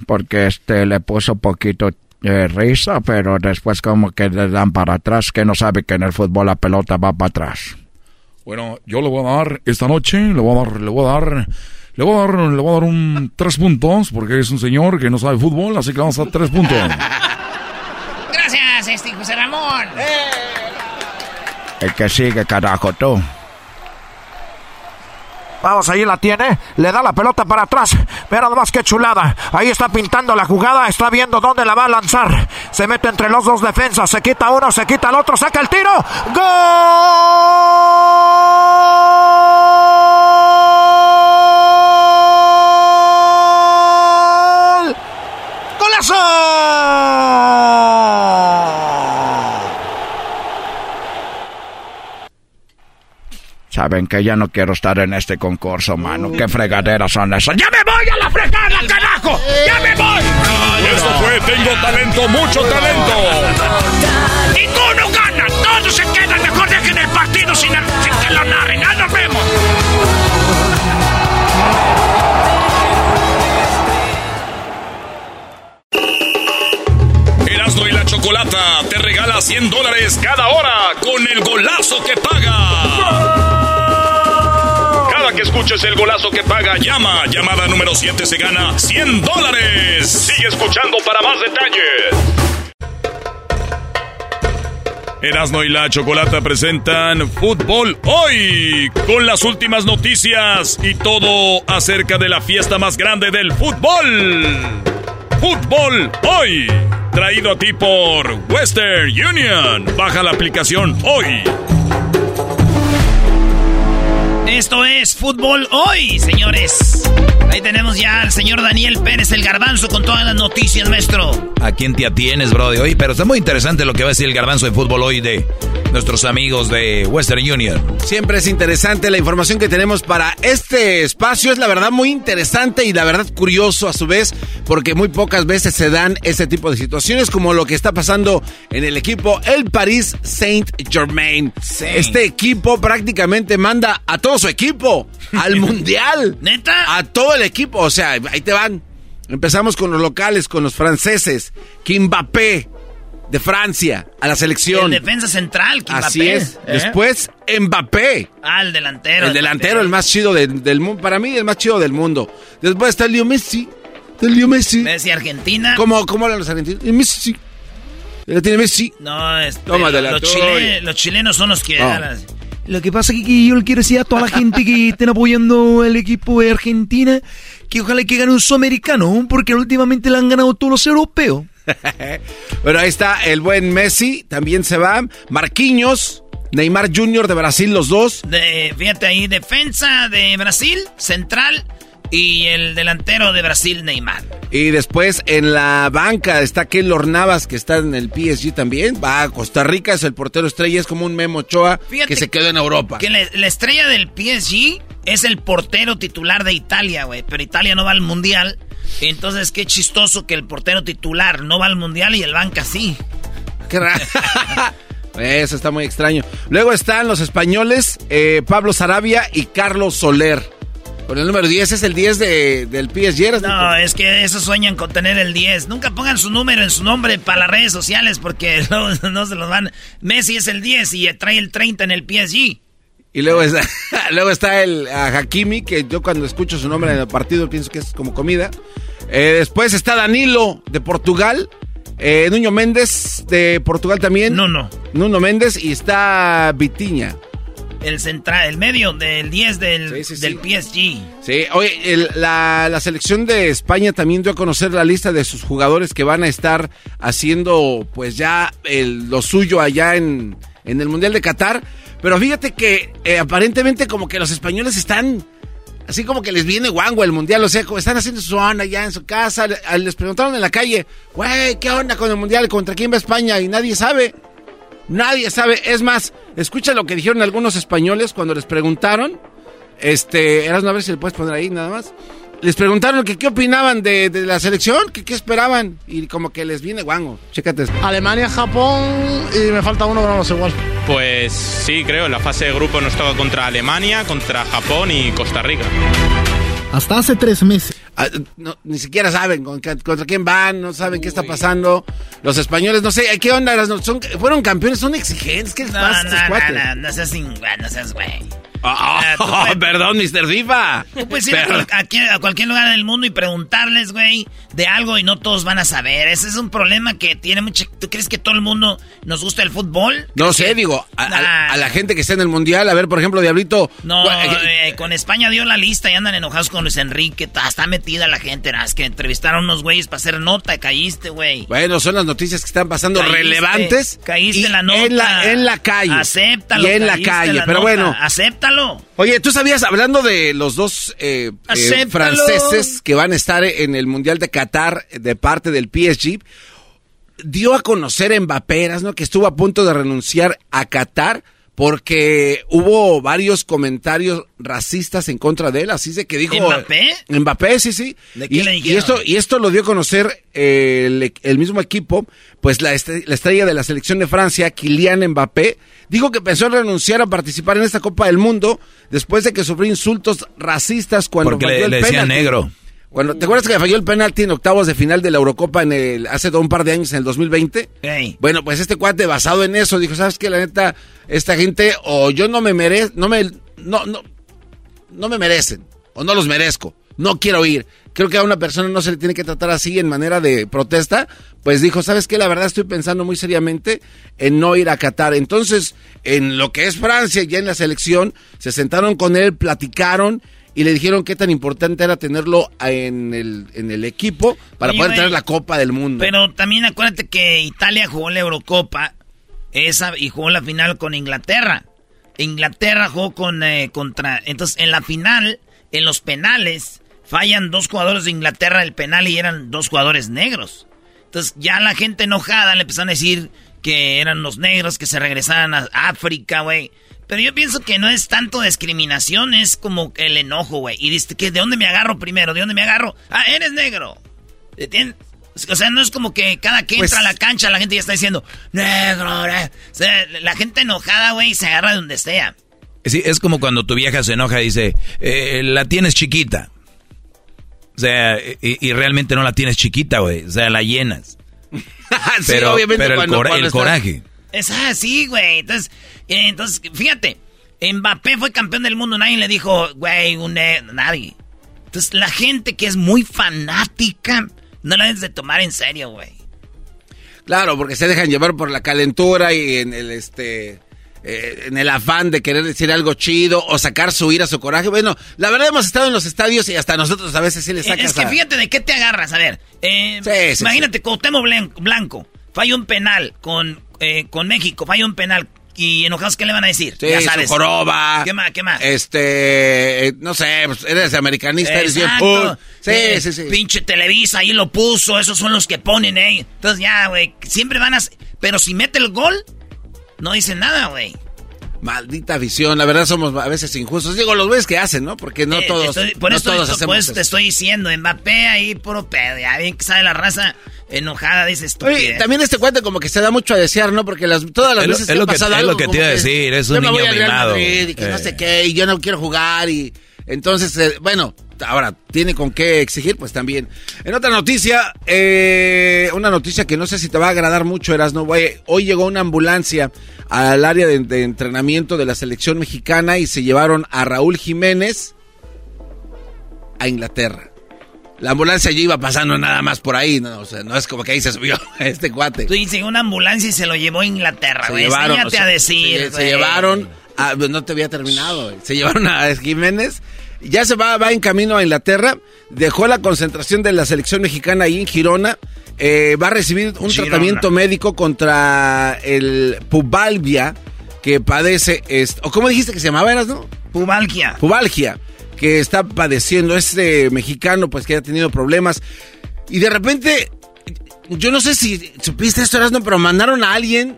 Porque este le puso poquito eh, risa, pero después como que le dan para atrás, que no sabe que en el fútbol la pelota va para atrás. Bueno, yo le voy a dar esta noche, le voy a dar, le voy a dar, le voy a dar, le voy a dar un tres puntos, porque es un señor que no sabe fútbol, así que vamos a dar tres puntos. Gracias, este José Ramón. El que sigue, carajo, tú. Vamos, ahí la tiene. Le da la pelota para atrás. Mira nada más que chulada. Ahí está pintando la jugada. Está viendo dónde la va a lanzar. Se mete entre los dos defensas. Se quita uno, se quita el otro. Saca el tiro. ¡Gol! ¡Golazo! Saben que ya no quiero estar en este concurso, mano. ¿Qué fregaderas son esas? ¡Ya me voy a la fregada, carajo! ¡Ya me voy! Eso fue Tengo Talento, mucho talento. ¡Y tú no ganas! ¡Todos se quedan! Mejor dejen el partido sin, sin que lo narren. ¡Ya nos vemos! Erasmo y la Chocolata te regala 100 dólares cada hora con el golazo que paga. Que escuches el golazo que paga, llama. Llamada número 7 se gana 100 dólares. Sigue escuchando para más detalles. Erasmo y la Chocolata presentan Fútbol Hoy con las últimas noticias y todo acerca de la fiesta más grande del fútbol. Fútbol Hoy, traído a ti por Western Union. Baja la aplicación hoy. Esto es Fútbol Hoy, señores. Ahí tenemos ya al señor Daniel Pérez, el garbanzo, con todas las noticias, maestro. ¿A quién te atienes, bro, de hoy? Pero está muy interesante lo que va a decir el garbanzo de fútbol hoy de nuestros amigos de Western Union. Siempre es interesante la información que tenemos para este espacio. Es la verdad muy interesante y la verdad curioso a su vez, porque muy pocas veces se dan ese tipo de situaciones como lo que está pasando en el equipo el Paris Saint Germain. Este equipo prácticamente manda a todo su equipo al mundial. ¿Neta? A todo el equipo. O sea, ahí te van. Empezamos con los locales, con los franceses. Mbappé de Francia a la selección. El defensa central, Kim Así Mbappé. es. ¿Eh? Después, Mbappé. Ah, el delantero. El delantero, el más chido de- del mundo. Para mí, el más chido del mundo. Después está Leo Messi. Está Leo Messi. Messi, Argentina. ¿Cómo, cómo hablan los argentinos? Messi. ¿La tiene Messi? No, este, Toma, los, tuya. chile- los chilenos son los que... Lo que pasa es que yo le quiero decir a toda la gente que estén apoyando al equipo de Argentina que ojalá que gane un sudamericano, porque últimamente le han ganado todos los europeos. Bueno, ahí está el buen Messi. También se va. Marquinhos. Neymar Jr. de Brasil, los dos. De, fíjate ahí, defensa de Brasil, central y el delantero de Brasil, Neymar. Y después en la banca está Keylor Navas, que está en el PSG también. Va a Costa Rica, es el portero estrella, es como un Memo Ochoa que se quedó en Europa. Que la, la estrella del PSG es el portero titular de Italia, güey. Pero Italia no va al mundial. Entonces, qué chistoso que el portero titular no va al mundial y el banca sí. Qué raro. Eso está muy extraño. Luego están los españoles, eh, Pablo Sarabia y Carlos Soler. Con el número 10 es el 10 de, del PSG. No, es que esos sueñan con tener el 10. Nunca pongan su número en su nombre para las redes sociales porque no, no se los van. Messi es el 10 y trae el 30 en el PSG. Y luego está, luego está el Hakimi, que yo cuando escucho su nombre en el partido pienso que es como comida. Eh, después está Danilo de Portugal. Eh, Nuño Méndez de Portugal también. No, no. Nuno Méndez y está Vitiña. El central, el medio del 10 del, del PSG. Sí, oye, la, la, selección de España también dio a conocer la lista de sus jugadores que van a estar haciendo pues ya el, lo suyo allá en, en el Mundial de Qatar. Pero fíjate que eh, aparentemente como que los españoles están así como que les viene guango el mundial, o sea, como están haciendo su onda ya en su casa, les preguntaron en la calle, güey, ¿qué onda con el mundial? ¿Contra quién va España? Y nadie sabe. Nadie sabe. Es más, escucha lo que dijeron algunos españoles cuando les preguntaron. Este, eras a ver si le puedes poner ahí nada más. Les preguntaron que qué opinaban de, de la selección, que qué esperaban. Y como que les viene guango. Chécate esto. Alemania, Japón y me falta uno, pero no sé igual. Pues sí, creo. En la fase de grupo nos toca contra Alemania, contra Japón y Costa Rica. Hasta hace tres meses. Ah, no, ni siquiera saben contra, quién van, no saben qué está pasando. Los españoles, no sé, ¿qué onda? Son, fueron campeones, son exigentes. ¿Qué les no, pasa no, estos? No, no, no no seas güey. Oh, perdón, Mr. FIFA. Tú puedes ir a, a, a, cualquier lugar del mundo y preguntarles, güey, de algo y no todos van a saber. Ese es un problema que tiene mucha... ¿Tú crees que todo el mundo nos gusta el fútbol? No sé, digo, a, nah. a, la gente que está en el Mundial, a ver, por ejemplo, Diablito... No, eh, con España dio la lista y andan enojados con Luis Enrique. Está metida la gente, ¿no? Es que entrevistaron unos güeyes para hacer nota, caíste, güey. Bueno, son las noticias que están pasando caíste, relevantes. Caíste en la nota. En la, en la calle. Acéptalo. Y en la calle, la pero nota. bueno. Acéptalo. Oye, tú sabías, hablando de los dos eh, eh, franceses que van a estar en el Mundial de Qatar de parte del PSG, dio a conocer Mbappé, ¿no? Que estuvo a punto de renunciar a Qatar porque hubo varios comentarios racistas en contra de él, así de que dijo... ¿Mbappé? Mbappé, sí, sí. ¿De qué y, le y, esto, y esto lo dio a conocer eh, el, el, mismo equipo, pues la, estrella, la estrella de la selección de Francia, Kylian Mbappé, dijo que pensó en renunciar a participar en esta Copa del Mundo después de que sufrió insultos racistas cuando Porque le, le decía negro. Cuando, ¿Te acuerdas que falló el penalti en octavos de final de la Eurocopa en el, hace un par de años, en el 2020? Hey. Bueno, pues este cuate, basado en eso, dijo, ¿sabes qué? La neta, esta gente, o yo no me merezco, no me, no, no, no me merecen, o no los merezco, no quiero ir. Creo que a una persona no se le tiene que tratar así en manera de protesta. Pues dijo, ¿sabes qué? La verdad estoy pensando muy seriamente en no ir a Qatar. Entonces, en lo que es Francia, ya en la selección, se sentaron con él, platicaron y le dijeron qué tan importante era tenerlo en el, en el equipo para Oye, poder güey, tener la Copa del Mundo. Pero también acuérdate que Italia jugó la Eurocopa esa y jugó la final con Inglaterra. Inglaterra jugó con eh, contra. Entonces, en la final, en los penales, fallan dos jugadores de Inglaterra el penal y eran dos jugadores negros. Entonces, ya la gente enojada le empezaron a decir que eran los negros que se regresaran a África, güey. Pero yo pienso que no es tanto discriminación, es como el enojo, güey. Y dice que ¿de dónde me agarro primero? ¿De dónde me agarro? Ah, eres negro. O sea, no es como que cada que Pues entra a la cancha la gente ya está diciendo, negro, ne-". O sea, la gente enojada, güey, se agarra de donde sea. Sí, es como cuando tu vieja se enoja y dice, eh, la tienes chiquita. O sea, y, y realmente no la tienes chiquita, güey. O sea, la llenas. Sí, pero obviamente pero el, cuando- cora- cuando el estás- coraje. Es así, güey. Entonces, eh, entonces, fíjate, Mbappé fue campeón del mundo, nadie le dijo, güey, un ne- nadie. Entonces, la gente que es muy fanática, no la debes de tomar en serio, güey. Claro, porque se dejan llevar por la calentura y en el este eh, en el afán de querer decir algo chido o sacar su ira, su coraje. Bueno, la verdad hemos estado en los estadios y hasta nosotros a veces sí le sacas Es que a- fíjate de qué te agarras. A ver, eh, Sí, sí, imagínate, Cuauhtémoc Blan- Blanco falla un penal con, eh, con México, falla un penal. y enojados, ¿qué le van a decir? Sí, ya sabes. joroba. ¿Qué más? ¿Qué más? Este, eh, no sé, pues, eres americanista. Eres Exacto. sí, Eh, sí, sí. Pinche Televisa ahí lo puso, esos son los que ponen, eh. Entonces ya, güey, siempre van a... Pero si mete el gol, no dicen nada, güey. Maldita visión, la verdad somos a veces injustos. Digo, los güeyes que hacen, ¿no? Porque no Eh, todos, estoy- por no eso, todos por hacemos eso eso. te estoy diciendo, Mbappé ahí puro pedo, ya bien que sabe la raza enojada, dices tú. También este cuate como que se da mucho a desear, ¿no? Porque las, todas las Es lo- veces que lo ha que- pasado es algo lo que te iba a decir, es un yo me voy niño mimado. Madrid y que no Eh. sé qué, y yo no quiero jugar y... Entonces, eh, bueno, ahora, ¿tiene con qué exigir? Pues también. En otra noticia, eh, una noticia que no sé si te va a agradar mucho, Erasno. Güey, Hoy llegó una ambulancia al área de, de entrenamiento de la selección mexicana y se llevaron a Raúl Jiménez a Inglaterra. La ambulancia ya iba pasando nada más por ahí, no, o sea, no es como que ahí se subió este cuate. Tú dices una ambulancia y se lo llevó a Inglaterra, Se güey. llevaron, Enséñate o sea, a decir, se, llevaron, a- no te había terminado, güey. se llevaron a Jiménez, ya se va, va en camino a Inglaterra, dejó la concentración de la selección mexicana ahí en Girona, eh, va a recibir un Girona. tratamiento médico contra el pubalgia que padece, o cómo dijiste que se llamaba, eras, no? Pubalgia. Pubalgia, que está padeciendo este mexicano, pues que ha tenido problemas. Y de repente, yo no sé si supiste esto, Erasmo, pero mandaron a alguien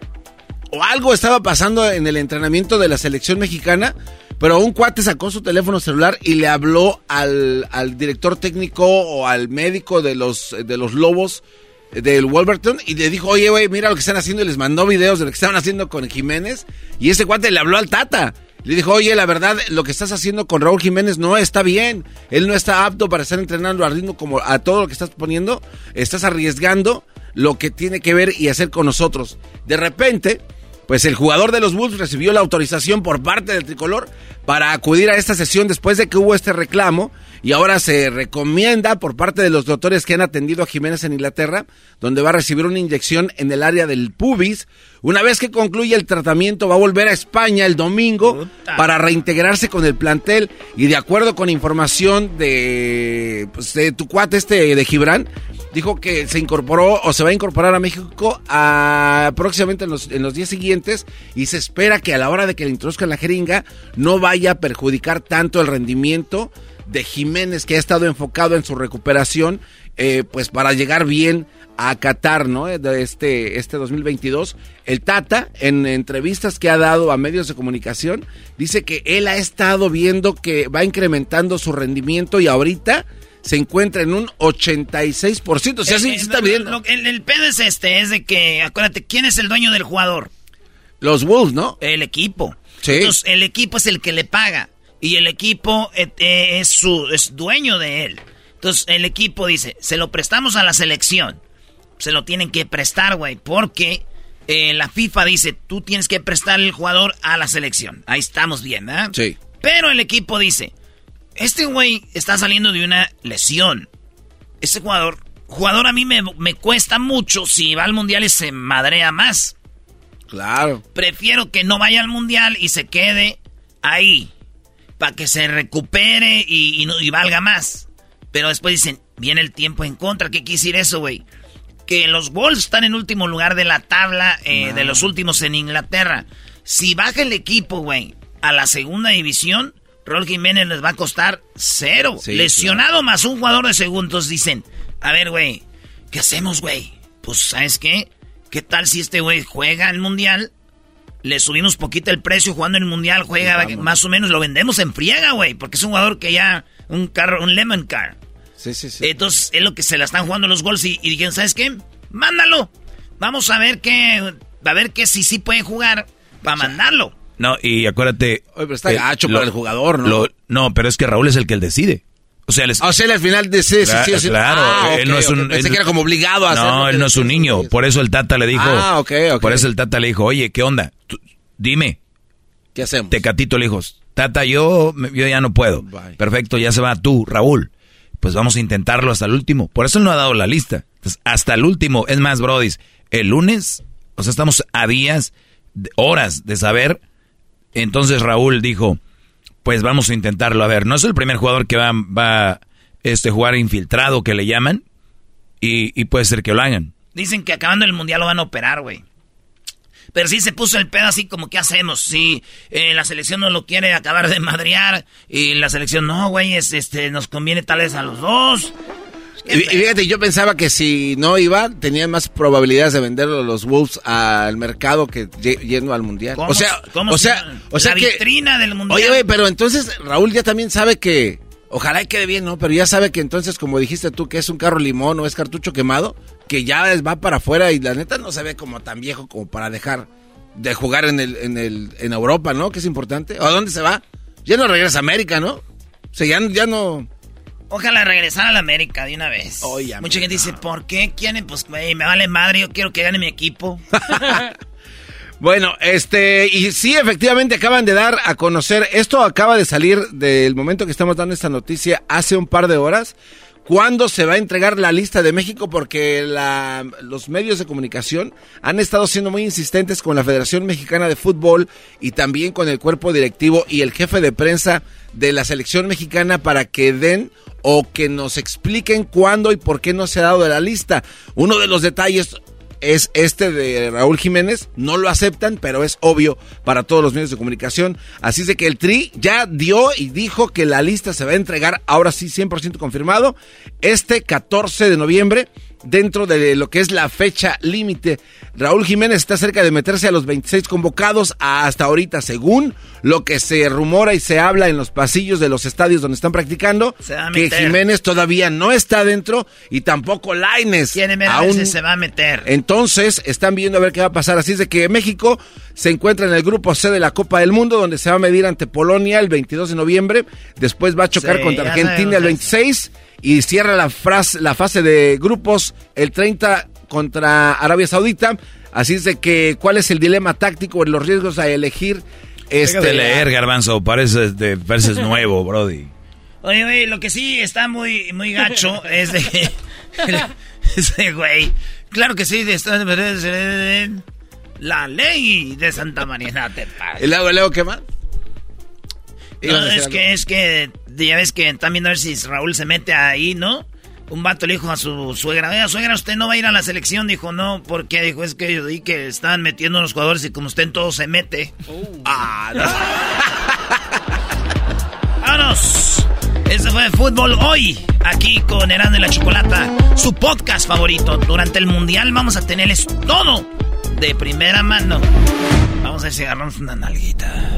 o algo estaba pasando en el entrenamiento de la selección mexicana, pero un cuate sacó su teléfono celular y le habló al, al director técnico o al médico de los, de los Lobos del Wolverton y le dijo, oye, güey, mira lo que están haciendo y les mandó videos de lo que estaban haciendo con Jiménez y ese cuate le habló al Tata. Le dijo, oye, la verdad, lo que estás haciendo con Raúl Jiménez no está bien. Él no está apto para estar entrenando al ritmo como a todo lo que estás poniendo. Estás arriesgando lo que tiene que ver y hacer con nosotros. De repente, pues el jugador de los Bulls recibió la autorización por parte del tricolor para acudir a esta sesión después de que hubo este reclamo y ahora se recomienda por parte de los doctores que han atendido a Jiménez en Inglaterra, donde va a recibir una inyección en el área del pubis. Una vez que concluye el tratamiento va a volver a España el domingo para reintegrarse con el plantel y de acuerdo con información de, pues, de tu cuate este de Gibran, dijo que se incorporó o se va a incorporar a México próximamente en los, en los días siguientes y se espera que a la hora de que le introduzcan la jeringa no vaya a perjudicar tanto el rendimiento de Jiménez que ha estado enfocado en su recuperación eh, pues para llegar bien a Qatar, ¿no? De este, este 2022. El Tata, en entrevistas que ha dado a medios de comunicación, dice que él ha estado viendo que va incrementando su rendimiento y ahorita se encuentra en un 86%. O sea, sí, Eh, está bien. el, el pedo es este, es de que, acuérdate, ¿quién es el dueño del jugador? Los Wolves, ¿no? El equipo. Sí. Entonces, el equipo es el que le paga. Y el equipo eh, eh, es su es dueño de él. Entonces, el equipo dice, se lo prestamos a la selección. Se lo tienen que prestar, güey, porque eh, la FIFA dice, tú tienes que prestar el jugador a la selección. Ahí estamos bien, ¿verdad? Sí. Pero el equipo dice, este güey está saliendo de una lesión. Este jugador, jugador a mí me, me cuesta mucho si va al mundial y se madrea más. Claro. Prefiero que no vaya al mundial y se quede ahí. Para que se recupere y, y no- y valga más. Pero después dicen, viene el tiempo en contra. ¿Qué decir eso, güey? Que los Wolves están en último lugar de la tabla eh, de los últimos en Inglaterra. Si baja el equipo, güey, a la segunda división, Raúl Jiménez les va a costar cero. Sí, Lesionado más un jugador de segundos. Dicen, a ver, güey, ¿qué hacemos, güey? Pues, ¿sabes qué? ¿Qué tal si este güey juega el mundial? Le subimos poquito el precio jugando en el mundial, juega más o menos, lo vendemos en friega, güey, porque es un jugador que ya, un carro, un lemon car. Sí, sí, sí. Entonces, es lo que se la están jugando los gols y, y dijeron, ¿sabes qué? Mándalo. Vamos a ver qué, a ver qué si sí puede jugar para mandarlo. No, y acuérdate. Oye, pero está gacho para el jugador, ¿no? lo- no, pero es que Raúl es el que él decide. O sea, él es- O sea, él al final de sí, sí, sí, sí. Claro, Ah, él no es un. Pensé él- que era como obligado a. No, él no es un niño. Por eso el Tata le dijo. Ah, ok, ok. Por eso el Tata le dijo, oye, ¿qué onda? Tú- dime. ¿Qué hacemos? Tecatito le dijo, Tata, yo, yo ya no puedo. Perfecto, ya se va tú, Raúl. Pues vamos a intentarlo hasta el último. Por eso él no ha dado la lista. Entonces, hasta el último. Es más, Brody, el lunes, o sea, estamos a días, horas de saber. Entonces Raúl dijo, pues vamos a intentarlo. A ver, no es el primer jugador que va, va este, jugar infiltrado, que le llaman. Y, y puede ser que lo hagan. Dicen que acabando el mundial lo van a operar, güey. Pero sí se puso el pedo así como, ¿qué hacemos? Si eh, la selección no lo quiere acabar de madrear y la selección, no, güey, es, este, nos conviene tal vez a los dos. Y, fíjate, yo pensaba que si no iba, tenía más probabilidades de venderlo los Wolves al mercado que yendo al mundial. O sea, o sea, o sea la vitrina del mundial. Oye, pero entonces Raúl ya también sabe que ojalá y quede bien, ¿no? Pero ya sabe que entonces, como dijiste tú, que es un carro limón o es cartucho quemado, que ya va para afuera y la neta no se ve como tan viejo como para dejar de jugar en el en el en Europa, ¿no? Que es importante. ¿O a dónde se va? Ya no regresa a América, ¿no? O sea, ya, ya no Ojalá regresar a la América de una vez. Mucha gente dice, ¿por qué quieren? Pues me vale madre, yo quiero que gane mi equipo. bueno, este, y sí, efectivamente acaban de dar a conocer, esto acaba de salir del momento que estamos dando esta noticia hace un par de horas. ¿Cuándo se va a entregar la lista de México? Porque los medios de comunicación han estado siendo muy insistentes con la Federación Mexicana de Fútbol y también con el cuerpo directivo y el jefe de prensa de la selección mexicana para que den o que nos expliquen cuándo y por qué no se ha dado de la lista. Uno de los detalles es este de Raúl Jiménez. No lo aceptan, pero es obvio para todos los medios de comunicación. Así es de que el Tri ya dio y dijo que la lista se va a entregar, ahora sí 100% confirmado, este 14 de noviembre dentro de lo que es la fecha límite. Raúl Jiménez está cerca de meterse a los 26 convocados hasta ahorita, según lo que se rumora y se habla en los pasillos de los estadios donde están practicando, que Jiménez todavía no está dentro y tampoco Laines. Aún se va a meter. Entonces, están viendo a ver qué va a pasar. Así es de que México se encuentra en el grupo C de la Copa del Mundo, donde se va a medir ante Polonia el 22 de noviembre. Después va a chocar contra Argentina el 26 y cierra la, la fase de grupos el 30 contra Arabia Saudita. Así es de que, ¿cuál es el dilema táctico, los riesgos a elegir? Este, de leer, Garbanzo, parece de pareces nuevo, Brody. Oye, oye, lo que sí está muy, muy gacho es de... ese güey. Claro que sí, de, la ley de Santa María. te ¿Y luego, luego qué más? No, es que, es que, ya ves que están viendo a ver si Raúl se mete ahí, ¿no? Un vato le dijo a su suegra, oiga, suegra, usted no va a ir a la selección. Dijo, no, porque dijo, es que yo di que están metiendo a los jugadores y como usted en todo se mete. Oh. Ah, ¡Vámonos! Este fue Fútbol Hoy, aquí con Herán de la Chocolata, su podcast favorito. Durante el Mundial vamos a tenerles todo de primera mano. Vamos a ver si agarramos una nalguita.